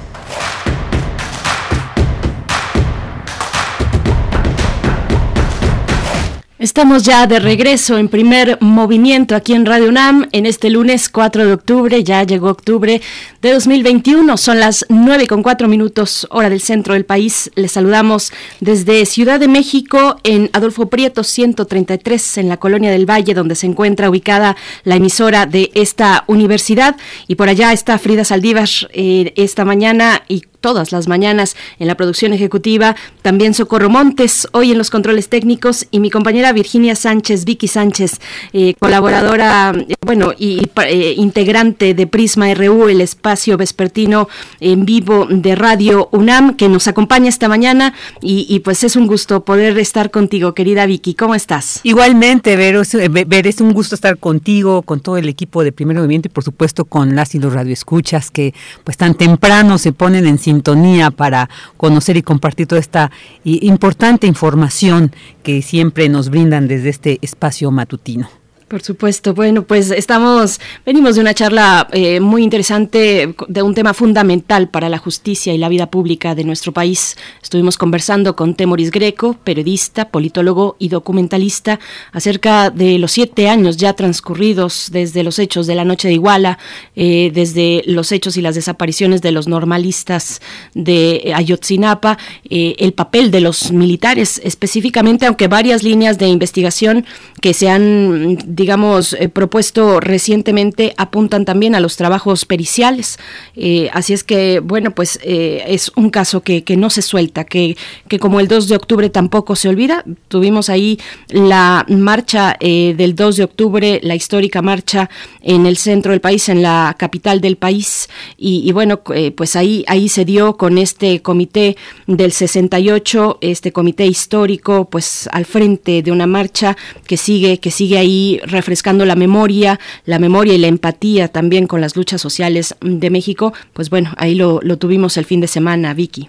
Estamos ya de regreso en primer movimiento aquí en Radio UNAM en este lunes 4 de octubre. Ya llegó octubre de 2021. Son las 9 con 4 minutos, hora del centro del país. Les saludamos desde Ciudad de México en Adolfo Prieto 133 en la Colonia del Valle, donde se encuentra ubicada la emisora de esta universidad. Y por allá está Frida Saldívar eh, esta mañana y todas las mañanas. En la producción ejecutiva, también Socorro Montes, hoy en los controles técnicos, y mi compañera Virginia Sánchez, Vicky Sánchez, eh, colaboradora, eh, bueno, y eh, integrante de Prisma RU, el espacio vespertino en vivo de Radio UNAM, que nos acompaña esta mañana, y, pues es un gusto poder estar contigo, querida Vicky, ¿cómo estás? Igualmente, Ver, es un gusto estar contigo, con todo el equipo de Primer Movimiento y por supuesto con las y los radioescuchas que pues tan temprano se ponen en sintonía para conocer y compartir toda esta importante información que siempre nos brindan desde este espacio matutino. Por supuesto. Bueno, pues estamos, venimos de una charla eh, muy interesante de un tema fundamental para la justicia y la vida pública de nuestro país. Estuvimos conversando con Temoris Greco, periodista, politólogo y documentalista, acerca de los siete años ya transcurridos desde los hechos de la noche de Iguala, eh, desde los hechos y las desapariciones de los normalistas de Ayotzinapa, eh, el papel de los militares específicamente, aunque varias líneas de investigación que se han digamos, eh, propuesto recientemente apuntan también a los trabajos periciales. Eh, así es que, bueno, pues eh, es un caso que, que, no se suelta, que, que como el 2 de octubre tampoco se olvida. Tuvimos ahí la marcha del 2 de octubre, la histórica marcha en el centro del país, en la capital del país. Y, y bueno, pues ahí, ahí se dio con este comité del 68, este comité histórico, pues al frente de una marcha que sigue, que sigue ahí refrescando la memoria, la memoria y la empatía también con las luchas sociales de México, pues bueno, ahí lo, lo tuvimos el fin de semana, Vicky.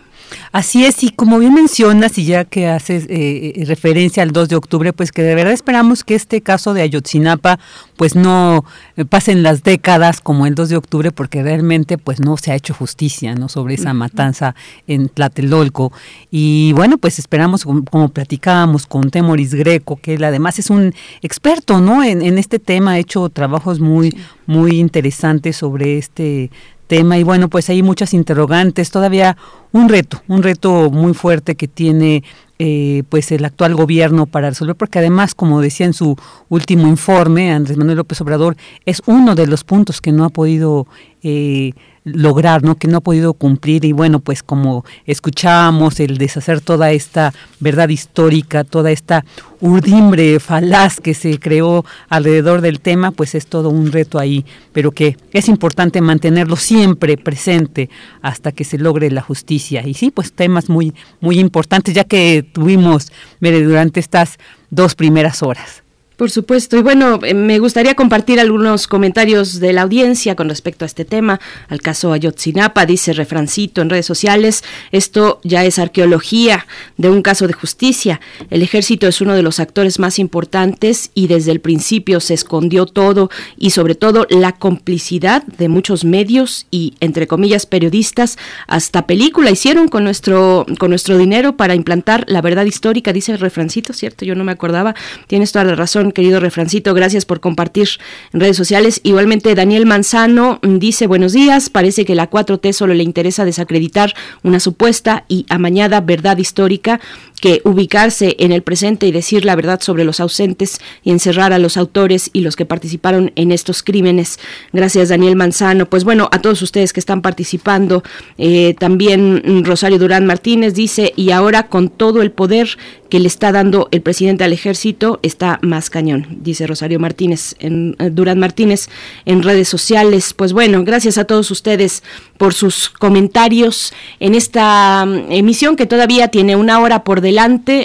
Así es, y como bien mencionas, y ya que haces eh, eh, referencia al 2 de octubre, pues que de verdad esperamos que este caso de Ayotzinapa pues no eh, pasen las décadas como el 2 de octubre, porque realmente pues no se ha hecho justicia ¿no? sobre esa matanza en Tlatelolco. Y bueno, pues esperamos, como, platicábamos con Temoris Greco, que él además es un experto ¿no? en, en este tema, ha hecho trabajos muy, muy interesantes sobre este tema y bueno, pues hay muchas interrogantes, todavía un reto, un reto muy fuerte que tiene eh, pues el actual gobierno para resolver, porque además, como decía en su último informe, Andrés Manuel López Obrador, es uno de los puntos que no ha podido eh, lograr, ¿no? que no ha podido cumplir y bueno, pues como escuchábamos el deshacer toda esta verdad histórica, toda esta urdimbre falaz que se creó alrededor del tema, pues es todo un reto ahí, pero que es importante mantenerlo siempre presente hasta que se logre la justicia. Y sí, pues temas muy muy importantes ya que tuvimos durante estas dos primeras horas. Por supuesto. Y bueno, eh, me gustaría compartir algunos comentarios de la audiencia con respecto a este tema, al caso Ayotzinapa, dice Refrancito en redes sociales, esto ya es arqueología de un caso de justicia. El ejército es uno de los actores más importantes y desde el principio se escondió todo y sobre todo la complicidad de muchos medios y entre comillas periodistas hasta película hicieron con nuestro con nuestro dinero para implantar la verdad histórica, dice Refrancito, ¿cierto? Yo no me acordaba. Tienes toda la razón querido refrancito. Gracias por compartir en redes sociales. Igualmente, Daniel Manzano dice, buenos días, parece que la 4T solo le interesa desacreditar una supuesta y amañada verdad histórica que ubicarse en el presente y decir la verdad sobre los ausentes y encerrar a los autores y los que participaron en estos crímenes. Gracias, Daniel Manzano. Pues bueno, a todos ustedes que están participando, eh, también Rosario Durán Martínez dice, y ahora con todo el poder que le está dando el presidente al ejército, está más cañón, dice Rosario Martínez, en, eh, Durán Martínez en redes sociales. Pues bueno, gracias a todos ustedes por sus comentarios en esta mm, emisión que todavía tiene una hora por delante.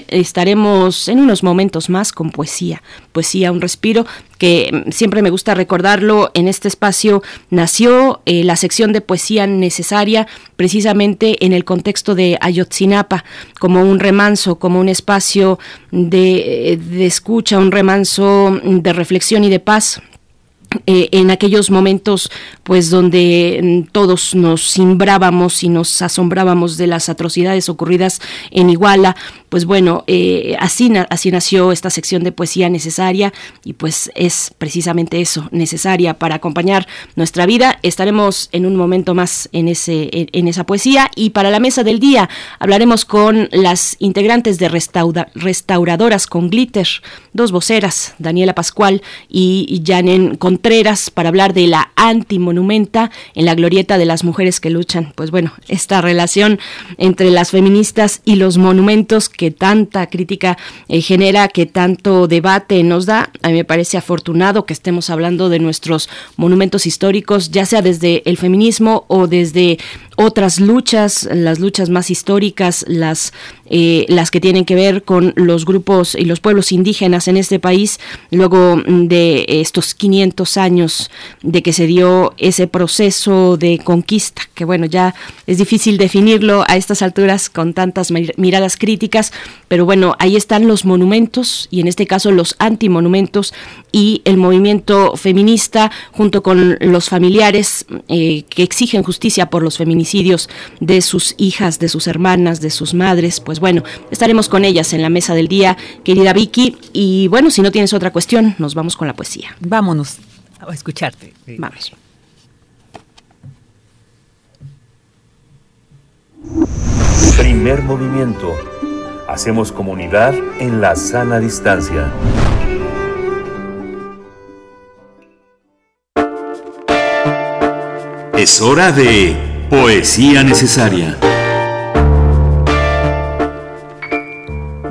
Estaremos en unos momentos más con poesía, poesía, un respiro que mm, siempre me gusta recordarlo, en este espacio nació eh, la sección de poesía necesaria precisamente en el contexto de Ayotzinapa, como un remanso, como un espacio de, eh, de escucha, un remanso de reflexión y de paz eh, en aquellos momentos pues donde mm, todos nos cimbrábamos y nos asombrábamos de las atrocidades ocurridas en Iguala, pues bueno, eh, así, así nació esta sección de poesía necesaria y pues es precisamente eso, necesaria para acompañar nuestra vida. Estaremos en un momento más en, ese, en, esa poesía y para la mesa del día hablaremos con las integrantes de Restauradoras con Glitter, dos voceras, Daniela Pascual y Janen Contreras, para hablar de la antimonumenta en la glorieta de las mujeres que luchan. Pues bueno, esta relación entre las feministas y los monumentos que tanta crítica eh, genera, que tanto debate nos da. A mí me parece afortunado que estemos hablando de nuestros monumentos históricos, ya sea desde el feminismo o desde otras luchas, las luchas más históricas, las, eh, las que tienen que ver con los grupos y los pueblos indígenas en este país, luego de estos 500 años de que se dio ese proceso de conquista, que bueno, ya es difícil definirlo a estas alturas con tantas miradas críticas, pero bueno, ahí están los monumentos y en este caso los antimonumentos y el movimiento feminista junto con los familiares eh, que exigen justicia por los feminicidios de sus hijas, de sus hermanas, de sus madres. Pues bueno, estaremos con ellas en la mesa del día, querida Vicky. Y bueno, si no tienes otra cuestión, nos vamos con la poesía. Vámonos a escucharte. Vamos. Primer movimiento. Hacemos comunidad en la sana distancia. Es hora de Poesía necesaria.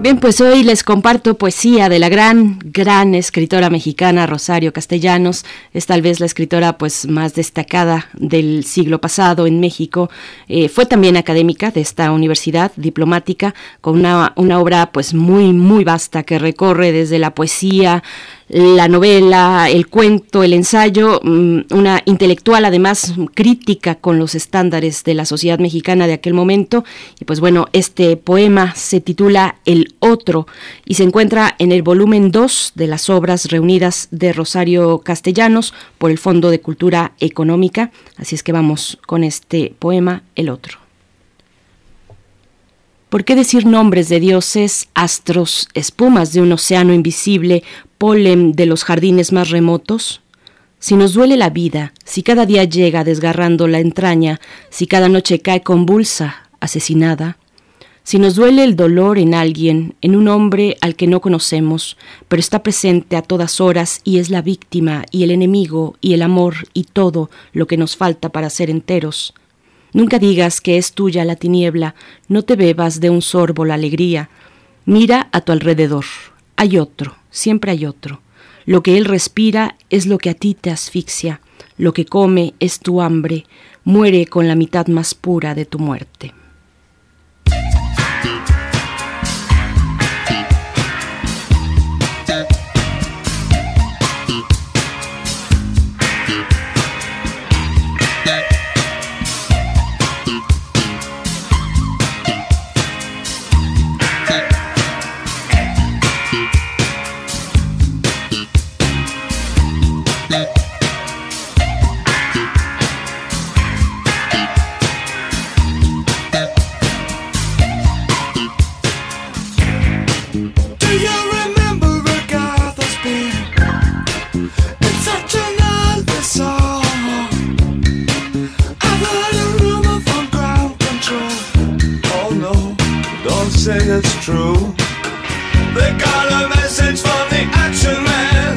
Bien, pues hoy les comparto poesía de la gran, gran escritora mexicana Rosario Castellanos. Es tal vez la escritora pues más destacada del siglo pasado en México. Eh, fue también académica de esta universidad diplomática con una, una obra pues muy, muy vasta que recorre desde la poesía, la novela, el cuento, el ensayo, mm, una intelectual además crítica con los estándares de la sociedad mexicana de aquel momento. Y pues bueno, este poema se titula El Otro y se encuentra en el volumen 2 de las obras reunidas de Rosario Castellanos por el Fondo de Cultura Económica. Así es que vamos con este poema, El Otro. ¿Por qué decir nombres de dioses, astros, espumas de un océano invisible, polen de los jardines más remotos? Si nos duele la vida, si cada día llega desgarrando la entraña, si cada noche cae convulsa, asesinada, si nos duele el dolor en alguien, en un hombre al que no conocemos, pero está presente a todas horas y es la víctima y el enemigo y el amor y todo lo que nos falta para ser enteros, Nunca digas que es tuya la tiniebla, no te bebas de un sorbo la alegría. Mira a tu alrededor. Hay otro, siempre hay otro. Lo que él respira es lo que a ti te asfixia. Lo que come es tu hambre. Muere con la mitad más pura de tu muerte. Say it's true. They got a message from the action man.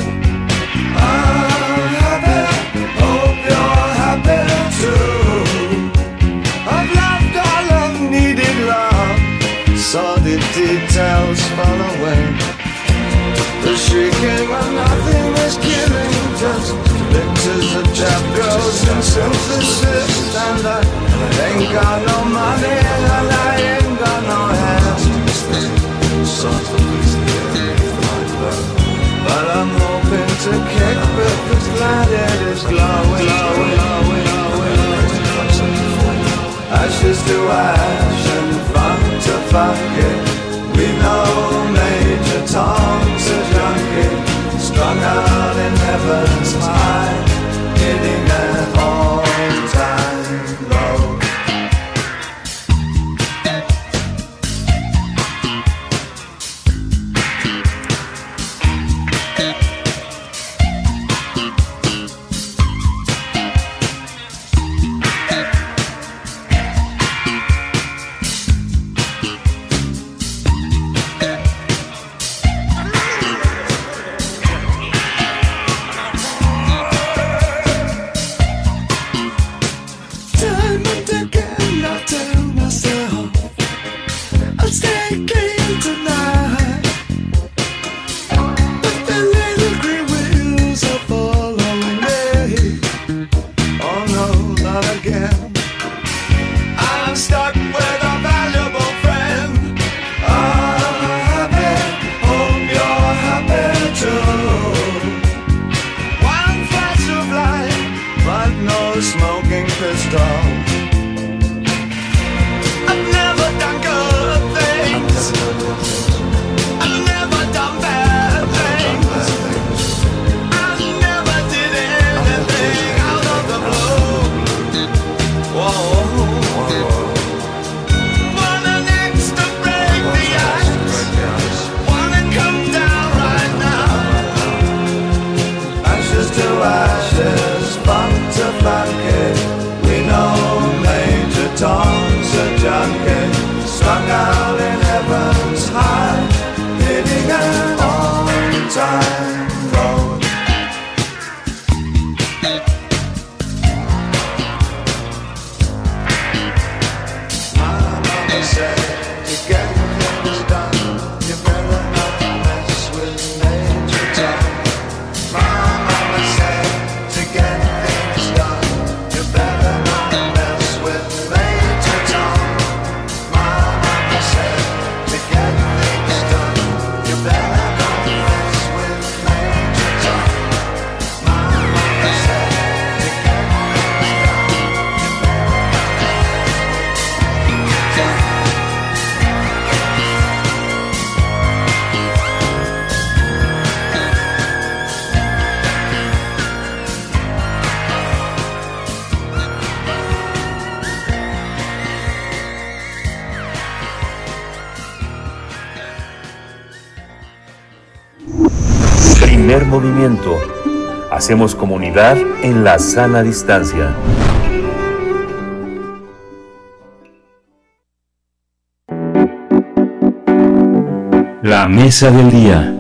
I'm happy, hope you're happy too. I've loved all I've needed love, saw the details fall away. The shrieking when nothing is killing, just pictures of chap girls and synthesis. And I ain't got ashes to ash and fun to fuck it. We know Major talk. Hacemos comunidad en la sana distancia. La mesa del día.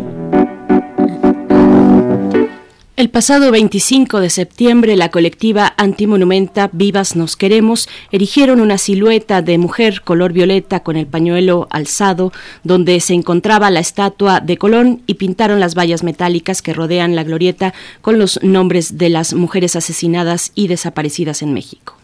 El pasado 25 de septiembre, la colectiva antimonumenta Vivas Nos Queremos erigieron una silueta de mujer color violeta con el pañuelo alzado, donde se encontraba la estatua de Colón y pintaron las vallas metálicas que rodean la glorieta con los nombres de las mujeres asesinadas y desaparecidas en México.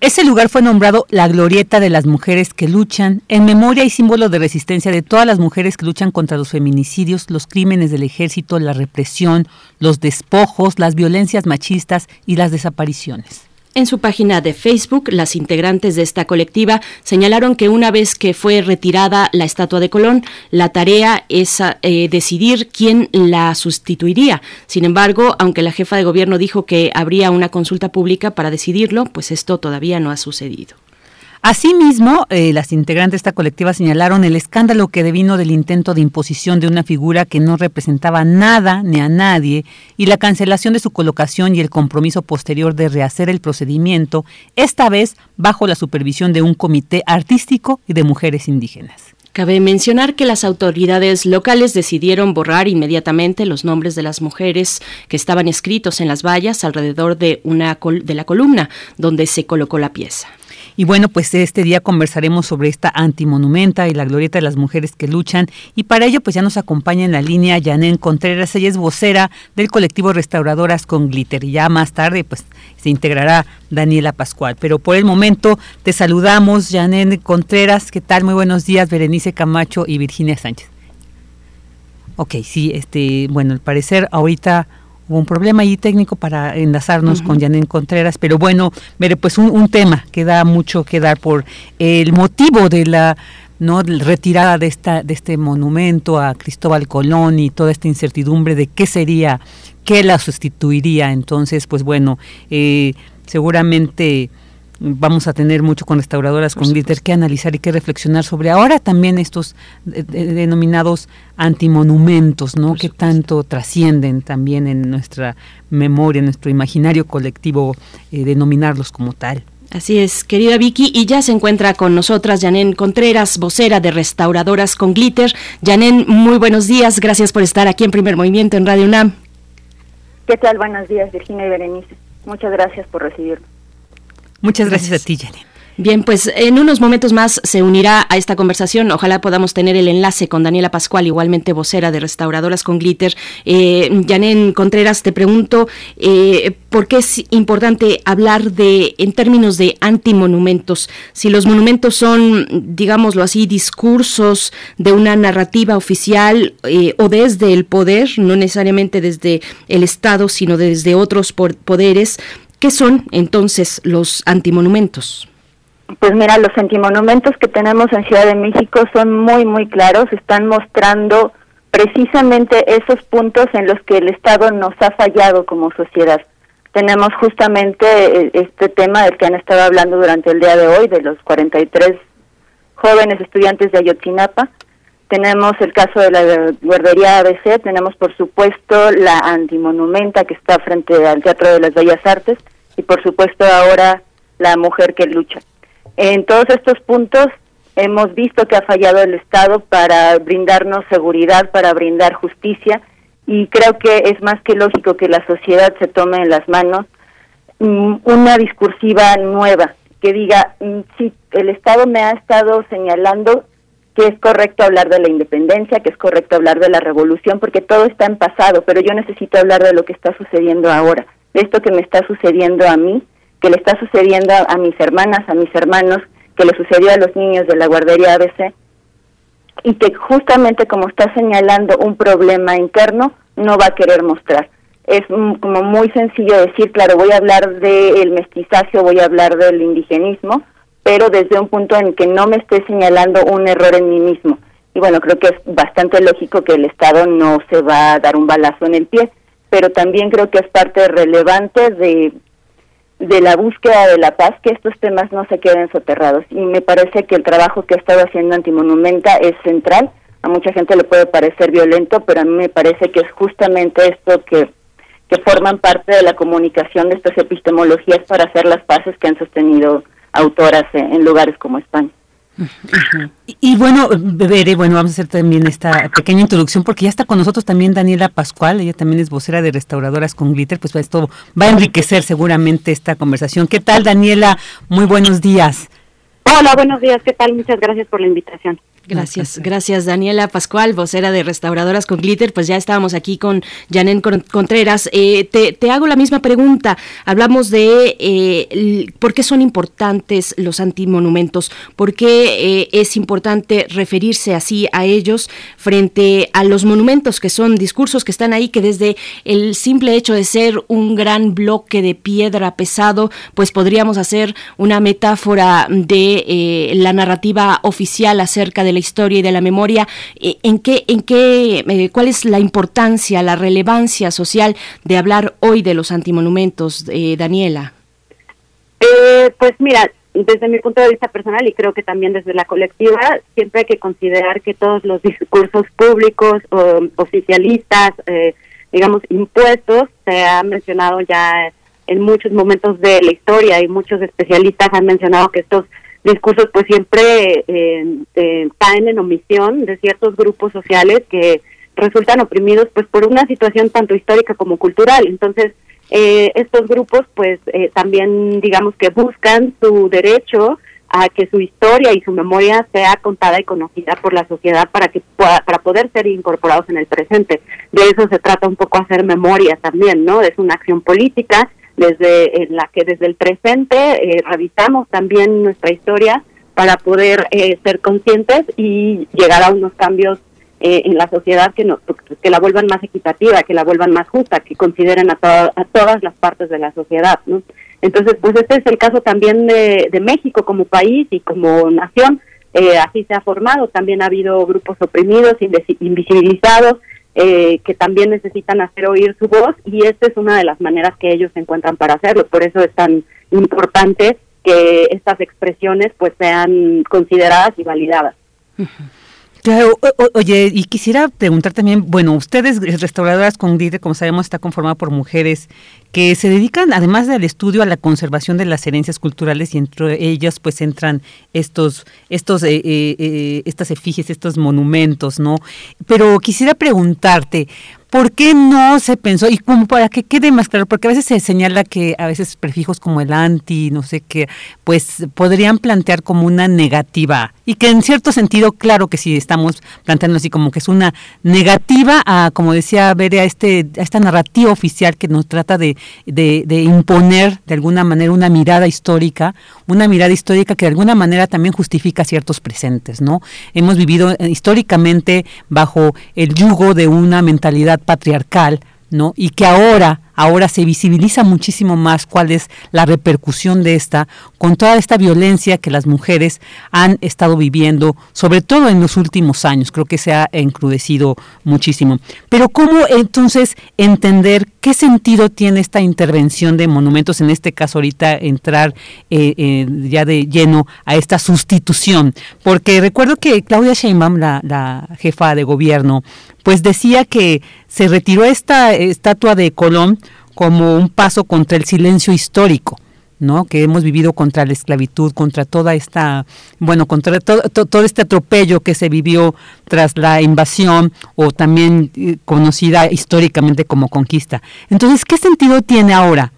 Ese lugar fue nombrado la Glorieta de las Mujeres que Luchan, en memoria y símbolo de resistencia de todas las mujeres que luchan contra los feminicidios, los crímenes del ejército, la represión, los despojos, las violencias machistas y las desapariciones. En su página de Facebook, las integrantes de esta colectiva señalaron que una vez que fue retirada la estatua de Colón, la tarea es eh, decidir quién la sustituiría. Sin embargo, aunque la jefa de gobierno dijo que habría una consulta pública para decidirlo, pues esto todavía no ha sucedido. Asimismo, eh, las integrantes de esta colectiva señalaron el escándalo que devino del intento de imposición de una figura que no representaba nada ni a nadie y la cancelación de su colocación y el compromiso posterior de rehacer el procedimiento, esta vez bajo la supervisión de un comité artístico y de mujeres indígenas. Cabe mencionar que las autoridades locales decidieron borrar inmediatamente los nombres de las mujeres que estaban escritos en las vallas alrededor de, una de la columna donde se colocó la pieza. Y bueno, pues este día conversaremos sobre esta antimonumenta y la glorieta de las mujeres que luchan. Y para ello, pues ya nos acompaña en la línea Janén Contreras. Ella es vocera del colectivo Restauradoras con Glitter. Y ya más tarde, pues se integrará Daniela Pascual. Pero por el momento te saludamos, Janén Contreras. ¿Qué tal? Muy buenos días, Berenice Camacho y Virginia Sánchez. Ok, sí, este, bueno, al parecer ahorita hubo un problema ahí técnico para enlazarnos con Janén Contreras, pero bueno, mire, pues un, un, tema que da mucho que dar por el motivo de la no retirada de esta de este monumento a Cristóbal Colón y toda esta incertidumbre de qué sería, qué la sustituiría. Entonces, pues bueno, eh, seguramente vamos a tener mucho con restauradoras con glitter que analizar y que reflexionar sobre ahora también estos de, de, denominados antimonumentos, ¿no? Que tanto trascienden también en nuestra memoria, en nuestro imaginario colectivo, eh, denominarlos como tal. Así es, querida Vicky, y ya se encuentra con nosotras Janén Contreras, vocera de Restauradoras con Glitter. Janén, muy buenos días, gracias por estar aquí en Primer Movimiento en Radio UNAM. ¿Qué tal? Buenos días, Virginia y Berenice. Muchas gracias por recibirme. Muchas gracias, gracias a ti, Janine. Bien, pues en unos momentos más se unirá a esta conversación. Ojalá podamos tener el enlace con Daniela Pascual, igualmente vocera de Restauradoras con Glitter. Eh, Janén Contreras, te pregunto eh, por qué es importante hablar de, en términos de antimonumentos, si los monumentos son, digámoslo así, discursos de una narrativa oficial eh, o desde el poder, no necesariamente desde el Estado, sino desde otros poderes. ¿Qué son entonces los antimonumentos? Pues mira, los antimonumentos que tenemos en Ciudad de México son muy, muy claros, están mostrando precisamente esos puntos en los que el Estado nos ha fallado como sociedad. Tenemos justamente este tema del que han estado hablando durante el día de hoy, de los 43 jóvenes estudiantes de Ayotzinapa. Tenemos el caso de la guardería ABC, tenemos por supuesto la antimonumenta que está frente al Teatro de las Bellas Artes y por supuesto ahora la mujer que lucha. En todos estos puntos Hemos visto que ha fallado el Estado para brindarnos seguridad, para brindar justicia y creo que es más que lógico que la sociedad se tome en las manos mm, una discursiva nueva que diga, mm, sí, el Estado me ha estado señalando que es correcto hablar de la independencia, que es correcto hablar de la revolución, porque todo está en pasado, pero yo necesito hablar de lo que está sucediendo ahora, de esto que me está sucediendo a mí, que le está sucediendo a, mis hermanas, a mis hermanos, que le sucedió a los niños de la guardería ABC, y que justamente como está señalando un problema interno, no va a querer mostrar. Es como muy sencillo decir, claro, voy a hablar del mestizaje, voy a hablar del indigenismo, pero desde un punto en que no me esté señalando un error en mí mismo. Y bueno, creo que es bastante lógico que el Estado no se va a dar un balazo en el pie, pero también creo que es parte relevante de, de la búsqueda de la paz que estos temas no se queden soterrados. Y me parece que el trabajo que ha estado haciendo Antimonumenta es central. A mucha gente le puede parecer violento, pero a mí me parece que es justamente esto que, que forman parte de la comunicación de estas epistemologías para hacer las paces que han sostenido autoras en, en lugares como España. Y, y bueno, Bere, bueno, vamos a hacer también esta pequeña introducción porque ya está con nosotros también Daniela Pascual, ella también es vocera de Restauradoras con Glitter, pues esto va a enriquecer seguramente esta conversación. ¿Qué tal, Daniela? Muy buenos días. Hola, buenos días, ¿qué tal? Muchas gracias por la invitación. Gracias, gracias Daniela Pascual, vocera de Restauradoras con Glitter. Pues ya estábamos aquí con Janén Contreras. Eh, te, te, hago la misma pregunta. Hablamos de eh, por qué son importantes los antimonumentos, por qué eh, es importante referirse así a ellos frente a los monumentos, que son discursos que están ahí, que desde el simple hecho de ser un gran bloque de piedra pesado, pues podríamos hacer una metáfora de la narrativa oficial acerca de la historia y de la memoria, eh, ¿en qué, en qué, eh, cuál es la importancia, la relevancia social de hablar hoy de los antimonumentos, eh, Daniela? pues mira, desde mi punto de vista personal y creo que también desde la colectiva, siempre hay que considerar que todos los discursos públicos o oficialistas, digamos, impuestos, se ha mencionado ya en muchos momentos de la historia y muchos especialistas han mencionado que estos discursos pues siempre eh, eh, caen en omisión de ciertos grupos sociales que resultan oprimidos pues por una situación tanto histórica como cultural. Entonces, eh, estos grupos pues eh, también digamos que buscan su derecho a que su historia y su memoria sea contada y conocida por la sociedad para que pueda, para poder ser incorporados en el presente. De eso se trata un poco hacer memoria también, ¿no? Es una acción política desde en la que desde el presente eh, revisamos también nuestra historia para poder eh, ser conscientes y llegar a unos cambios eh, en la sociedad que, nos, que la vuelvan más equitativa, que la vuelvan más justa, que consideren a, to a todas las partes de la sociedad. ¿no? Entonces, pues este es el caso también de, de México como país y como nación. Eh, así se ha formado. También ha habido grupos oprimidos, invisibilizados, eh, que también necesitan hacer oír su voz y esta es una de las maneras que ellos encuentran para hacerlo. Por eso es tan importante que estas expresiones pues sean consideradas y validadas. Oye, y quisiera preguntar también, bueno, ustedes, Restauradoras con Glitter, como sabemos, está conformada por mujeres que se dedican, además del estudio, a la conservación de las herencias culturales y entre ellas, pues, entran estos, estos, eh, eh, eh, estas efigies, estos monumentos, ¿no? Pero quisiera preguntarte, ¿Por qué no se pensó? Y como para que quede más claro, porque a veces se señala que a veces prefijos como el anti, no sé qué, pues podrían plantear como una negativa. Y que en cierto sentido, claro que sí estamos planteando así como que es una negativa a, como decía Bere, a, este, a esta narrativa oficial que nos trata de, de, de imponer de alguna manera una mirada histórica, una mirada histórica que de alguna manera también justifica ciertos presentes, ¿no? Hemos vivido históricamente bajo el yugo de una mentalidad patriarcal, ¿no? Y que ahora, ahora se visibiliza muchísimo más cuál es la repercusión de esta, con toda esta violencia que las mujeres han estado viviendo, sobre todo en los últimos años, creo que se ha encrudecido muchísimo. Pero ¿cómo entonces entender qué sentido tiene esta intervención de monumentos, en este caso ahorita entrar eh, eh, ya de lleno a esta sustitución? Porque recuerdo que Claudia Sheinbaum, la, la jefa de gobierno, pues decía que se retiró esta estatua de Colón como un paso contra el silencio histórico. ¿no? Que hemos vivido contra la esclavitud, contra toda esta, bueno, contra todo, to- todo este atropello que se vivió tras la invasión o también eh, conocida históricamente como conquista. Entonces, ¿qué sentido tiene ahora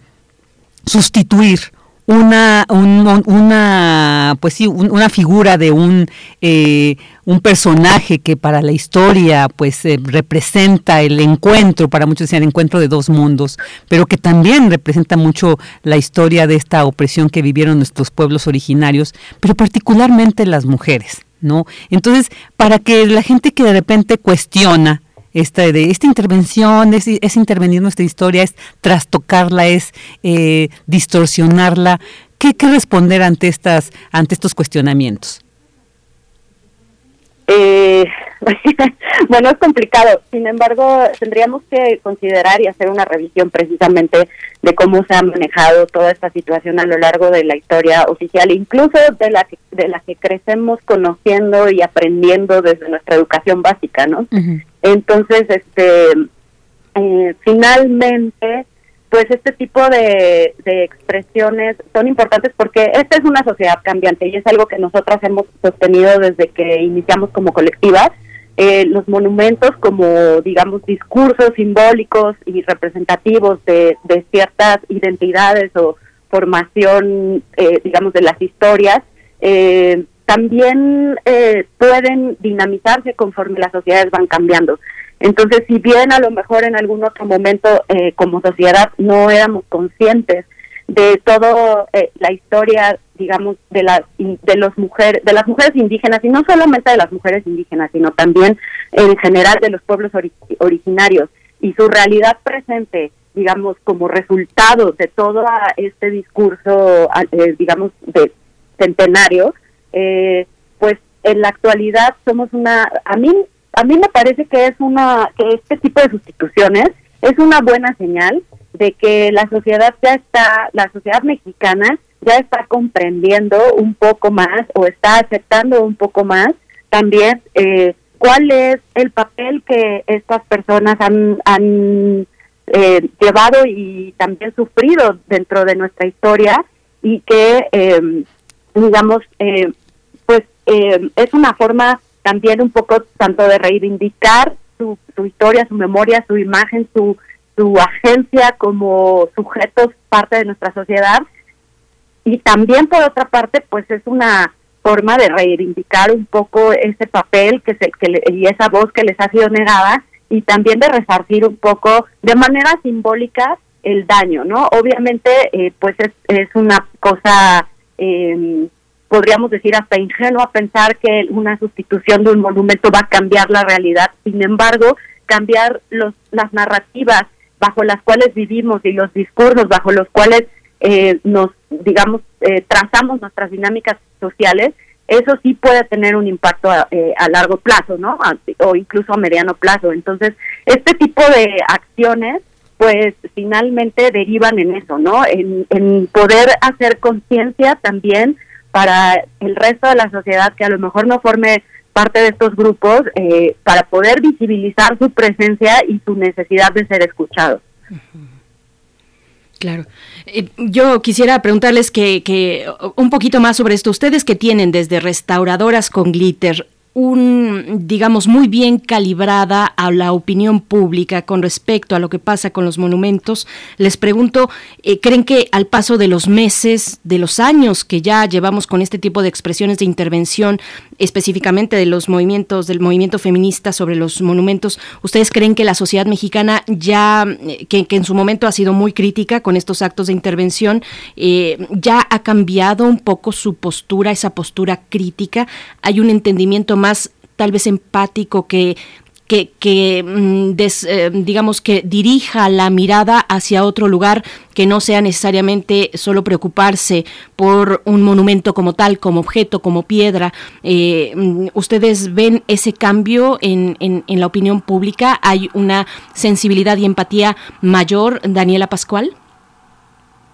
sustituir una un- una pues sí un- una figura de un eh, un personaje que para la historia pues eh, representa el encuentro para muchos decían el encuentro de dos mundos pero que también representa mucho la historia de esta opresión que vivieron nuestros pueblos originarios pero particularmente las mujeres no entonces para que la gente que de repente cuestiona esta, de esta intervención, es, intervenir nuestra historia, es trastocarla, es eh, distorsionarla. ¿Qué, ¿Qué responder ante estas, ante estos cuestionamientos? Eh, bueno, es complicado. Sin embargo, tendríamos que considerar y hacer una revisión precisamente de cómo se ha manejado toda esta situación a lo largo de la historia oficial, incluso de la que, de la que crecemos conociendo y aprendiendo desde nuestra educación básica, ¿no? Entonces, este, eh, finalmente, pues este tipo de, de expresiones son importantes porque esta es una sociedad cambiante y es algo que nosotras hemos sostenido desde que iniciamos como colectiva. Eh, los monumentos como, digamos, discursos simbólicos y representativos de, de ciertas identidades o formación, eh, digamos, de las historias, eh, también eh, pueden dinamizarse conforme las sociedades van cambiando. Entonces, si bien a lo mejor en algún otro momento eh, como sociedad no éramos conscientes de todo eh, la historia, digamos, de las de los mujeres, de las mujeres indígenas y no solamente de las mujeres indígenas, sino también en general de los pueblos ori- originarios. Y su realidad presente, digamos, como resultado de todo este discurso, eh, digamos, de centenario, eh, pues en la actualidad somos una, a mí, a mí me parece que es una, que este tipo de sustituciones es una buena señal de que la sociedad ya está, la sociedad mexicana ya está comprendiendo un poco más o está aceptando un poco más también eh, cuál es el papel que estas personas han, han eh, llevado y también sufrido dentro de nuestra historia y que eh, digamos pues eh, es una forma también un poco tanto de reivindicar su, su historia, su memoria, su imagen, su, su agencia como sujetos parte de nuestra sociedad y también por otra parte pues es una forma de reivindicar un poco ese papel que se, que le- y esa voz que les ha sido negada y también de resarcir un poco de manera simbólica el daño, ¿no? Obviamente, eh, pues es, es una cosa, eh, podríamos decir hasta ingenua pensar que una sustitución de un monumento va a cambiar la realidad. Sin embargo, cambiar los, las narrativas bajo las cuales vivimos y los discursos bajo los cuales eh, nos, digamos, eh, trazamos nuestras dinámicas sociales, eso sí puede tener un impacto a, eh, a largo plazo, ¿no? O incluso a mediano plazo. Entonces, este tipo de acciones, pues finalmente derivan en eso, ¿no? En, en poder hacer conciencia también para el resto de la sociedad que a lo mejor no forme parte de estos grupos, eh, para poder visibilizar su presencia y su necesidad de ser escuchados. Claro. Eh, yo quisiera preguntarles que, que un poquito más sobre esto. Ustedes que tienen desde restauradoras con glitter un, digamos, muy bien calibrada a la opinión pública con respecto a lo que pasa con los monumentos. Les pregunto, eh, ¿creen que al paso de los meses, de los años que ya llevamos con este tipo de expresiones de intervención, específicamente de los movimientos, del movimiento feminista sobre los monumentos, ¿ustedes creen que la sociedad mexicana ya, eh, que, en su momento ha sido muy crítica con estos actos de intervención, eh, ya ha cambiado un poco su postura, esa postura crítica? ¿Hay un entendimiento más tal vez empático que que, que mm, eh, digamos que dirija la mirada hacia otro lugar que no sea necesariamente solo preocuparse por un monumento como tal, como objeto, como piedra. Eh, mm, ¿Ustedes ven ese cambio en, en, en la opinión pública? ¿Hay una sensibilidad y empatía mayor, Daniela Pascual?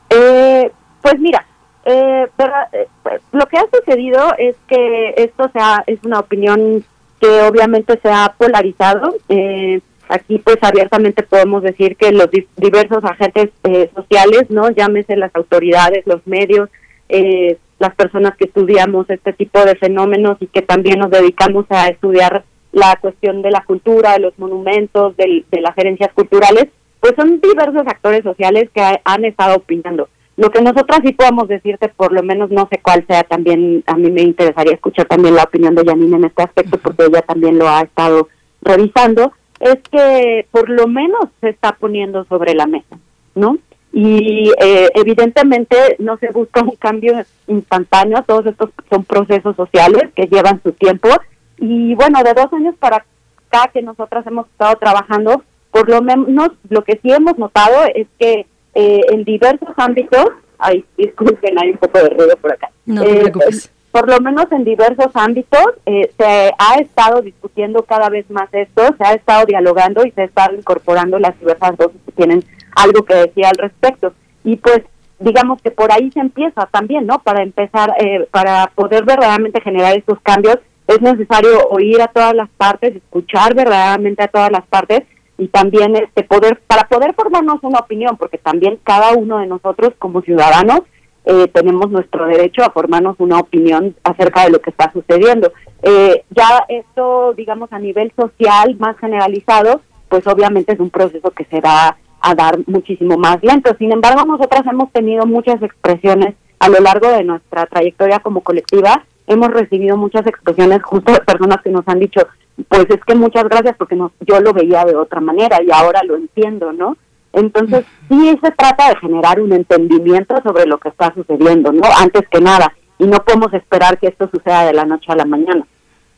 Eh, pues mira, eh, pero, eh, pues, lo que ha sucedido es que esto sea, es una opinión que obviamente se ha polarizado. Eh, Aquí pues abiertamente podemos decir que los di- diversos agentes eh, sociales, ¿no? Llámese las autoridades, los medios, eh, las personas que estudiamos este tipo de fenómenos y que también nos dedicamos a estudiar la cuestión de la cultura, de los monumentos, del- de las herencias culturales, pues son diversos actores sociales que ha- han estado opinando. Lo que nosotras sí podemos decirte, por lo menos no sé cuál sea, también a mí me interesaría escuchar también la opinión de Janine en este aspecto, porque ella también lo ha estado revisando, es que por lo menos se está poniendo sobre la mesa, ¿no? Y eh, evidentemente no se busca un cambio instantáneo, todos estos son procesos sociales que llevan su tiempo y bueno, de dos años para acá que nosotras hemos estado trabajando, por lo menos lo que sí hemos notado es que eh, en diversos ámbitos, ay, disculpen, hay un poco de ruido por acá. No te Eh, preocupes. por lo menos en diversos ámbitos eh, se ha estado discutiendo cada vez más esto, se ha estado dialogando y se ha estado incorporando las diversas voces que tienen algo que decir al respecto. Y pues digamos que por ahí se empieza también, ¿no? Para empezar, eh, para poder verdaderamente generar estos cambios es necesario oír a todas las partes, escuchar verdaderamente a todas las partes y también este poder para poder formarnos una opinión, porque también cada uno de nosotros como ciudadanos eh, tenemos nuestro derecho a formarnos una opinión acerca de lo que está sucediendo. Eh, ya esto, digamos, a nivel social más generalizado, pues obviamente es un proceso que se va a dar muchísimo más lento. Sin embargo, nosotras hemos tenido muchas expresiones a lo largo de nuestra trayectoria como colectiva. Hemos recibido muchas expresiones justo de personas que nos han dicho, pues es que muchas gracias porque no, yo lo veía de otra manera y ahora lo entiendo, ¿no? Entonces, sí se trata de generar un entendimiento sobre lo que está sucediendo, ¿no? Antes que nada. Y no podemos esperar que esto suceda de la noche a la mañana.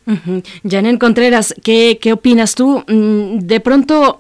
Ujú. Janine Contreras, ¿qué, ¿qué opinas tú? Mm, De pronto,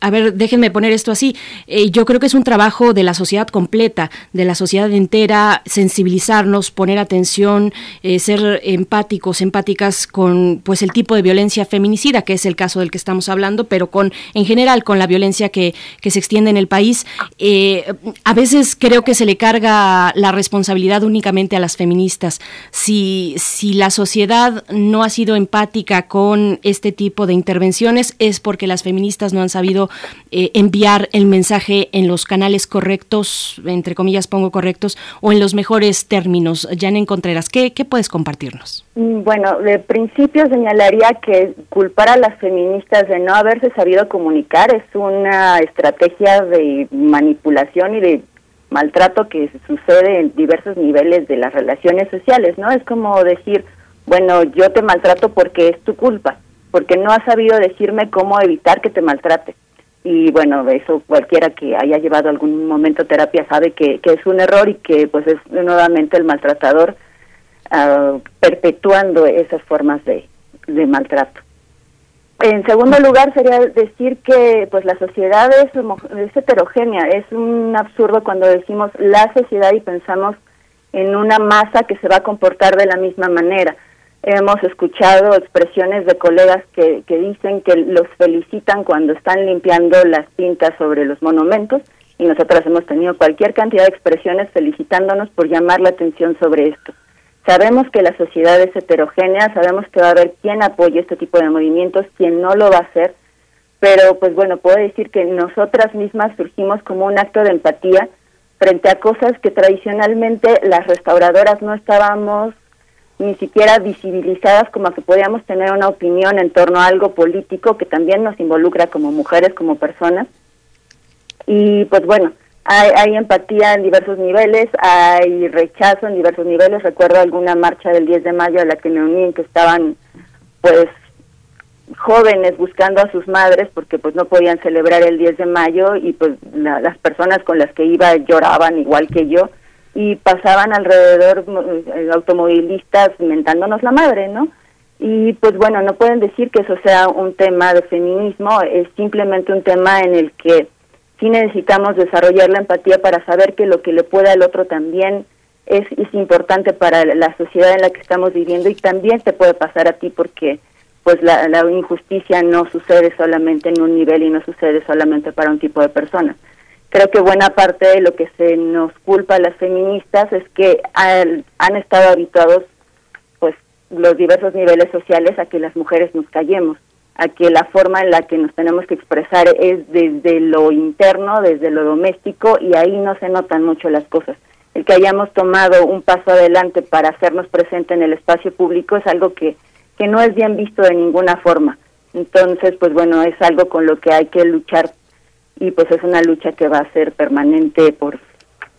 a ver, déjenme poner esto así. Eh, yo creo que es un trabajo de la sociedad completa, de la sociedad entera, sensibilizarnos, poner atención, eh, ser empáticos, empáticas con pues el tipo de violencia feminicida, que es el caso del que estamos hablando, pero con en general con la violencia que, que se extiende en el país. Eh, a veces creo que se le carga la responsabilidad únicamente a las feministas. Si, si la sociedad no ha sido empática con este tipo de intervenciones es porque las feministas no han sabido eh, enviar el mensaje en los canales correctos, entre comillas pongo correctos, o en los mejores términos. Janen Contreras, ¿qué, qué puedes compartirnos? Mm, Bueno, de principio señalaría que culpar a las feministas de no haberse sabido comunicar es una estrategia de manipulación y de maltrato que sucede en diversos niveles de las relaciones sociales, ¿no? Es como decir, bueno, yo te maltrato porque es tu culpa, porque no has sabido decirme cómo evitar que te maltrate. Y bueno, eso cualquiera que haya llevado algún momento terapia sabe que, que es un error y que pues es nuevamente el maltratador ah, perpetuando esas formas de, de maltrato. En segundo lugar sería decir que pues la sociedad es, es heterogénea, es un absurdo cuando decimos la sociedad y pensamos en una masa que se va a comportar de la misma manera. Hemos escuchado expresiones de colegas que, que dicen que los felicitan cuando están limpiando las tintas sobre los monumentos y nosotras hemos tenido cualquier cantidad de expresiones felicitándonos por llamar la atención sobre esto. Sabemos que la sociedad es heterogénea, sabemos que va a haber quien apoye este tipo de movimientos, quien no lo va a hacer, pero pues bueno, puedo decir que nosotras mismas surgimos como un acto de empatía frente a cosas que tradicionalmente las restauradoras no estábamos ni siquiera visibilizadas como que podíamos tener una opinión en torno a algo político que también nos involucra como mujeres, como personas. Y pues bueno, hay, hay empatía en diversos niveles, hay rechazo en diversos niveles. Recuerdo alguna marcha del 10 de mayo a la que me uní en que estaban pues jóvenes buscando a sus madres porque pues no podían celebrar el 10 de mayo y pues la- las personas con las que iba lloraban igual que yo y pasaban alrededor mo- eh, automovilistas mentándonos la madre, ¿no? Y pues bueno, no pueden decir que eso sea un tema de feminismo, es simplemente un tema en el que sí necesitamos desarrollar la empatía para saber que lo que le pueda al otro también es, es importante para la sociedad en la que estamos viviendo y también te puede pasar a ti porque pues la, la injusticia no sucede solamente en un nivel y no sucede solamente para un tipo de personas. Creo que buena parte de lo que se nos culpa a las feministas es que al- han estado habituados pues los diversos niveles sociales a que las mujeres nos callemos a que la forma en la que nos tenemos que expresar es desde lo interno, desde lo doméstico, y ahí no se notan mucho las cosas. El que hayamos tomado un paso adelante para hacernos presente en el espacio público es algo que, que no es bien visto de ninguna forma. Entonces, pues bueno, es algo con lo que hay que luchar y pues es una lucha que va a ser permanente por,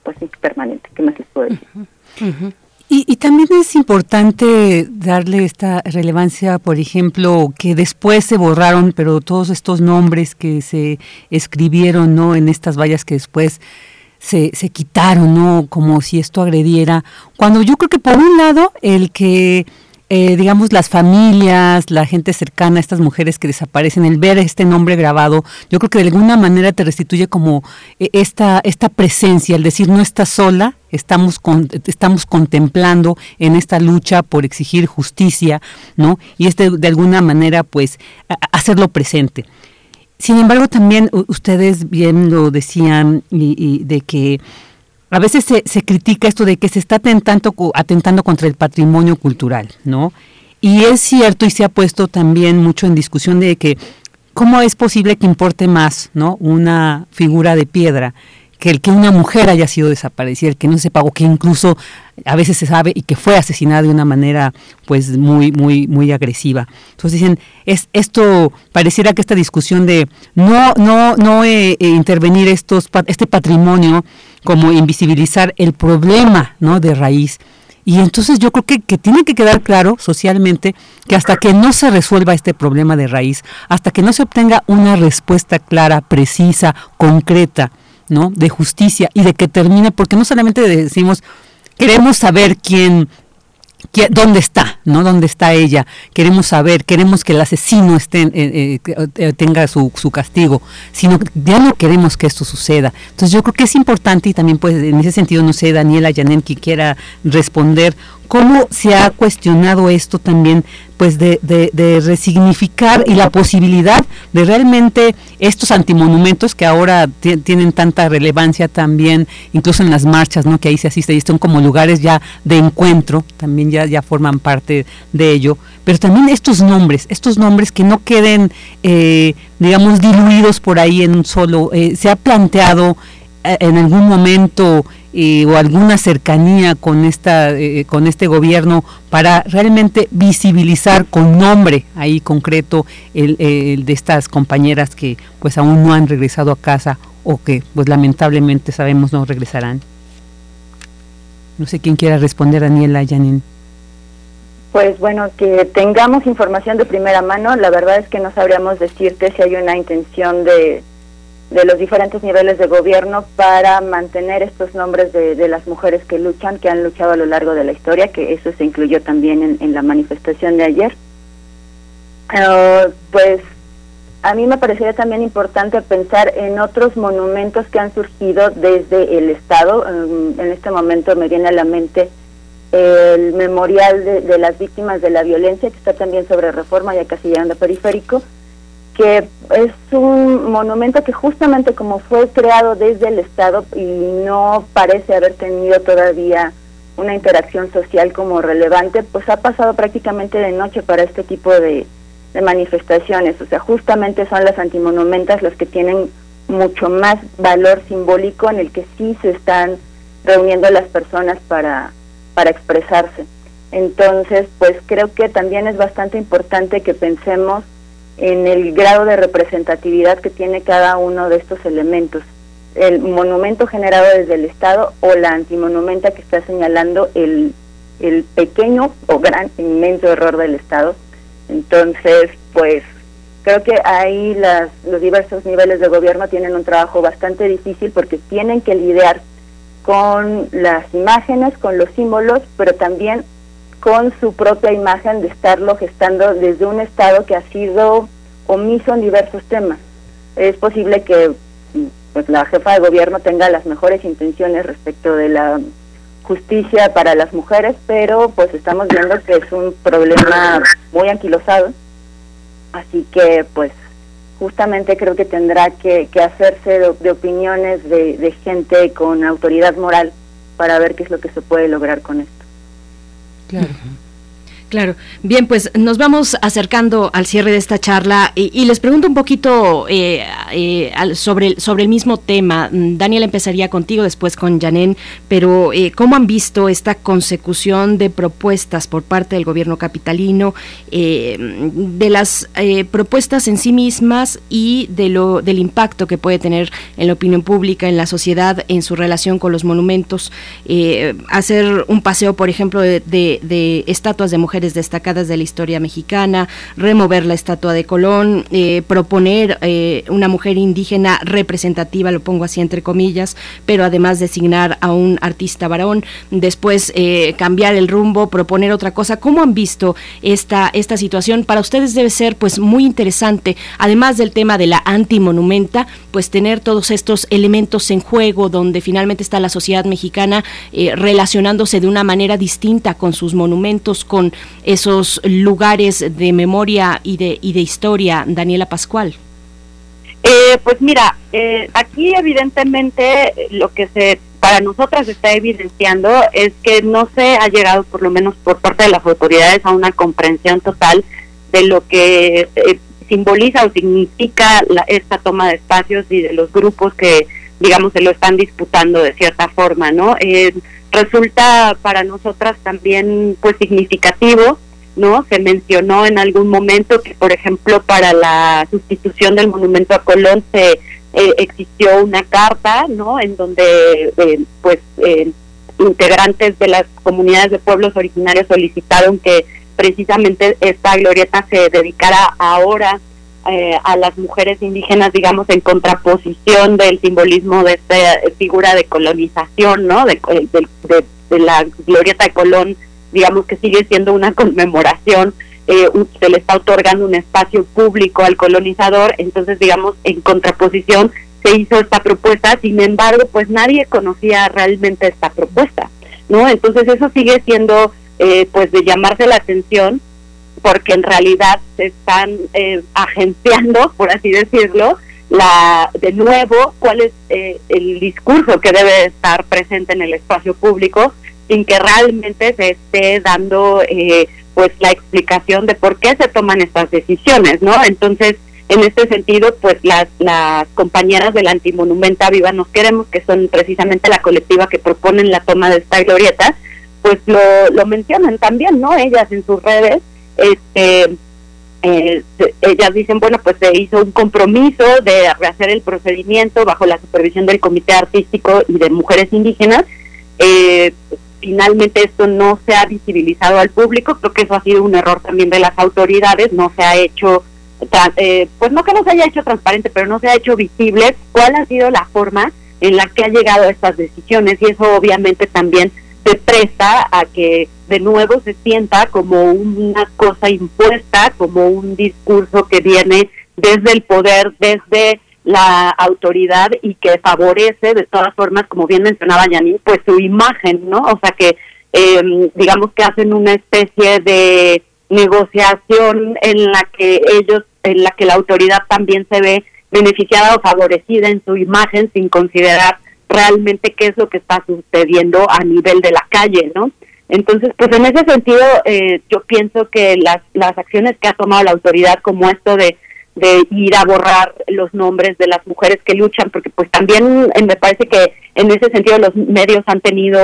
pues sí, permanente, ¿qué más les puedo decir? Y, y, también es importante darle esta relevancia, por ejemplo, que después se borraron, pero todos estos nombres que se escribieron, ¿no? En estas vallas que después se, se quitaron, ¿no? Como si esto agrediera. Cuando yo creo que por un lado, el que eh, digamos, las familias, la gente cercana a estas mujeres que desaparecen, el ver este nombre grabado, yo creo que de alguna manera te restituye como eh, esta, esta presencia, el decir no estás sola, estamos, con, estamos contemplando en esta lucha por exigir justicia, ¿no? Y este de alguna manera, pues, hacerlo presente. Sin embargo, también ustedes bien lo decían y de que a veces se, se, critica esto de que se está atentando, atentando contra el patrimonio cultural, ¿no? Y es cierto y se ha puesto también mucho en discusión de que cómo es posible que importe más, ¿no? Una figura de piedra que el que una mujer haya sido desaparecida, el que no se pagó, que incluso a veces se sabe y que fue asesinada de una manera pues muy muy muy agresiva. Entonces dicen, es esto pareciera que esta discusión de no no no eh, eh, intervenir estos este patrimonio como invisibilizar el problema, ¿no? de raíz. Y entonces yo creo que, que, tiene que quedar claro socialmente que hasta que no se resuelva este problema de raíz, hasta que no se obtenga una respuesta clara, precisa, concreta, ¿no? De justicia y de que termine, porque no solamente decimos, queremos saber quién, quién dónde está, ¿no? ¿Dónde está ella? Queremos saber, queremos que el asesino esté, eh, tenga su, su, castigo, sino ya no queremos que esto suceda. Entonces yo creo que es importante y también pues en ese sentido, no sé, Daniela Yanem, que quiera responder, ¿cómo se ha cuestionado esto también pues de, de, de, resignificar y la posibilidad de realmente estos antimonumentos que ahora tienen tanta relevancia también, incluso en las marchas, ¿no? que ahí se asiste y son como lugares ya de encuentro, también ya, forman parte de ello, pero también estos nombres, estos nombres que no queden, eh, digamos, diluidos por ahí en un solo, eh, se ha planteado eh, en algún momento eh, o alguna cercanía con esta eh, con este gobierno para realmente visibilizar con nombre ahí concreto el, el, de estas compañeras que pues aún no han regresado a casa o que pues lamentablemente sabemos no regresarán no sé quién quiera responder Daniela Janine. Pues bueno, que tengamos información de primera mano, la verdad es que no sabríamos decirte si hay una intención de de los diferentes niveles de gobierno para mantener estos nombres de, de, las mujeres que luchan, que han luchado a lo largo de la historia, que eso se incluyó también en, en la manifestación de ayer. Uh, pues a mí me parecería también importante pensar en otros monumentos que han surgido desde el Estado. Um, en este momento me viene a la mente el memorial de, de, las víctimas de la violencia, que está también sobre reforma, ya casi llegando a periférico, que es un monumento que justamente como fue creado desde el Estado y no parece haber tenido todavía una interacción social como relevante, pues ha pasado prácticamente de noche para este tipo de, manifestaciones. O sea, justamente son las antimonumentas las que tienen mucho más valor simbólico en el que sí se están reuniendo las personas para, para expresarse. Entonces, pues creo que también es bastante importante que pensemos en el grado de representatividad que tiene cada uno de estos elementos. El monumento generado desde el Estado o la antimonumenta que está señalando el, el pequeño o gran, inmenso error del Estado. Entonces, pues creo que ahí las, los diversos niveles de gobierno tienen un trabajo bastante difícil porque tienen que lidiar con las imágenes, con los símbolos, pero también con su propia imagen de estarlo gestando desde un Estado que ha sido omiso en diversos temas. Es posible que pues, la jefa de gobierno tenga las mejores intenciones respecto de la justicia para las mujeres, pero pues estamos viendo que es un problema muy anquilosado. Así que pues justamente creo que tendrá que, que hacerse de, de opiniones de, de gente con autoridad moral para ver qué es lo que se puede lograr con esto. Claro. Claro. Bien, pues nos vamos acercando al cierre de esta charla y, les pregunto un poquito eh, eh, sobre, el, mismo tema. Mm, Daniel empezaría contigo, después con Janén, pero eh, ¿cómo han visto esta consecución de propuestas por parte del gobierno capitalino, de las propuestas en sí mismas y de lo, del impacto que puede tener en la opinión pública, en la sociedad, en su relación con los monumentos? hacer un paseo, por ejemplo, de estatuas de mujeres destacadas de la historia mexicana, remover la estatua de Colón, eh, proponer eh, una mujer indígena representativa, lo pongo así entre comillas, pero además designar a un artista varón, después eh, cambiar el rumbo, proponer otra cosa. ¿Cómo han visto esta, esta situación? Para ustedes debe ser pues muy interesante, además del tema de la antimonumenta, pues tener todos estos elementos en juego donde finalmente está la sociedad mexicana relacionándose de una manera distinta con sus monumentos, con esos lugares de memoria y de, y de historia, Daniela Pascual? Eh, pues mira, eh, aquí evidentemente lo que se para nosotras está evidenciando es que no se ha llegado, por lo menos por parte de las autoridades, a una comprensión total de lo que eh, simboliza o significa esta toma de espacios y de los grupos que, digamos, se lo están disputando de cierta forma, ¿no? Resulta para nosotras también pues significativo, ¿no? Se mencionó en algún momento que, por ejemplo, para la sustitución del monumento a Colón se eh, existió una carta, ¿no? En donde eh, pues eh, integrantes de las comunidades de pueblos originarios solicitaron que precisamente esta glorieta se dedicara ahora a las mujeres indígenas, digamos, en contraposición del simbolismo de esta figura de colonización, ¿no? De, de, la glorieta de Colón, digamos que sigue siendo una conmemoración, eh, se le está otorgando un espacio público al colonizador, entonces, digamos, en contraposición se hizo esta propuesta, sin embargo, pues nadie conocía realmente esta propuesta, ¿no? Entonces eso sigue siendo, eh, pues, de llamarse la atención porque en realidad se están eh, agenciando, por así decirlo, la de nuevo cuál es eh, el discurso que debe estar presente en el espacio público sin que realmente se esté dando eh, pues la explicación de por qué se toman estas decisiones, ¿no? Entonces, en este sentido, pues las, las compañeras del Antimonumenta Viva Nos Queremos, que son precisamente la colectiva que proponen la toma de esta glorieta, pues lo, lo mencionan también, ¿no? Ellas en sus redes, este, eh, ellas dicen, bueno, pues se hizo un compromiso de rehacer el procedimiento bajo la supervisión del Comité Artístico y de Mujeres Indígenas. Eh, finalmente esto no se ha visibilizado al público, creo que eso ha sido un error también de las autoridades, no se ha hecho, eh, pues no que no se haya hecho transparente, pero no se ha hecho visible cuál ha sido la forma en la que ha llegado a estas decisiones. Y eso obviamente también se presta a que de nuevo se sienta como una cosa impuesta, como un discurso que viene desde el poder, desde la autoridad y que favorece de todas formas, como bien mencionaba Yanin, pues su imagen, ¿no? O sea que em, digamos que hacen una especie de negociación en la que ellos, en la que la autoridad también se ve beneficiada o favorecida en su imagen sin considerar realmente qué es lo que está sucediendo a nivel de la calle, ¿no? Entonces, pues en ese sentido, eh, yo pienso que las, las acciones que ha tomado la autoridad, como esto de, de ir a borrar los nombres de las mujeres que luchan, porque pues también me parece que en ese sentido los medios han tenido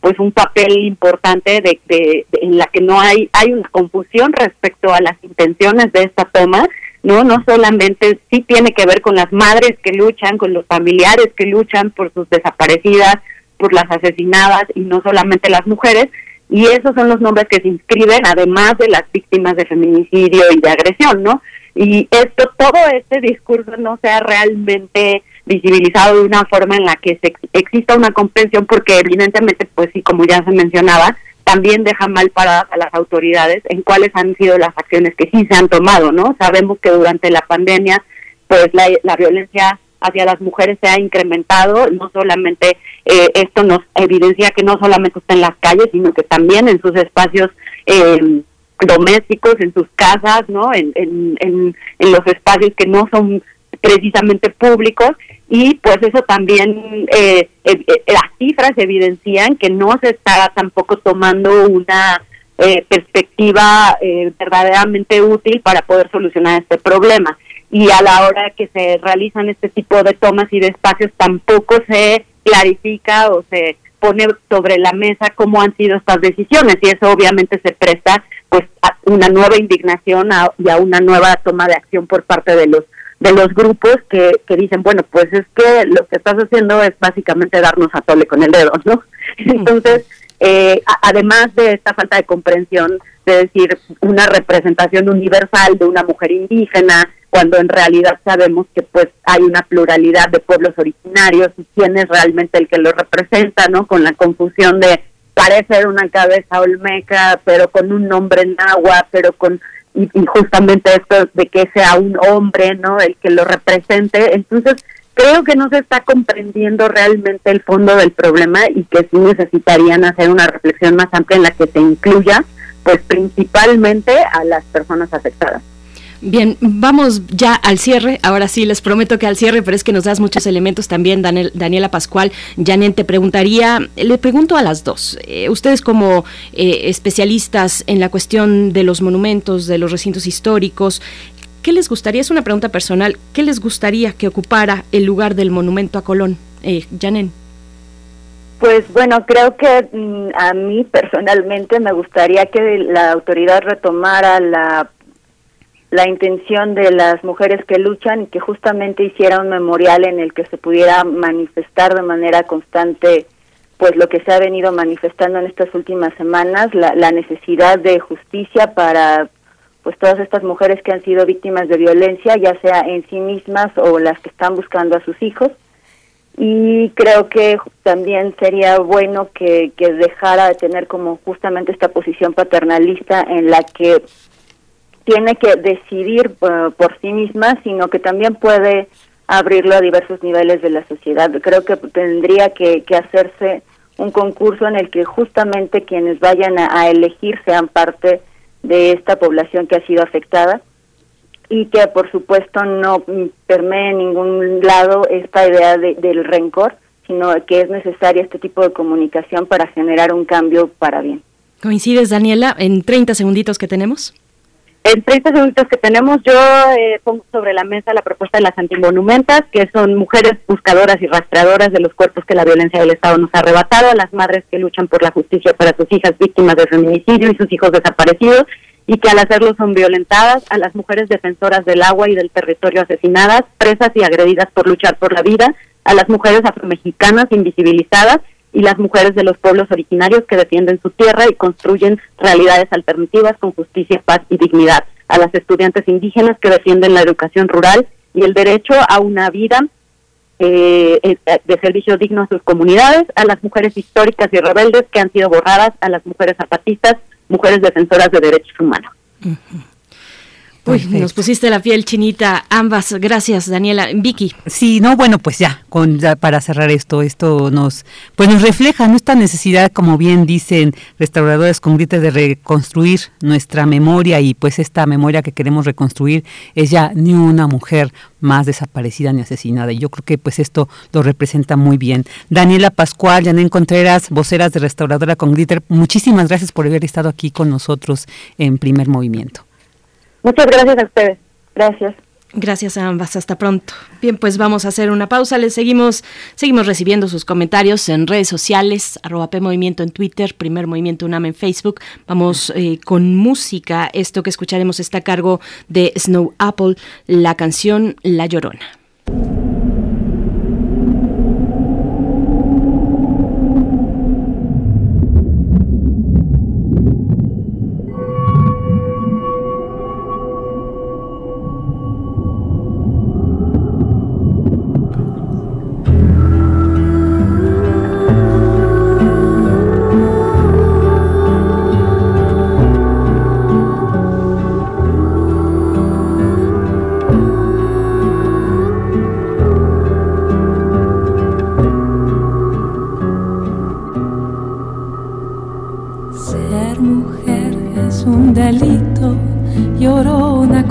pues un papel importante de, de, en la que no hay hay una confusión respecto a las intenciones de esta toma no no solamente sí tiene que ver con las madres que luchan con los familiares que luchan por sus desaparecidas por las asesinadas y no solamente las mujeres y esos son los nombres que se inscriben además de las víctimas de feminicidio y de agresión no y esto todo este discurso no sea realmente visibilizado de una forma en la que se, exista una comprensión porque evidentemente pues sí como ya se mencionaba también deja mal paradas a las autoridades en cuáles han sido las acciones que sí se han tomado, ¿no? Sabemos que durante la pandemia, pues la, la violencia hacia las mujeres se ha incrementado, no solamente eh, esto nos evidencia que no solamente está en las calles, sino que también en sus espacios eh, domésticos, en sus casas, ¿no? En, en, en, en los espacios que no son precisamente públicos y pues eso también eh, eh, eh, las cifras evidencian que no se está tampoco tomando una eh, perspectiva eh, verdaderamente útil para poder solucionar este problema. Y a la hora que se realizan este tipo de tomas y de espacios tampoco se clarifica o se pone sobre la mesa cómo han sido estas decisiones y eso obviamente se presta pues a una nueva indignación a- y a una nueva toma de acción por parte de los de los grupos que, que dicen bueno pues es que lo que estás haciendo es básicamente darnos a tole con el dedo no entonces eh, además de esta falta de comprensión de decir una representación universal de una mujer indígena cuando en realidad sabemos que pues hay una pluralidad de pueblos originarios y quién es realmente el que lo representa, ¿no? Con la confusión de parecer una cabeza olmeca, pero con un nombre en agua, pero con y, y justamente esto de que sea un hombre, ¿no? El que lo represente. Entonces, creo que no se está comprendiendo realmente el fondo del problema y que sí necesitarían hacer una reflexión más amplia en la que se incluya, pues principalmente a las personas afectadas. Bien, vamos ya al cierre. Ahora sí, les prometo que al cierre, pero es que nos das muchos elementos también, Daniel- Daniela Pascual. Janen, te preguntaría, le pregunto a las dos. eh, ustedes como eh, especialistas en la cuestión de los monumentos, de los recintos históricos, ¿qué les gustaría? Es una pregunta personal. ¿Qué les gustaría que ocupara el lugar del monumento a Colón? Eh, Janen. Pues bueno, creo que mm, a mí personalmente me gustaría que la autoridad retomara la la intención de las mujeres que luchan y que justamente hiciera un memorial en el que se pudiera manifestar de manera constante pues lo que se ha venido manifestando en estas últimas semanas, la, la necesidad de justicia para pues todas estas mujeres que han sido víctimas de violencia, ya sea en sí mismas o las que están buscando a sus hijos. Y creo que también sería bueno que, que dejara de tener como justamente esta posición paternalista en la que tiene que decidir eh, por sí misma, sino que también puede abrirlo a diversos niveles de la sociedad. Creo que tendría que, que hacerse un concurso en el que justamente quienes vayan a, elegir sean parte de esta población que ha sido afectada y que por supuesto no permee en ningún lado esta idea de- del rencor, sino que es necesaria este tipo de comunicación para generar un cambio para bien. ¿Coincides, Daniela, en 30 segunditos que tenemos? En 30 segundos que tenemos, yo eh, pongo sobre la mesa la propuesta de las antimonumentas, que son mujeres buscadoras y rastreadoras de los cuerpos que la violencia del Estado nos ha arrebatado, a las madres que luchan por la justicia para sus hijas víctimas de feminicidio y sus hijos desaparecidos, y que al hacerlo son violentadas, a las mujeres defensoras del agua y del territorio asesinadas, presas y agredidas por luchar por la vida, a las mujeres afromexicanas invisibilizadas y las mujeres de los pueblos originarios que defienden su tierra y construyen realidades alternativas con justicia, paz y dignidad, a las estudiantes indígenas que defienden la educación rural y el derecho a una vida eh, eh, de servicio digno a sus comunidades, a las mujeres históricas y rebeldes que han sido borradas, a las mujeres zapatistas, mujeres defensoras de derechos humanos. Uy, nos pusiste la piel chinita ambas. Gracias, Daniela. Vicky. Sí, no, bueno, pues ya, con ya para cerrar esto, esto nos pues nos refleja ¿no? esta necesidad, como bien dicen restauradores con gritos de reconstruir nuestra memoria y pues esta memoria que queremos reconstruir es ya ni una mujer más desaparecida ni asesinada. Y yo creo que pues esto lo representa muy bien. Daniela Pascual, Janén Contreras, voceras de Restauradora con Glitter, muchísimas gracias por haber estado aquí con nosotros en primer movimiento. Muchas gracias a ustedes. Gracias. Gracias a ambas, hasta pronto. Bien, pues vamos a hacer una pausa. Les seguimos, seguimos recibiendo sus comentarios en redes sociales, arroba P Movimiento en Twitter, Primer Movimiento UNAM en Facebook. Vamos eh, con música. Esto que escucharemos está a cargo de Snow Apple, la canción La Llorona.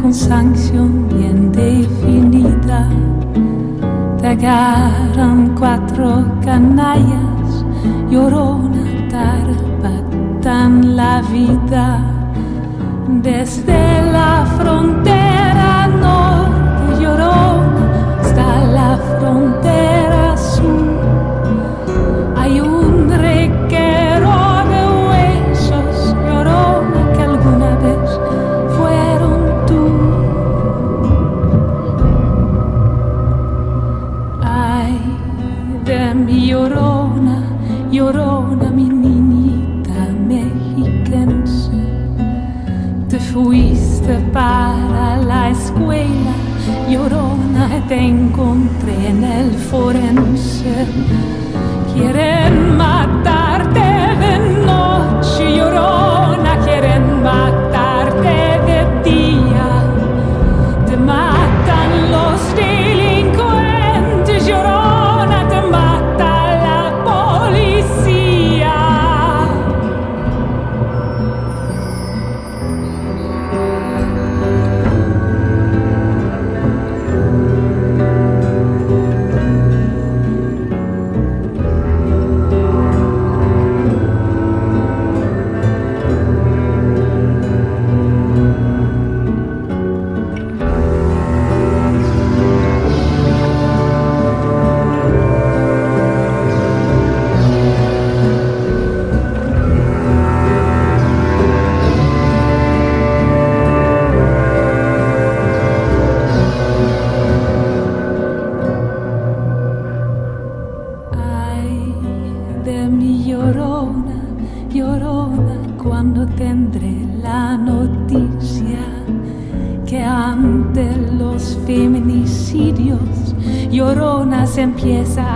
Con sanción bien definida. Te agarran cuatro canallas, llorona cuentan la vida desde la frontera norte llorona hasta la frontera para la escuela, llorona, te encontré en el forense. Quieren empieza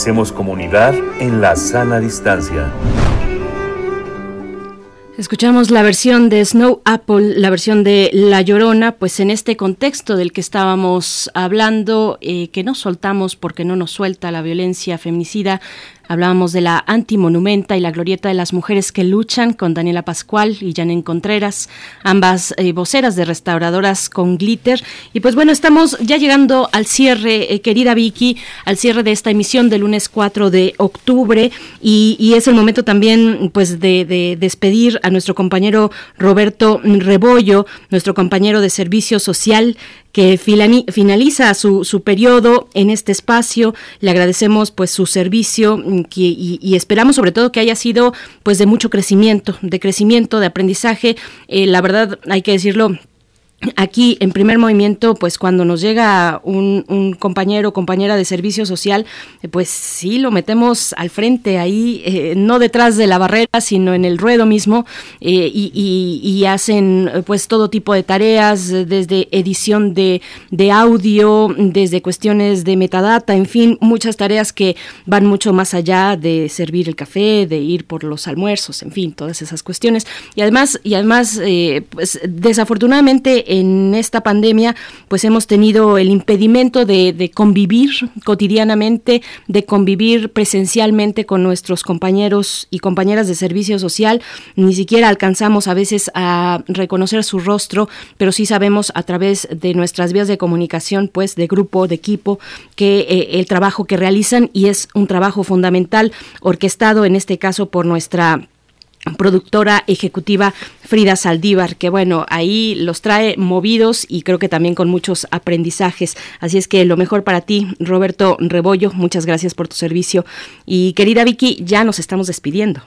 Hacemos comunidad en la sana distancia. Escuchamos la versión de Snow Apple, la versión de La Llorona, pues en este contexto del que estábamos hablando, eh, que no soltamos porque no nos suelta la violencia feminicida, Hablábamos de la antimonumenta y la glorieta de las mujeres que luchan con Daniela Pascual y Janine Contreras, ambas eh, voceras de restauradoras con glitter. Y pues bueno, estamos ya llegando al cierre, eh, querida Vicky, al cierre de esta emisión del lunes 4 de octubre y, es el momento también pues de despedir a nuestro compañero Roberto Rebollo, nuestro compañero de servicio social que finaliza su, su periodo en este espacio. Le agradecemos pues su servicio mm, y esperamos sobre todo que haya sido pues de mucho crecimiento, de crecimiento, de aprendizaje. Eh, la verdad, hay que decirlo, Aquí en primer movimiento, pues cuando nos llega un, compañero o compañera de servicio social, eh, pues sí, lo metemos al frente ahí, eh, no detrás de la barrera, sino en el ruedo mismo, eh, y, hacen pues todo tipo de tareas, desde edición de, audio, desde cuestiones de metadata, en fin, muchas tareas que van mucho más allá de servir el café, de ir por los almuerzos, en fin, todas esas cuestiones. Y además, y además, pues desafortunadamente en esta pandemia pues hemos tenido el impedimento de, convivir cotidianamente, de convivir presencialmente con nuestros compañeros y compañeras de servicio social. Ni siquiera alcanzamos a veces a reconocer su rostro, pero sí sabemos a través de nuestras vías de comunicación, pues de grupo, de equipo, que eh, el trabajo que realizan y es un trabajo fundamental orquestado en este caso por nuestra productora ejecutiva Frida Saldívar, que bueno, ahí los trae movidos y creo que también con muchos aprendizajes. Así es que lo mejor para ti, Roberto Rebollo, muchas gracias por tu servicio. Y querida Vicky, ya nos estamos despidiendo.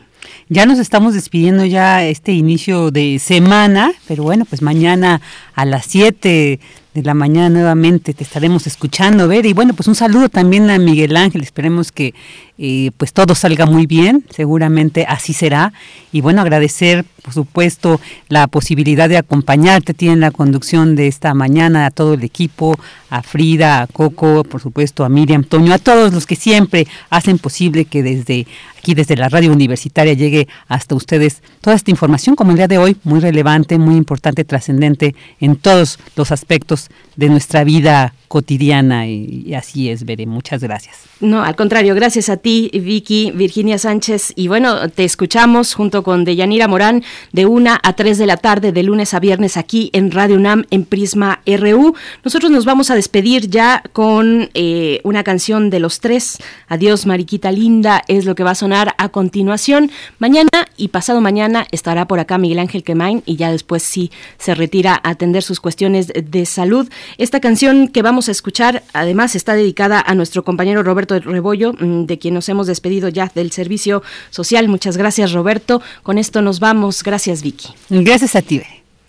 Ya nos estamos despidiendo ya este inicio de semana, pero bueno, pues mañana a las 7 de la mañana nuevamente te estaremos escuchando, ver y bueno, pues un saludo también a Miguel Ángel, esperemos que eh, pues todo salga muy bien, seguramente así será. Y bueno, agradecer por supuesto la posibilidad de acompañarte, tiene la conducción de esta mañana a todo el equipo, a Frida, a Coco, por supuesto a Miriam, Toño, a todos los que siempre hacen posible que desde aquí, desde la radio universitaria, llegue hasta ustedes toda esta información como el día de hoy, muy relevante, muy importante, trascendente en todos los aspectos de nuestra vida cotidiana y, así es, Veré. Muchas gracias. No, al contrario, gracias a ti, Vicky, Virginia Sánchez. Y bueno, te escuchamos junto con Deyanira Morán de una a 3 de la tarde, de lunes a viernes, aquí en Radio UNAM, en Prisma RU. Nosotros nos vamos a despedir ya con eh, una canción de los tres. Adiós, Mariquita Linda, es lo que va a sonar a continuación. Mañana y pasado mañana estará por acá Miguel Ángel Quemain y ya después sí se retira a atender sus cuestiones de salud. Esta canción que vamos a escuchar, además, está dedicada a nuestro compañero Roberto Rebollo, mm, de quien nos hemos despedido ya del servicio social. Muchas gracias, Roberto. Con esto nos vamos. Gracias, Vicky. Gracias a ti.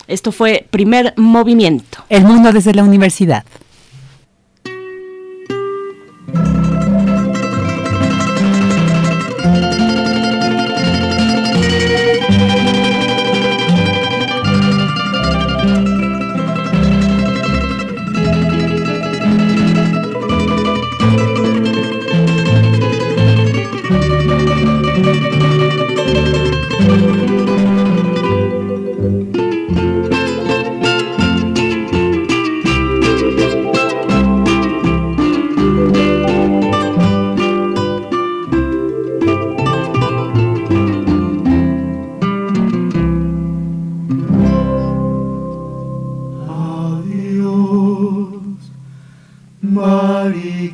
Esto fue Primer Movimiento. El mundo desde la universidad.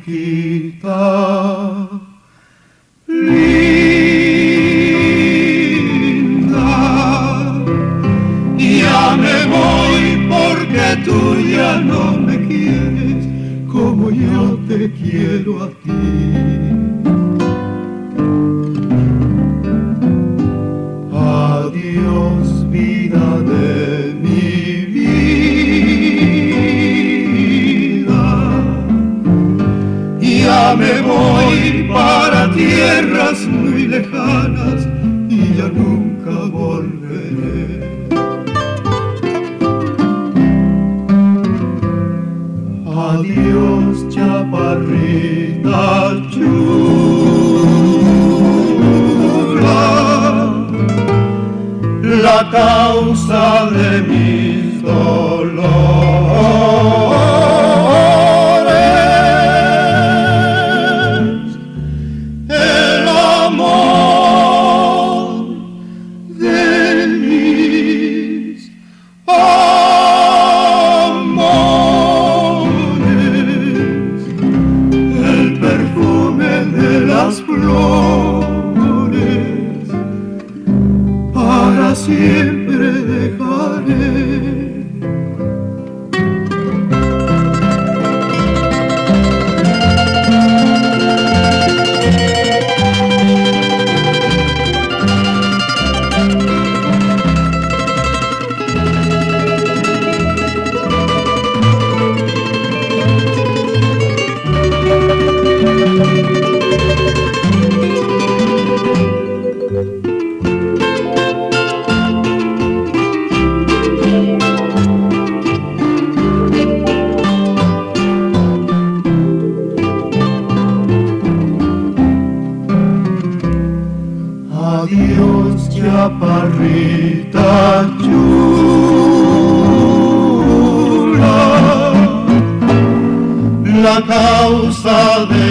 Mariquita linda, ya me voy porque tú ya no me quieres como yo te quiero a ti. Adiós, vida de mi Me voy para tierras muy lejanas y ya nunca volveré. Adiós, chaparrita chula, la causa de mis dolores. Causa de